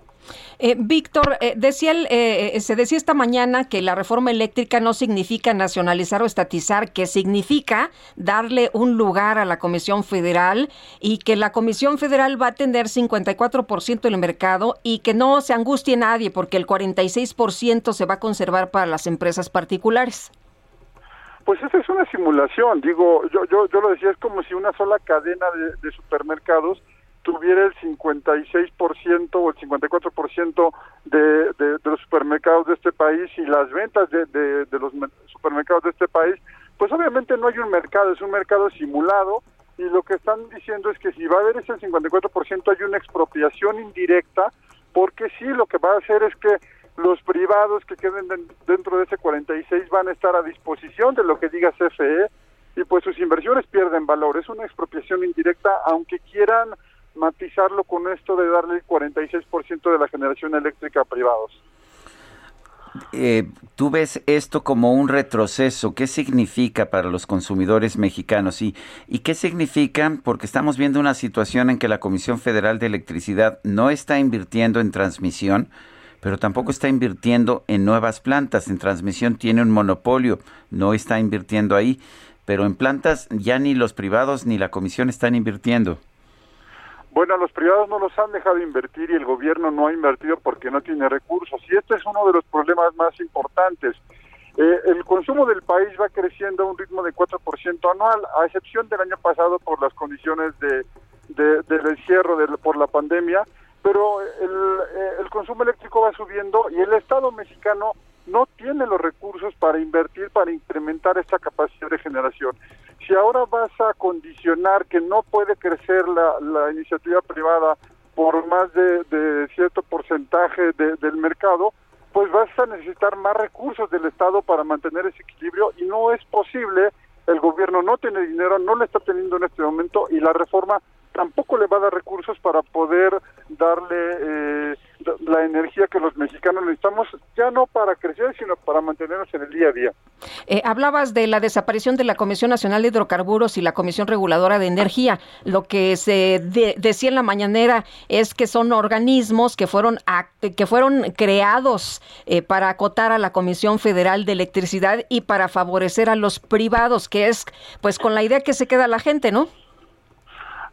Speaker 2: Eh, Víctor, eh, decía eh, se decía esta mañana que la reforma eléctrica no significa nacionalizar o estatizar, que significa darle un lugar a la Comisión Federal y que la Comisión Federal va a tener 54% del mercado y que no se angustie nadie porque el 46% se va a conservar para las empresas particulares.
Speaker 30: Pues esa es una simulación, digo, yo, yo, yo lo decía, es como si una sola cadena de, supermercados tuviera el 56% o el 54% de, de, de los supermercados de este país y las ventas de, de, de los supermercados de este país, pues obviamente no hay un mercado, es un mercado simulado y lo que están diciendo es que si va a haber ese 54% hay una expropiación indirecta, porque sí, lo que va a hacer es que los privados que queden dentro de ese 46 van a estar a disposición de lo que diga CFE y pues sus inversiones pierden valor. Es una expropiación indirecta, aunque quieran matizarlo con esto de darle el 46% de la generación eléctrica a privados.
Speaker 1: eh, tú ves esto como un retroceso. ¿Qué significa para los consumidores mexicanos? ¿Y, ¿Y qué significa? Porque estamos viendo una situación en que la Comisión Federal de Electricidad no está invirtiendo en transmisión, pero tampoco está invirtiendo en nuevas plantas. En transmisión tiene un monopolio, no está invirtiendo ahí, pero en plantas ya ni los privados ni la Comisión están invirtiendo.
Speaker 30: Bueno, los privados no los han dejado invertir y el gobierno no ha invertido porque no tiene recursos. Y este es uno de los problemas más importantes. Eh, el consumo del país va creciendo a un ritmo de 4% anual, a excepción del año pasado por las condiciones de, del encierro por la pandemia, pero el, eh, el consumo eléctrico va subiendo y el Estado mexicano no tiene los recursos para invertir, para incrementar esta capacidad de generación. Si ahora vas a condicionar que no puede crecer la, iniciativa privada por más de, cierto porcentaje del mercado, pues vas a necesitar más recursos del Estado para mantener ese equilibrio y no es posible, el gobierno no tiene dinero, no lo está teniendo en este momento y la reforma tampoco le va a dar recursos para poder darle eh, la energía que los mexicanos necesitamos, ya no para crecer, sino para mantenernos en el día a día.
Speaker 2: Eh, hablabas de la desaparición de la Comisión Nacional de Hidrocarburos y la Comisión Reguladora de Energía. Lo que se decía en la mañanera es que son organismos que fueron, que fueron creados eh, para acotar a la Comisión Federal de Electricidad y para favorecer a los privados, que es pues con la idea que se queda la gente, ¿no?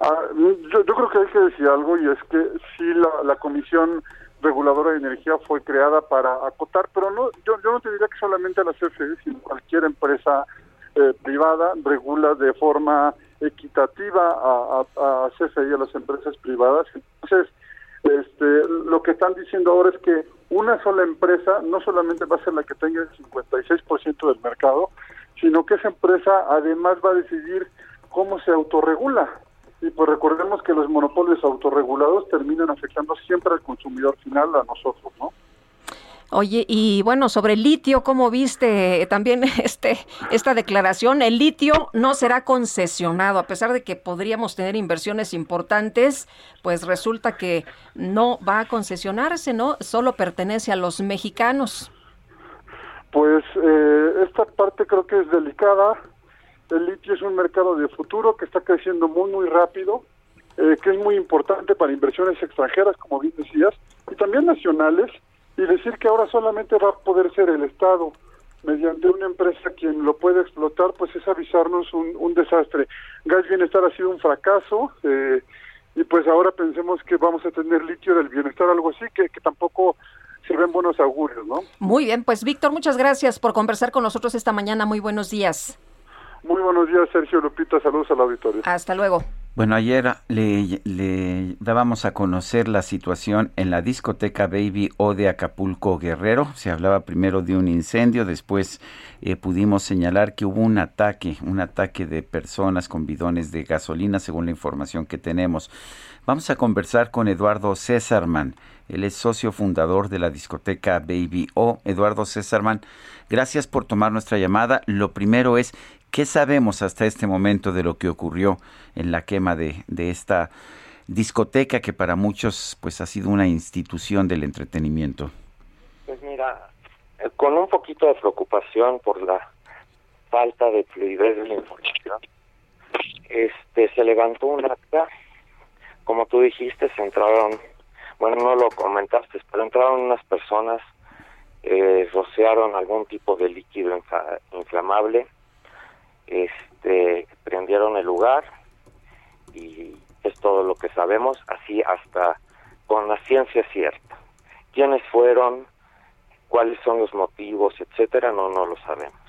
Speaker 30: Ah, yo, creo que hay que decir algo y es que sí la, Comisión Reguladora de Energía fue creada para acotar, pero no yo, yo no te diría que solamente la CFE, sino cualquier empresa eh, privada regula de forma equitativa a, a, a CFE y a las empresas privadas. Entonces, este, lo que están diciendo ahora es que una sola empresa no solamente va a ser la que tenga el 56% del mercado, sino que esa empresa además va a decidir cómo se autorregula. Y pues recordemos que los monopolios autorregulados terminan afectando siempre al consumidor final, a nosotros, ¿no?
Speaker 2: Oye, y bueno, sobre el litio, ¿cómo viste también este, esta declaración? El litio no será concesionado, a pesar de que podríamos tener inversiones importantes, pues resulta que no va a concesionarse, ¿no? Solo pertenece a los mexicanos.
Speaker 30: Pues eh, esta parte creo que es delicada el litio es un mercado de futuro que está creciendo muy, muy rápido, eh, que es muy importante para inversiones extranjeras, como bien decías, y también nacionales, y decir que ahora solamente va a poder ser el Estado mediante una empresa quien lo puede explotar, pues es avisarnos un, un desastre. Gas Bienestar ha sido un fracaso, eh, y pues ahora pensemos que vamos a tener litio del bienestar, algo así, que, que tampoco se ven buenos augurios, ¿no?
Speaker 2: Muy bien, pues Víctor, muchas gracias por conversar con nosotros esta mañana. Muy buenos días.
Speaker 30: Muy buenos días, Sergio Lupita. Saludos al auditorio.
Speaker 2: Hasta luego.
Speaker 1: Bueno, ayer le, dábamos a conocer la situación en la discoteca Baby O de Acapulco Guerrero. Se hablaba primero de un incendio, después eh, pudimos señalar que hubo un ataque, un ataque de personas con bidones de gasolina, según la información que tenemos. Vamos a conversar con Eduardo Césarman. Él es socio fundador de la discoteca Baby O. Eduardo Césarman, gracias por tomar nuestra llamada. Lo primero es, ¿Qué sabemos hasta este momento de lo que ocurrió en la quema de, esta discoteca que para muchos pues ha sido una institución del entretenimiento?
Speaker 31: Pues mira, eh, con un poquito de preocupación por la falta de fluidez de la información, este se levantó un acta, como tú dijiste, se entraron, bueno, no lo comentaste, pero entraron unas personas, eh, rociaron algún tipo de líquido inflamable, este prendieron el lugar y es todo lo que sabemos así hasta con la ciencia cierta quiénes fueron cuáles son los motivos etcétera no no lo sabemos.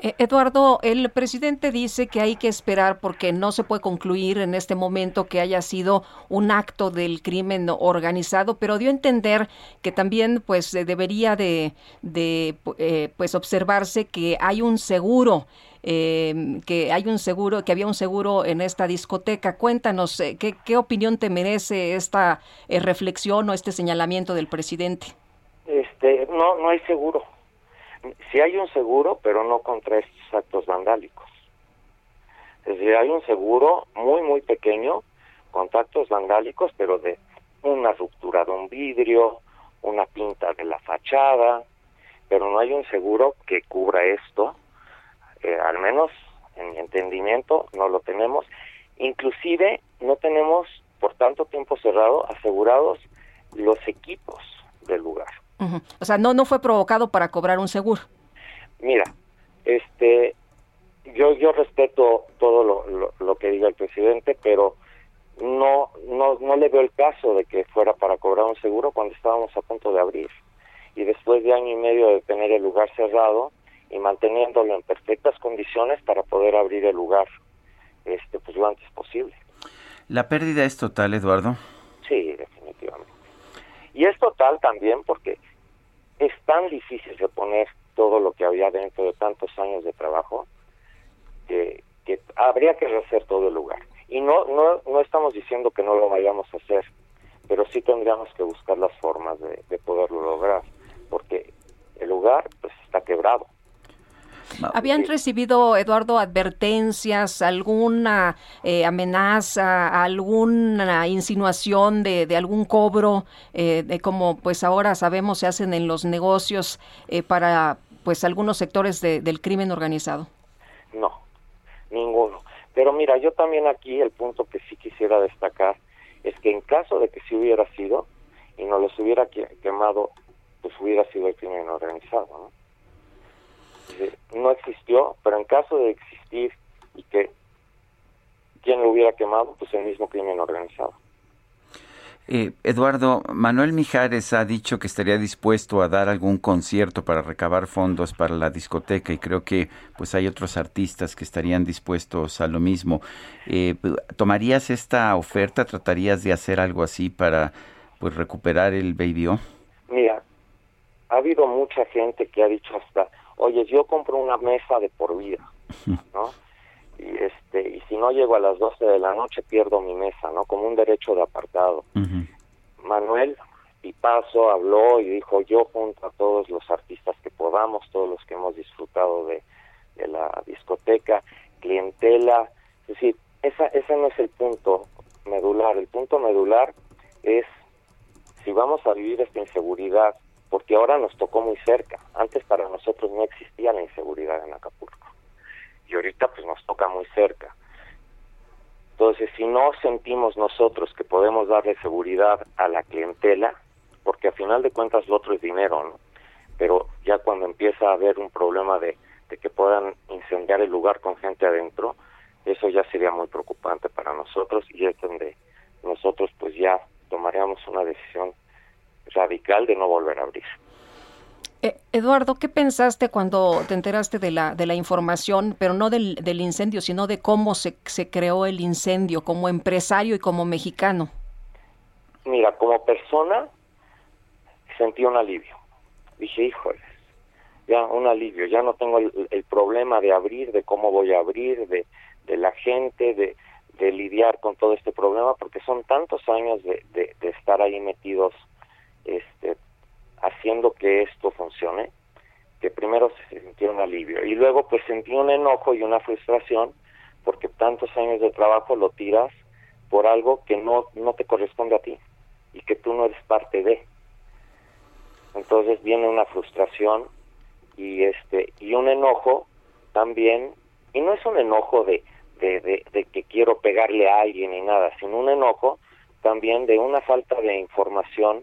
Speaker 2: Eh, Eduardo, el presidente dice que hay que esperar porque no se puede concluir en este momento que haya sido un acto del crimen organizado, pero dio a entender que también pues debería de, eh, pues observarse que hay un seguro eh, que hay un seguro, que había un seguro en esta discoteca. Cuéntanos, eh, ¿qué, ¿qué, opinión te merece esta eh, reflexión o este señalamiento del presidente?
Speaker 31: Este, no, no hay seguro. Sí hay un seguro, pero no contra estos actos vandálicos. Es decir, hay un seguro muy, muy pequeño contra actos vandálicos, pero de una ruptura de un vidrio, una pinta de la fachada, pero no hay un seguro que cubra esto, eh, al menos en mi entendimiento no lo tenemos, inclusive no tenemos por tanto tiempo cerrado asegurados los equipos del lugar.
Speaker 2: O sea, no no fue provocado para cobrar un seguro.
Speaker 31: Mira, este, yo yo respeto todo lo, lo, que diga el presidente, pero no, no no le veo el caso de que fuera para cobrar un seguro cuando estábamos a punto de abrir y después de año y medio de tener el lugar cerrado y manteniéndolo en perfectas condiciones para poder abrir el lugar este pues lo antes posible.
Speaker 1: ¿La pérdida es total, Eduardo?
Speaker 31: Sí, definitivamente. Y es total también porque es tan difícil reponer todo lo que había dentro de tantos años de trabajo que, que habría que rehacer todo el lugar. Y no, no, no estamos diciendo que no lo vayamos a hacer, pero sí tendríamos que buscar las formas de, de poderlo lograr, porque el lugar pues está quebrado.
Speaker 2: ¿Habían recibido, Eduardo, advertencias, alguna eh, amenaza, alguna insinuación de, de algún cobro, eh, de como pues ahora sabemos se hacen en los negocios eh, para pues algunos sectores del crimen organizado?
Speaker 31: No, ninguno. Pero mira, yo también aquí el punto que sí quisiera destacar es que en caso de que si hubiera sido y no los hubiera quemado, pues hubiera sido el crimen organizado, ¿no? No existió, pero en caso de existir y que quien lo hubiera quemado, pues el mismo crimen organizado.
Speaker 1: Eh, Eduardo, Manuel Mijares ha dicho que estaría dispuesto a dar algún concierto para recabar fondos para la discoteca y creo que pues hay otros artistas que estarían dispuestos a lo mismo. Eh, ¿Tomarías esta oferta? ¿Tratarías de hacer algo así para pues recuperar el Baby
Speaker 31: Mira, ha habido mucha gente que ha dicho hasta, oye, yo compro una mesa de por vida, ¿no? Y, este, y si no llego a las 12 de la noche pierdo mi mesa, ¿no? Como un derecho de apartado. Manuel Pipazo habló y dijo, yo junto a todos los artistas que podamos, todos los que hemos disfrutado de, de la discoteca, clientela, es decir, esa, ese no es el punto medular, el punto medular es si vamos a vivir esta inseguridad porque ahora nos tocó muy cerca. Antes para nosotros no existía la inseguridad en Acapulco. Y ahorita pues nos toca muy cerca. Entonces, si no sentimos nosotros que podemos darle seguridad a la clientela, porque a final de cuentas lo otro es dinero, ¿no? Pero ya cuando empieza a haber un problema de, de que puedan incendiar el lugar con gente adentro, eso ya sería muy preocupante para nosotros y es donde nosotros pues ya tomaríamos una decisión radical de no volver a abrir.
Speaker 2: Eh, Eduardo, ¿qué pensaste cuando te enteraste de la, de la información, pero no del, del incendio, sino de cómo se, se creó el incendio como empresario y como mexicano?
Speaker 31: Mira, como persona sentí un alivio. Dije, híjole, ya un alivio, ya no tengo el, el, problema de abrir, de cómo voy a abrir, de, de la gente, de, de lidiar con todo este problema, porque son tantos años de, de, de estar ahí metidos este, haciendo que esto funcione, que primero se sintió un alivio y luego pues sentí un enojo y una frustración porque tantos años de trabajo lo tiras por algo que no, no te corresponde a ti y que tú no eres parte de. Entonces viene una frustración y este y un enojo también y no es un enojo de, de, de, de que quiero pegarle a alguien ni nada, sino un enojo también de una falta de información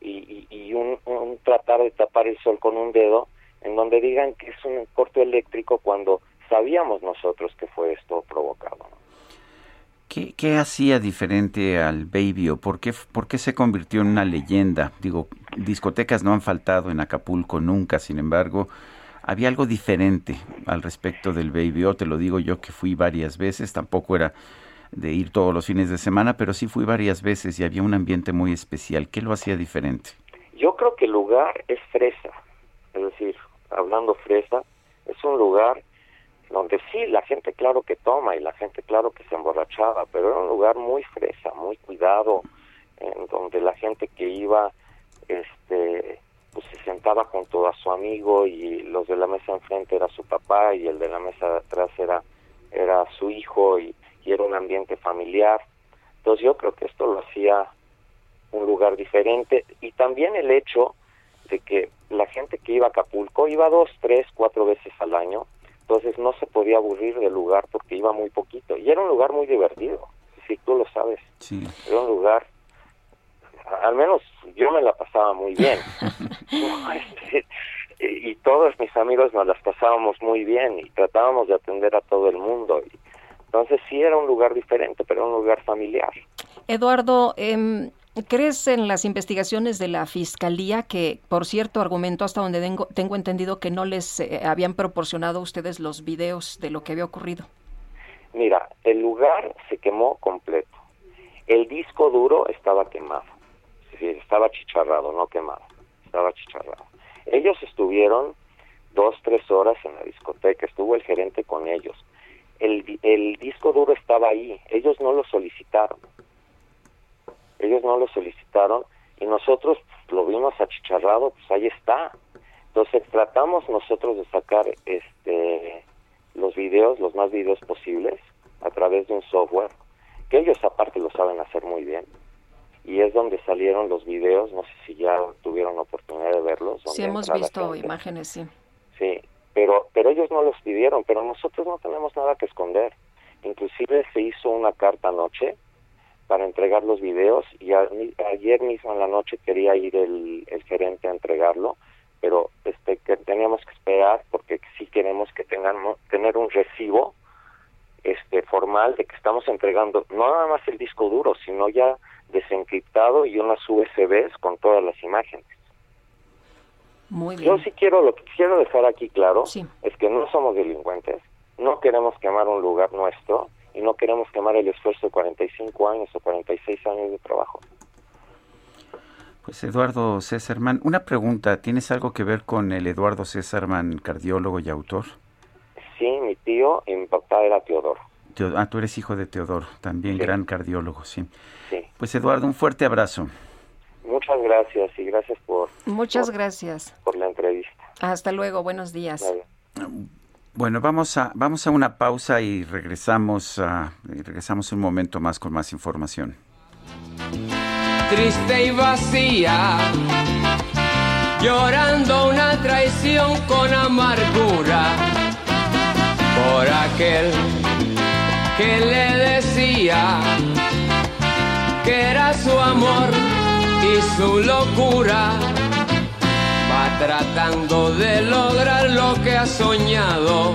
Speaker 31: y, y, un, tratar de tapar el sol con un dedo en donde digan que es un corto eléctrico cuando sabíamos nosotros que fue esto provocado.
Speaker 1: ¿Qué, ¿Qué, hacía diferente al Baby o por qué, por qué se convirtió en una leyenda? Digo, discotecas no han faltado en Acapulco nunca, sin embargo, había algo diferente al respecto del Baby O, te lo digo yo que fui varias veces, tampoco era de ir todos los fines de semana, pero sí fui varias veces y había un ambiente muy especial. ¿Qué lo hacía diferente?
Speaker 31: Yo creo que el lugar es fresa, es decir, hablando fresa, es un lugar donde sí, la gente claro que toma y la gente claro que se emborrachaba, pero era un lugar muy fresa, muy cuidado, en donde la gente que iba, este, pues se sentaba junto a su amigo y los de la mesa enfrente era su papá y el de la mesa de atrás era, era su hijo y y era un ambiente familiar. Entonces yo creo que esto lo hacía un lugar diferente y también el hecho de que la gente que iba a Acapulco iba dos, tres, cuatro veces al año, entonces no se podía aburrir del lugar porque iba muy poquito. Y era un lugar muy divertido, si tú lo sabes. Era un lugar, al menos yo me la pasaba muy bien. Y todos mis amigos nos las pasábamos muy bien y tratábamos de atender a todo el mundo. Y, entonces sí era un lugar diferente, pero un lugar familiar.
Speaker 2: Eduardo, eh, ¿Crees en las investigaciones de la Fiscalía que, por cierto, argumento hasta donde tengo, tengo entendido que no les eh, habían proporcionado a ustedes los videos de lo que había ocurrido?
Speaker 31: Mira, el lugar se quemó completo. El disco duro estaba quemado. estaba chicharrado, no quemado. Estaba chicharrado. Ellos estuvieron dos, tres horas en la discoteca. Estuvo el gerente con ellos. El, el disco duro estaba ahí. Ellos no lo solicitaron ellos no lo solicitaron y nosotros pues, lo vimos achicharrado, pues ahí está. Entonces tratamos nosotros de sacar este los videos, los más videos posibles, a través de un software, que ellos aparte lo saben hacer muy bien. Y es donde salieron los videos, no sé si ya tuvieron oportunidad de verlos.
Speaker 2: Sí, hemos visto imágenes, sí.
Speaker 31: Sí, pero, pero ellos no los pidieron, pero nosotros no tenemos nada que esconder. Inclusive se hizo una carta anoche para entregar los videos y ayer mismo en la noche quería ir el, gerente a entregarlo, pero este que teníamos que esperar porque sí queremos que tengamos tener un recibo este formal de que estamos entregando no nada más el disco duro, sino ya desencriptado y unas USBs con todas las imágenes.
Speaker 2: Muy bien.
Speaker 31: Yo sí quiero lo que quiero dejar aquí claro es que no somos delincuentes, no queremos quemar un lugar nuestro y no queremos quemar el esfuerzo de 45 años o 46 años de trabajo.
Speaker 1: Pues Eduardo Césarman, una pregunta, ¿tienes algo que ver con el Eduardo Césarman, cardiólogo y autor?
Speaker 31: Sí, mi tío y mi papá era Teodoro.
Speaker 1: ah, tú eres hijo de Teodoro, también gran cardiólogo, sí. sí. Pues Eduardo, un fuerte abrazo.
Speaker 31: Muchas gracias y gracias por...
Speaker 2: Muchas gracias.
Speaker 31: Por la entrevista.
Speaker 2: Hasta luego, buenos días.
Speaker 1: Bueno, vamos a, vamos a una pausa y regresamos, a, y regresamos un momento más con más información.
Speaker 7: Triste y vacía, llorando una traición con amargura por aquel que le decía que era su amor y su locura tratando de lograr lo que ha soñado.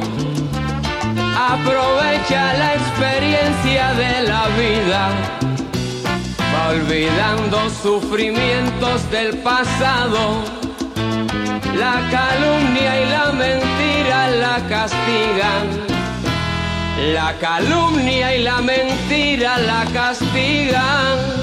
Speaker 7: Aprovecha la experiencia de la vida, va olvidando sufrimientos del pasado. La calumnia y la mentira la castigan. La calumnia y la mentira la castigan.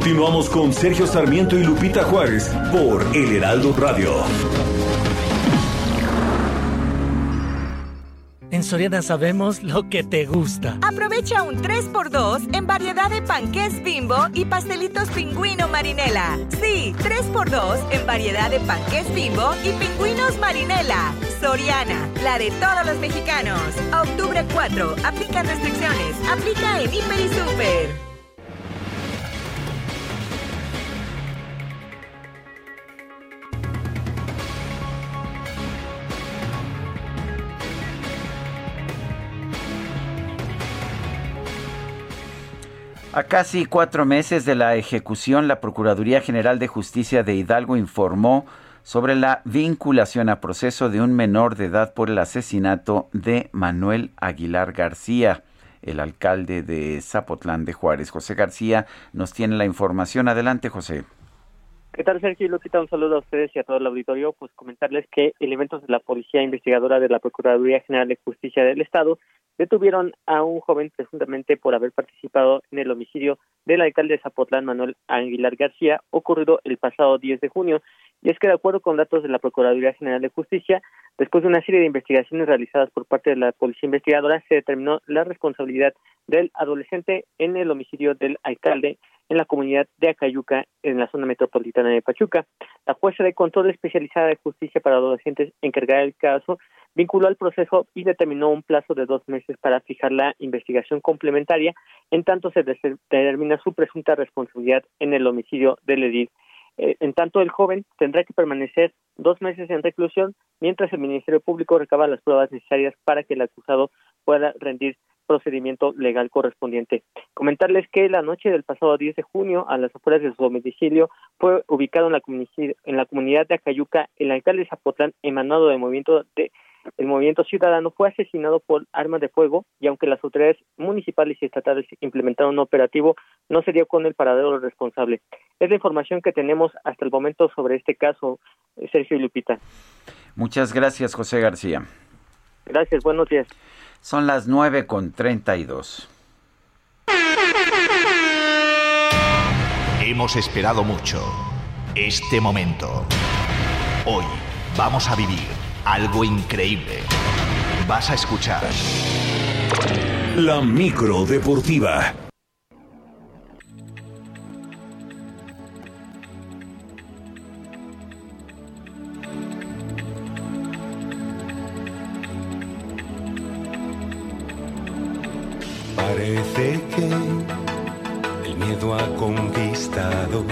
Speaker 20: Continuamos con Sergio Sarmiento y Lupita Juárez por El Heraldo Radio.
Speaker 9: En Soriana sabemos lo que te gusta.
Speaker 10: Aprovecha un 3x2 en variedad de panqués bimbo y pastelitos pingüino marinela. Sí, 3x2 en variedad de panqués bimbo y pingüinos marinela. Soriana, la de todos los mexicanos. octubre 4, aplica restricciones. Aplica en Hiper y Super.
Speaker 1: A casi cuatro meses de la ejecución, la Procuraduría General de Justicia de Hidalgo informó sobre la vinculación a proceso de un menor de edad por el asesinato de Manuel Aguilar García, el alcalde de Zapotlán de Juárez. José García nos tiene la información. Adelante, José.
Speaker 32: ¿Qué tal, Sergio? Lupita, un saludo a ustedes y a todo el auditorio. Pues comentarles que elementos de la Policía Investigadora de la Procuraduría General de Justicia del Estado detuvieron a un joven presuntamente por haber participado en el homicidio del alcalde de Zapotlán, Manuel Aguilar García, ocurrido el pasado 10 de junio. Y es que, de acuerdo con datos de la Procuraduría General de Justicia, después de una serie de investigaciones realizadas por parte de la Policía Investigadora, se determinó la responsabilidad del adolescente en el homicidio del alcalde en la comunidad de Acayuca, en la zona metropolitana de Pachuca. La jueza de control especializada de justicia para adolescentes encargada del caso vinculó al proceso y determinó un plazo de dos meses para fijar la investigación complementaria, en tanto se determina su presunta responsabilidad en el homicidio del edil. Eh, en tanto, el joven tendrá que permanecer dos meses en reclusión mientras el Ministerio Público recaba las pruebas necesarias para que el acusado pueda rendir procedimiento legal correspondiente. Comentarles que la noche del pasado 10 de junio, a las afueras de su domicilio, fue ubicado en la, en la comunidad de Acayuca el alcalde de Zapotlán, emanado del movimiento de el movimiento ciudadano fue asesinado por armas de fuego y aunque las autoridades municipales y estatales implementaron un operativo, no se dio con el paradero responsable. Es la información que tenemos hasta el momento sobre este caso, Sergio y Lupita.
Speaker 1: Muchas gracias, José García.
Speaker 32: Gracias, buenos días.
Speaker 1: Son las 9 con 32.
Speaker 33: Hemos esperado mucho este momento. Hoy vamos a vivir algo increíble. Vas a escuchar
Speaker 20: La micro deportiva.
Speaker 34: Parece que el miedo ha conquistado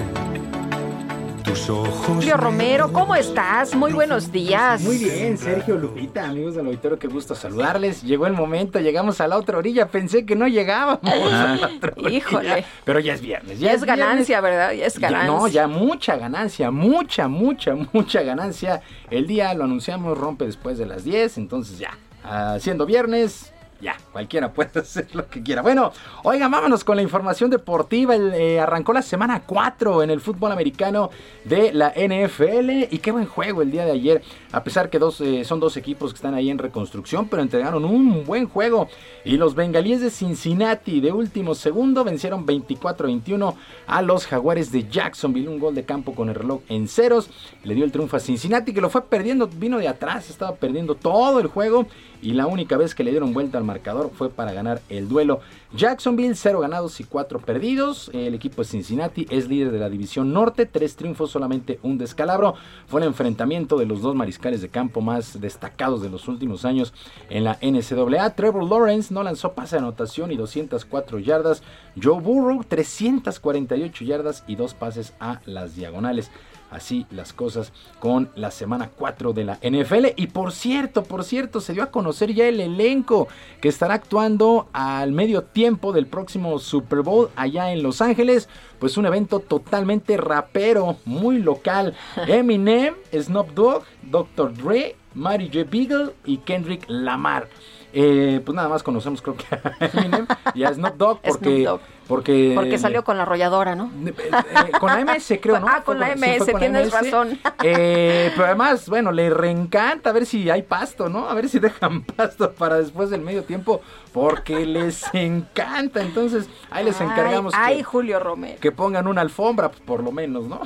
Speaker 34: tus ojos.
Speaker 2: Julio Romero, ¿cómo estás? Muy buenos días.
Speaker 35: Muy bien, Sergio Lupita, amigos del auditorio, qué gusto saludarles. Llegó el momento, llegamos a la otra orilla, pensé que no llegábamos a la otra orilla.
Speaker 2: Híjole.
Speaker 35: Pero ya es viernes.
Speaker 2: Ya, es, ganancia, ¿verdad? Ya es ganancia.
Speaker 35: no, ya mucha ganancia, mucha, mucha, mucha ganancia. El día lo anunciamos, rompe después de las 10, entonces ya, ah, siendo viernes, ya, cualquiera puede hacer lo que quiera. Bueno, oigan, vámonos con la información deportiva. Eh, arrancó la semana 4 en el fútbol americano de la NFL y qué buen juego el día de ayer. A pesar que dos, eh, son dos equipos que están ahí en reconstrucción, pero entregaron un buen juego. Y los bengalíes de Cincinnati de último segundo vencieron 24-21 a los jaguares de Jacksonville. Un gol de campo con el reloj en ceros. Le dio el triunfo a Cincinnati que lo fue perdiendo, vino de atrás, estaba perdiendo todo el juego y la única vez que le dieron vuelta al marcador fue para ganar el duelo. Jacksonville, 0 ganados y 4 perdidos. El equipo de Cincinnati es líder de la división norte, 3 triunfos, solamente un descalabro. Fue el enfrentamiento de los dos mariscales de campo más destacados de los últimos años en la NCAA. Trevor Lawrence no lanzó pase de anotación y 204 yardas. Joe Burrow, 348 yardas y 2 pases a las diagonales así las cosas con la semana 4 de la NFL. Y por cierto, por cierto, se dio a conocer ya el elenco que estará actuando al medio tiempo del próximo Super Bowl allá en Los Ángeles. Pues un evento totalmente rapero, muy local. Eminem, Snoop Dogg, Dr. Dre, Mary J. Beagle y Kendrick Lamar. Eh, pues nada más conocemos creo que a Eminem y a Snoop Dogg porque porque,
Speaker 2: Porque salió con la arrolladora, ¿no?
Speaker 35: Eh, eh, con la MS, creo, ¿no?
Speaker 2: Ah, con la MS, tienes razón.
Speaker 35: Eh, pero además, bueno, le reencanta a ver si hay pasto, ¿no? A ver si dejan pasto para después del medio tiempo, porque les encanta. Entonces, ahí les encargamos.
Speaker 2: Ay, Julio Romero.
Speaker 35: Que pongan una alfombra, pues, por lo menos, ¿no?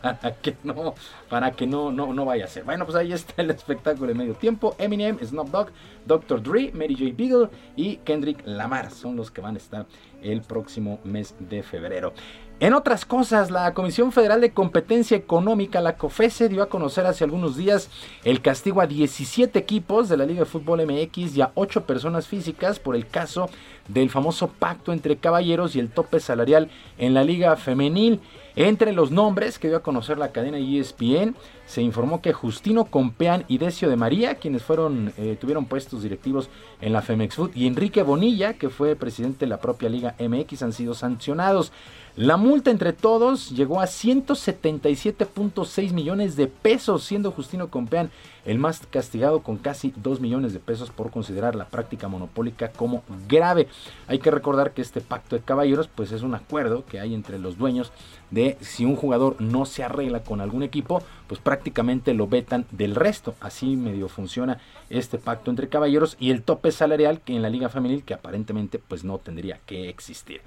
Speaker 35: para que no, para que no, no, no vaya a ser. Bueno, pues ahí está el espectáculo de medio tiempo. Eminem, Snoop Dogg, Dr. Dre, Mary J. Beagle y Kendrick Lamar son los que van a estar el próximo mes de febrero. En otras cosas, la Comisión Federal de Competencia Económica, la COFESE, dio a conocer hace algunos días el castigo a 17 equipos de la Liga de Fútbol MX y a 8 personas físicas por el caso del famoso pacto entre caballeros y el tope salarial en la Liga Femenil. Entre los nombres que dio a conocer la cadena ESPN, se informó que Justino Compean y Decio de María, quienes fueron, eh, tuvieron puestos directivos en la Femex Food, y Enrique Bonilla, que fue presidente de la propia Liga MX, han sido sancionados. La multa entre todos llegó a 177.6 millones de pesos, siendo Justino Compeán el más castigado con casi 2 millones de pesos por considerar la práctica monopólica como grave. Hay que recordar que este pacto de caballeros pues es un acuerdo que hay entre los dueños de si un jugador no se arregla con algún equipo, pues prácticamente lo vetan del resto. Así medio funciona este pacto entre caballeros y el tope salarial que en la Liga Femenil que aparentemente pues no tendría que existir.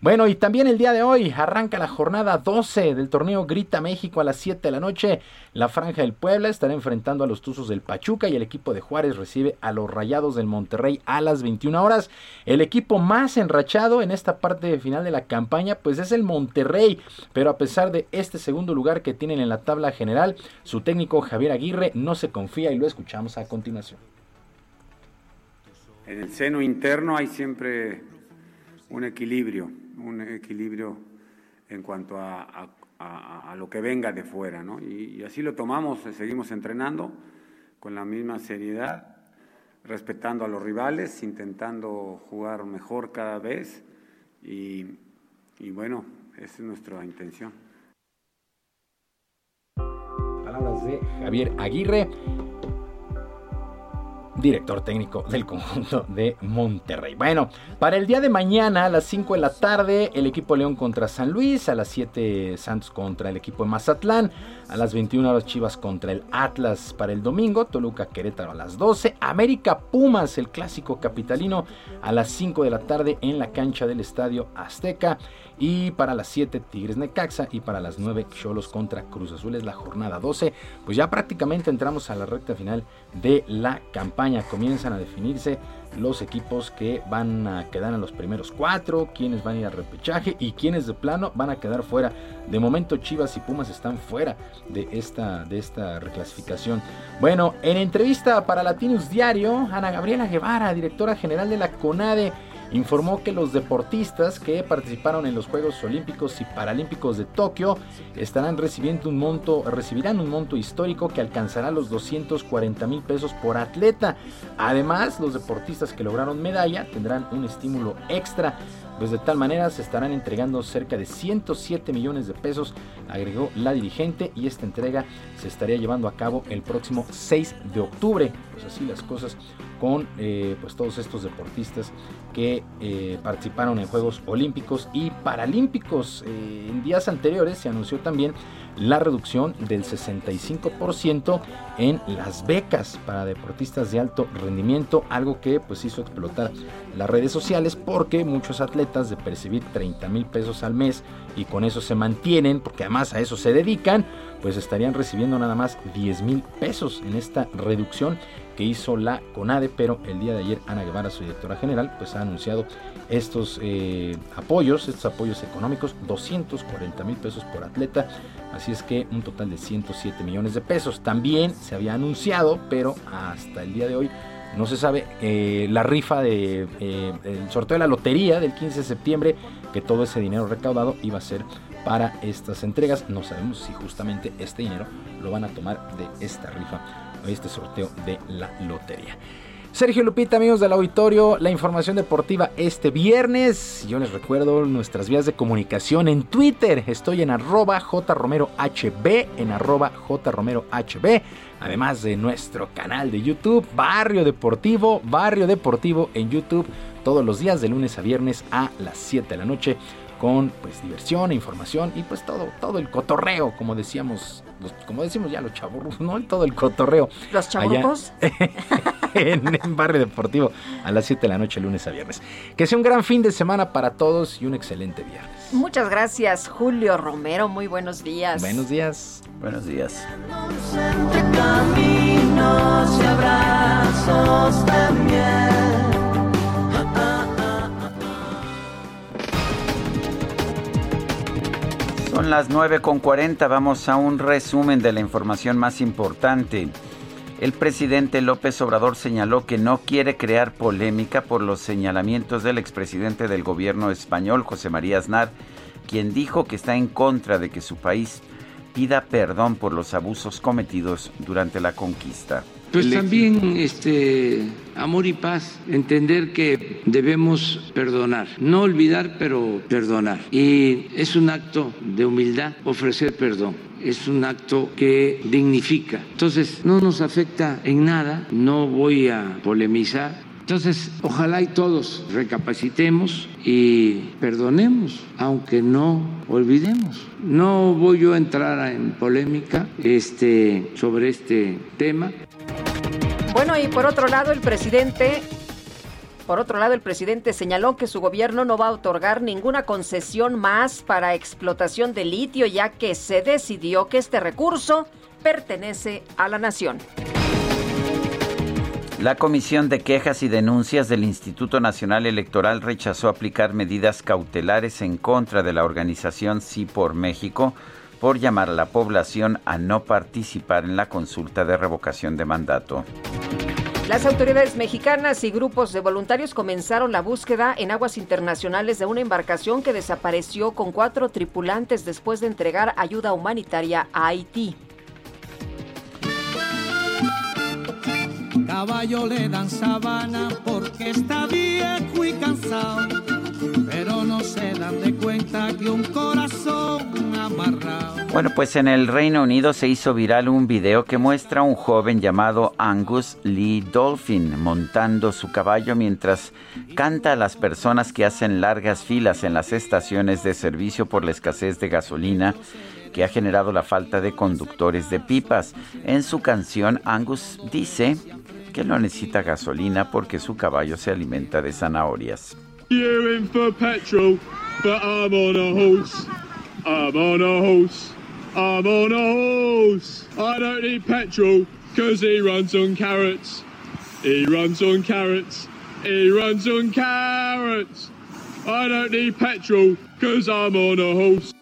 Speaker 35: Bueno, y también el día de hoy arranca la jornada 12 del torneo Grita México a las 7 de la noche. La Franja del Puebla estará enfrentando a los Tuzos del Pachuca y el equipo de Juárez recibe a los Rayados del Monterrey a las 21 horas. El equipo más enrachado en esta parte final de la campaña pues es el Monterrey, pero a pesar de este segundo lugar que tienen en la tabla general, su técnico Javier Aguirre no se confía y lo escuchamos a continuación.
Speaker 36: En el seno interno hay siempre un equilibrio, un equilibrio en cuanto a, lo que venga de fuera, ¿no? Y, así lo tomamos, seguimos entrenando con la misma seriedad, respetando a los rivales, intentando jugar mejor cada vez y, y bueno, esa es nuestra intención.
Speaker 35: Palabras de Javier Aguirre director técnico del conjunto de Monterrey. Bueno, para el día de mañana a las 5 de la tarde, el equipo León contra San Luis, a las 7 Santos contra el equipo de Mazatlán, a las 21 horas Chivas contra el Atlas para el domingo, Toluca Querétaro a las 12, América Pumas, el clásico capitalino, a las 5 de la tarde en la cancha del Estadio Azteca. Y para las 7 Tigres Necaxa y para las 9 Cholos contra Cruz Azul es la jornada 12. Pues ya prácticamente entramos a la recta final de la campaña. Comienzan a definirse los equipos que van a quedar en los primeros cuatro, quienes van a ir al repechaje y quienes de plano van a quedar fuera. De momento Chivas y Pumas están fuera de esta, de esta reclasificación. Bueno, en entrevista para Latinus Diario, Ana Gabriela Guevara, directora general de la CONADE, informó que los deportistas que participaron en los Juegos Olímpicos y Paralímpicos de Tokio estarán recibiendo un monto, recibirán un monto histórico que alcanzará los 240 mil pesos por atleta. Además, los deportistas que lograron medalla tendrán un estímulo extra. Pues de tal manera se estarán entregando cerca de 107 millones de pesos, agregó la dirigente, y esta entrega se estaría llevando a cabo el próximo 6 de octubre. Pues así las cosas con eh, pues todos estos deportistas que eh, participaron en Juegos Olímpicos y Paralímpicos. Eh, en días anteriores se anunció también la reducción del 65% en las becas para deportistas de alto rendimiento, algo que pues hizo explotar las redes sociales porque muchos atletas de percibir 30 mil pesos al mes y con eso se mantienen, porque además a eso se dedican, pues estarían recibiendo nada más 10 mil pesos en esta reducción que hizo la CONADE, pero el día de ayer Ana Guevara, su directora general, pues ha anunciado estos eh, apoyos, estos apoyos económicos, 240 mil pesos por atleta, así es que un total de 107 millones de pesos. También se había anunciado, pero hasta el día de hoy no se sabe, eh, la rifa de eh, el sorteo de la lotería del 15 de septiembre, que todo ese dinero recaudado iba a ser para estas entregas. No sabemos si justamente este dinero lo van a tomar de esta rifa este sorteo de la lotería. Sergio Lupita, amigos del auditorio, la información deportiva este viernes. Yo les recuerdo nuestras vías de comunicación en Twitter. Estoy en arroba jromerohb, en arroba jromerohb. Además de nuestro canal de YouTube, Barrio Deportivo, Barrio Deportivo en YouTube, todos los días de lunes a viernes a las 7 de la noche con pues diversión, información y pues todo, todo el cotorreo, como decíamos, como decimos ya los chavos, ¿no? Todo el cotorreo.
Speaker 2: Los chavos.
Speaker 35: En, en, Barrio Deportivo a las 7 de la noche, lunes a viernes. Que sea un gran fin de semana para todos y un excelente viernes.
Speaker 2: Muchas gracias, Julio Romero. Muy buenos días.
Speaker 35: Buenos días.
Speaker 1: Buenos días.
Speaker 7: Caminos y abrazos también.
Speaker 1: Son las 9.40, vamos a un resumen de la información más importante. El presidente López Obrador señaló que no quiere crear polémica por los señalamientos del expresidente del gobierno español, José María Aznar, quien dijo que está en contra de que su país pida perdón por los abusos cometidos durante la conquista.
Speaker 4: Pues también este amor y paz, entender que debemos perdonar, no olvidar, pero perdonar. Y es un acto de humildad ofrecer perdón. Es un acto que dignifica. Entonces, no nos afecta en nada, no voy a polemizar, entonces, ojalá y todos recapacitemos y perdonemos, aunque no olvidemos. No voy yo a entrar en polémica este, sobre este tema.
Speaker 2: Bueno, y por otro lado, el presidente por otro lado, el presidente señaló que su gobierno no va a otorgar ninguna concesión más para explotación de litio, ya que se decidió que este recurso pertenece a la nación.
Speaker 1: La Comisión de Quejas y Denuncias del Instituto Nacional Electoral rechazó aplicar medidas cautelares en contra de la organización Sí por México por llamar a la población a no participar en la consulta de revocación de mandato.
Speaker 2: Las autoridades mexicanas y grupos de voluntarios comenzaron la búsqueda en aguas internacionales de una embarcación que desapareció con cuatro tripulantes después de entregar ayuda humanitaria a Haití.
Speaker 37: Caballo le dan sabana porque está viejo y cansado, se dan de cuenta que un corazón amarrado.
Speaker 1: Bueno, pues en el Reino Unido se hizo viral un video que muestra a un joven llamado Angus Lee Dolphin montando su caballo mientras canta a las personas que hacen largas filas en las estaciones de servicio por la escasez de gasolina que ha generado la falta de conductores de pipas. En su canción, Angus dice que no necesita gasolina porque su caballo se alimenta de zanahorias.
Speaker 38: I'm on a horse. I'm on a horse. I don't need petrol because he runs on carrots. He runs on carrots. He runs on carrots. I don't need petrol because I'm on a horse.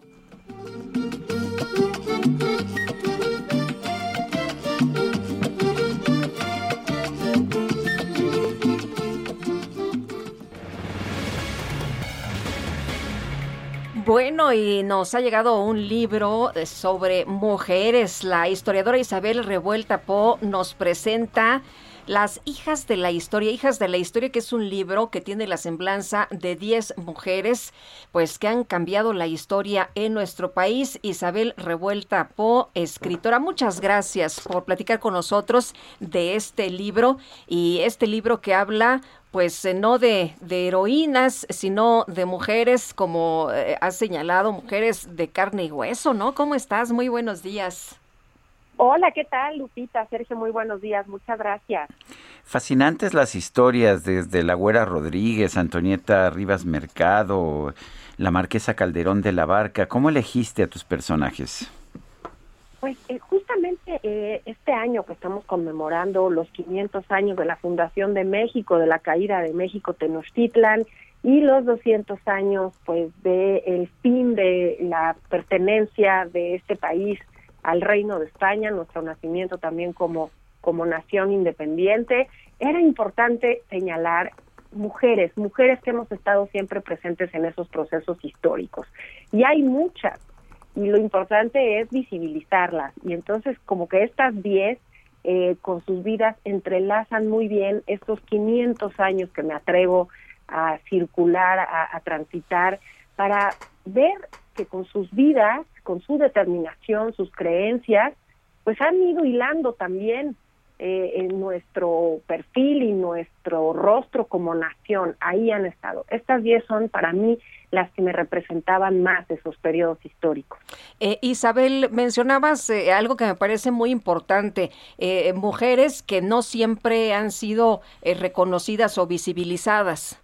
Speaker 2: Bueno, y nos ha llegado un libro sobre mujeres. La historiadora Isabel Revuelta Po nos presenta las hijas de la historia, hijas de la historia, que es un libro que tiene la semblanza de 10 mujeres, pues que han cambiado la historia en nuestro país. Isabel Revuelta Po, escritora, muchas gracias por platicar con nosotros de este libro y este libro que habla pues eh, no de, heroínas, sino de mujeres, como eh, has señalado, mujeres de carne y hueso, ¿no? ¿Cómo estás? Muy buenos días.
Speaker 39: Hola, ¿qué tal, Lupita? Sergio, muy buenos días, muchas gracias.
Speaker 1: Fascinantes las historias desde la Güera Rodríguez, Antonieta Rivas Mercado, la Marquesa Calderón de la Barca. ¿Cómo elegiste a tus personajes?
Speaker 39: Pues eh, justamente eh, este año que estamos conmemorando los 500 años de la fundación de México, de la caída de México Tenochtitlan y los 200 años pues de el fin de la pertenencia de este país al Reino de España, nuestro nacimiento también como como nación independiente, era importante señalar mujeres, mujeres que hemos estado siempre presentes en esos procesos históricos. Y hay muchas, y lo importante es visibilizarlas. Y entonces como que estas 10 eh, con sus vidas entrelazan muy bien estos 500 años que me atrevo a circular, a, a transitar, para ver con sus vidas, con su determinación, sus creencias, pues han ido hilando también eh, en nuestro perfil y nuestro rostro como nación. Ahí han estado. Estas 10 son para mí las que me representaban más de esos periodos históricos.
Speaker 2: Eh, Isabel, mencionabas eh, algo que me parece muy importante, eh, mujeres que no siempre han sido reconocidas o visibilizadas.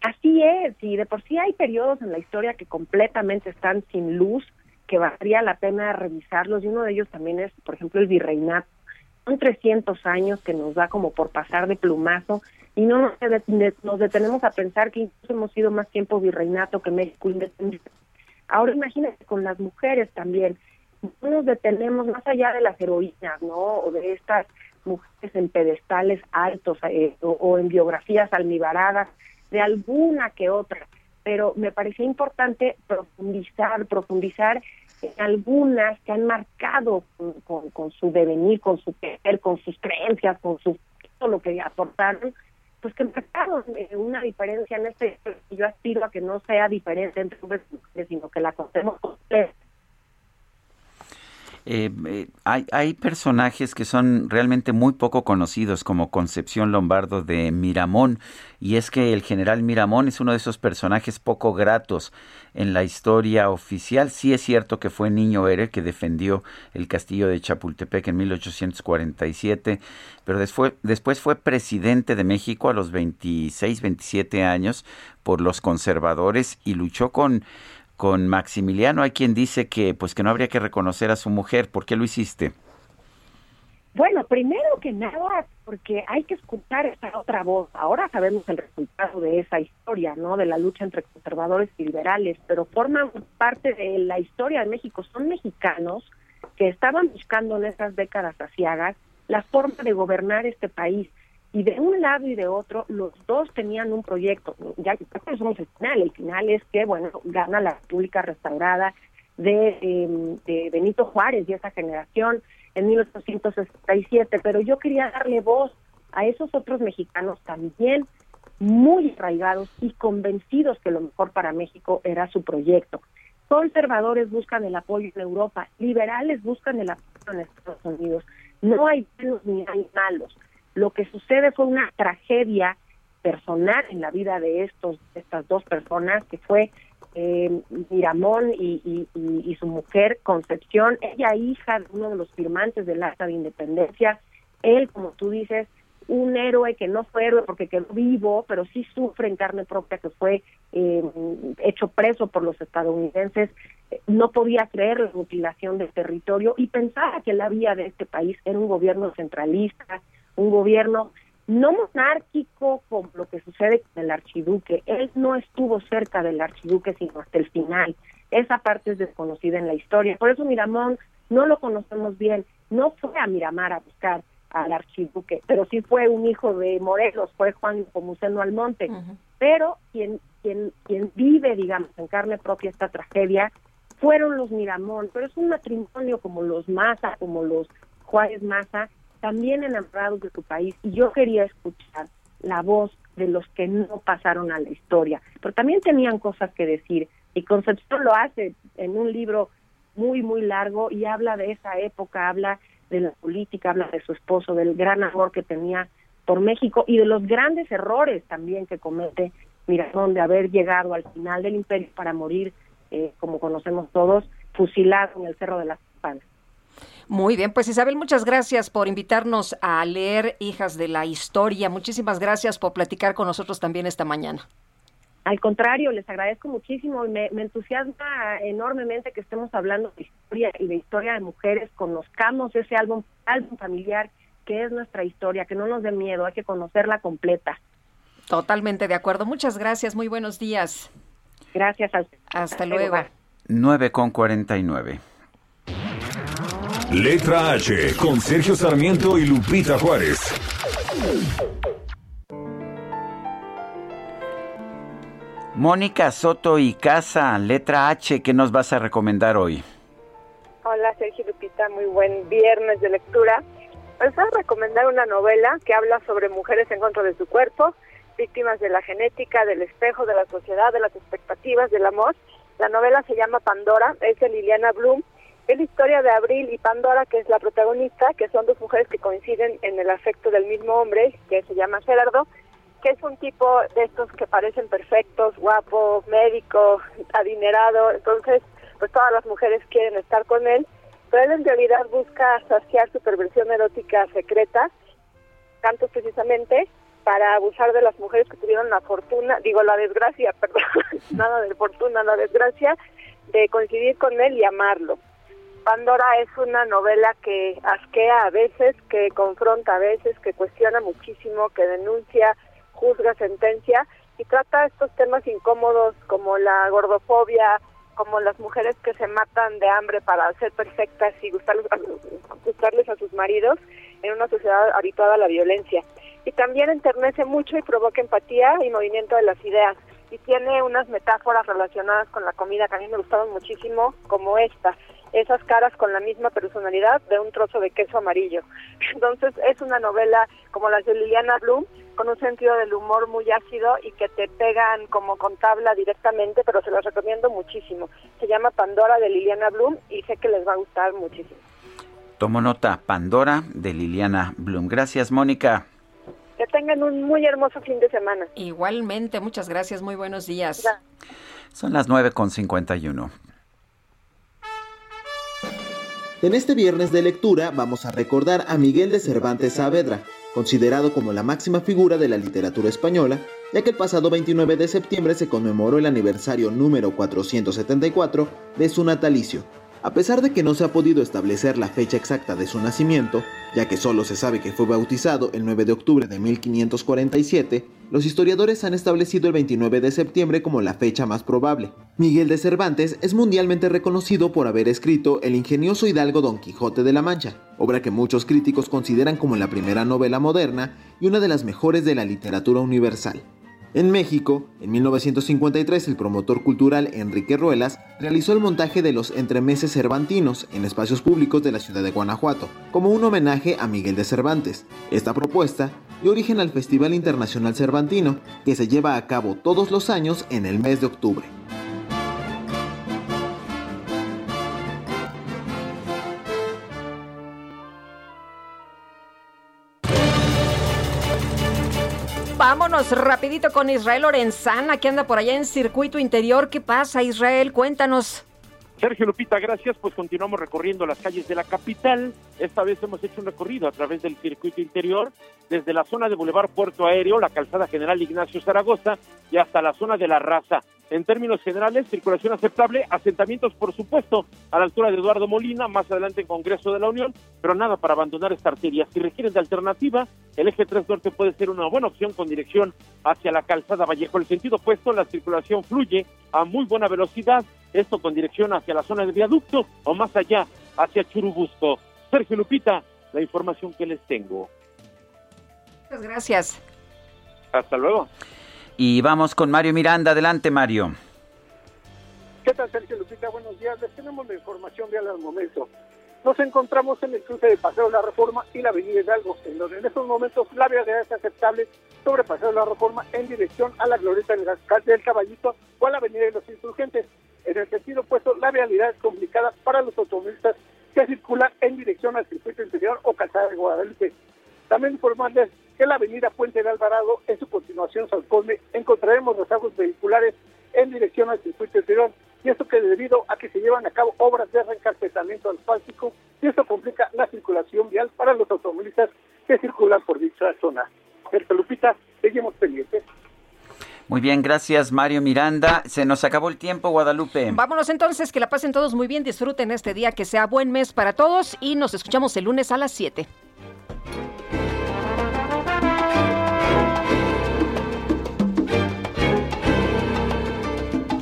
Speaker 39: Así es, y de por sí hay periodos en la historia que completamente están sin luz, que valdría la pena revisarlos, y uno de ellos también es, por ejemplo, el virreinato. Son 300 años que nos da como por pasar de plumazo, y no nos, detenemos a pensar que incluso hemos sido más tiempo virreinato que México independiente. Ahora imagínate con las mujeres también, no nos detenemos más allá de las heroínas, ¿no? O de estas mujeres en pedestales altos eh, o, o, en biografías almibaradas, de alguna que otra, pero me parecía importante profundizar, profundizar en algunas que han marcado con, su devenir, con su querer, con sus creencias, con su todo lo que aportaron, pues que marcaron eh, una diferencia en este. Yo aspiro a que no sea diferente entre hombres y sino que la contemos completa
Speaker 1: eh, eh, hay, hay, personajes que son realmente muy poco conocidos, como Concepción Lombardo de Miramón, y es que el general Miramón es uno de esos personajes poco gratos en la historia oficial. Sí es cierto que fue niño héroe que defendió el castillo de Chapultepec en 1847, pero después, después fue presidente de México a los 26, 27 años por los conservadores y luchó con con Maximiliano. Hay quien dice que pues que no habría que reconocer a su mujer. ¿Por qué lo hiciste?
Speaker 39: Bueno, primero que nada, porque hay que escuchar esa otra voz. Ahora sabemos el resultado de esa historia, ¿no? De la lucha entre conservadores y liberales, pero forman parte de la historia de México. Son mexicanos que estaban buscando en esas décadas asiagas la forma de gobernar este país y de un lado y de otro los dos tenían un proyecto. Ya que somos el final el final es que bueno gana la República restaurada de, em, de Benito Juárez y esa generación en 1867 pero yo quería darle voz a esos otros mexicanos también muy arraigados y convencidos que lo mejor para México era su proyecto. Conservadores buscan el apoyo en Europa liberales buscan el apoyo en Estados Unidos. No hay buenos ni hay malos lo que sucede fue una tragedia personal en la vida de estos estas dos personas que fue eh, Miramón y, su mujer Concepción, ella hija de uno de los firmantes del Acta de Independencia, él, como tú dices, un héroe que no fue héroe porque quedó vivo, pero sí sufre en carne propia que fue eh, hecho preso por los estadounidenses, no podía creer la mutilación del territorio y pensaba que la vía de este país era un gobierno centralista, un gobierno no monárquico como lo que sucede con el archiduque. Él no estuvo cerca del archiduque sino hasta el final. Esa parte es desconocida en la historia. Por eso Miramón no lo conocemos bien. No fue a Miramar a buscar al archiduque, pero sí fue un hijo de Morelos, fue Juan Pomuceno Almonte. Pero quien, quien, quien vive, digamos, en carne propia esta tragedia fueron los Miramón, pero es un matrimonio como los Maza, como los Juárez Maza, también enamorados de su país y yo quería escuchar la voz de los que no pasaron a la historia, pero también tenían cosas que decir y Concepción lo hace en un libro muy, muy largo y habla de esa época, habla de la política, habla de su esposo, del gran amor que tenía por México y de los grandes errores también que comete Miramón de haber llegado al final del imperio para morir, eh, como conocemos todos, fusilado en el Cerro de las Espadas.
Speaker 2: Muy bien, pues Isabel, muchas gracias por invitarnos a leer Hijas de la Historia. Muchísimas gracias por platicar con nosotros también esta mañana.
Speaker 39: Al contrario, les agradezco muchísimo y me, entusiasma enormemente que estemos hablando de historia y de historia de mujeres, conozcamos ese álbum, álbum familiar que es nuestra historia, que no nos dé miedo, hay que conocerla completa.
Speaker 2: Totalmente de acuerdo. Muchas gracias, muy buenos días.
Speaker 39: Gracias.
Speaker 2: Hasta luego.
Speaker 1: 9 con 49.
Speaker 20: Letra H con Sergio Sarmiento y Lupita Juárez.
Speaker 1: Mónica Soto y Casa, letra H, ¿qué nos vas a recomendar hoy?
Speaker 40: Hola Sergio Lupita, muy buen viernes de lectura. Les voy a recomendar una novela que habla sobre mujeres en contra de su cuerpo, víctimas de la genética, del espejo, de la sociedad, de las expectativas, del amor. La novela se llama Pandora, es de Liliana Bloom es la historia de Abril y Pandora, que es la protagonista, que son dos mujeres que coinciden en el afecto del mismo hombre, que se llama Gerardo, que es un tipo de estos que parecen perfectos, guapo, médico, adinerado, entonces pues todas las mujeres quieren estar con él, pero él en realidad busca saciar su perversión erótica secreta, tanto precisamente para abusar de las mujeres que tuvieron la fortuna, digo la desgracia, perdón, nada de fortuna, la desgracia de coincidir con él y amarlo. Pandora es una novela que asquea a veces, que confronta a veces, que cuestiona muchísimo, que denuncia, juzga, sentencia y trata estos temas incómodos como la gordofobia, como las mujeres que se matan de hambre para ser perfectas y gustarles a, gustarles a sus maridos en una sociedad habituada a la violencia. Y también enternece mucho y provoca empatía y movimiento de las ideas. Y tiene unas metáforas relacionadas con la comida que a mí me gustaron muchísimo, como esta, esas caras con la misma personalidad de un trozo de queso amarillo. Entonces es una novela como las de Liliana Bloom, con un sentido del humor muy ácido y que te pegan como con tabla directamente, pero se los recomiendo muchísimo. Se llama Pandora de Liliana Bloom y sé que les va a gustar muchísimo.
Speaker 1: Tomo nota, Pandora de Liliana Bloom. Gracias, Mónica.
Speaker 40: Tengan un muy hermoso fin de semana.
Speaker 2: Igualmente, muchas gracias, muy buenos días.
Speaker 1: Son las 9.51.
Speaker 41: En este viernes de lectura vamos a recordar a Miguel de Cervantes Saavedra, considerado como la máxima figura de la literatura española, ya que el pasado 29 de septiembre se conmemoró el aniversario número 474 de su natalicio. A pesar de que no se ha podido establecer la fecha exacta de su nacimiento, ya que solo se sabe que fue bautizado el 9 de octubre de 1547, los historiadores han establecido el 29 de septiembre como la fecha más probable. Miguel de Cervantes es mundialmente reconocido por haber escrito el ingenioso hidalgo Don Quijote de la Mancha, obra que muchos críticos consideran como la primera novela moderna y una de las mejores de la literatura universal. En México, en 1953 el promotor cultural Enrique Ruelas realizó el montaje de los entremeses cervantinos en espacios públicos de la ciudad de Guanajuato, como un homenaje a Miguel de Cervantes. Esta propuesta dio origen al Festival Internacional Cervantino, que se lleva a cabo todos los años en el mes de octubre.
Speaker 2: Vámonos rapidito con Israel Lorenzana, que anda por allá en circuito interior. ¿Qué pasa, Israel? Cuéntanos.
Speaker 8: Sergio Lupita, gracias. Pues continuamos recorriendo las calles de la capital. Esta vez hemos hecho un recorrido a través del circuito interior, desde la zona de Boulevard Puerto Aéreo, la calzada General Ignacio Zaragoza y hasta la zona de la Raza. En términos generales, circulación aceptable, asentamientos, por supuesto, a la altura de Eduardo Molina, más adelante en Congreso de la Unión, pero nada para abandonar esta arteria. Si requieren de alternativa, el eje 3 norte puede ser una buena opción con dirección hacia la calzada Vallejo. El sentido opuesto, la circulación fluye a muy buena velocidad, esto con dirección hacia la zona del viaducto o más allá, hacia Churubusco. Sergio Lupita, la información que les tengo.
Speaker 2: Muchas gracias.
Speaker 8: Hasta luego.
Speaker 1: Y vamos con Mario Miranda. Adelante, Mario.
Speaker 19: ¿Qué tal, Sergio Lupita? Buenos días. Les tenemos la información real al momento. Nos encontramos en el cruce de Paseo de la Reforma y la Avenida Hidalgo, en donde en estos momentos la vialidad es aceptable sobre Paseo de la Reforma en dirección a la Glorieta del Caballito o a la Avenida de los Insurgentes. En el sentido opuesto, la vialidad es complicada para los automovilistas que circulan en dirección al circuito interior o calzada de Guadalupe. También informarles que la avenida Puente de Alvarado, en su continuación Salcone, encontraremos rezagos vehiculares en dirección al circuito interior, y esto que debido a que se llevan a cabo obras de reencarpetamiento asfáltico, y esto complica la circulación vial para los automovilistas que circulan por dicha zona. Sergio Lupita, seguimos pendientes.
Speaker 1: Muy bien, gracias Mario Miranda. Se nos acabó el tiempo, Guadalupe.
Speaker 2: Vámonos entonces, que la pasen todos muy bien, disfruten este día, que sea buen mes para todos y nos escuchamos el lunes a las 7.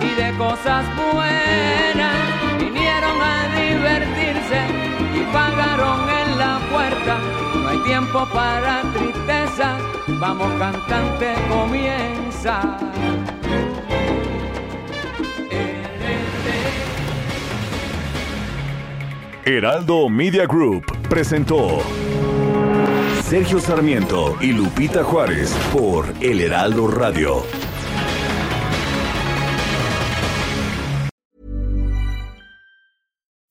Speaker 4: y de cosas buenas. Vinieron a divertirse y pagaron en la puerta. No hay tiempo para tristeza, vamos cantante, comienza.
Speaker 20: Heraldo Media Group presentó Sergio Sarmiento y Lupita Juárez por El Heraldo Radio.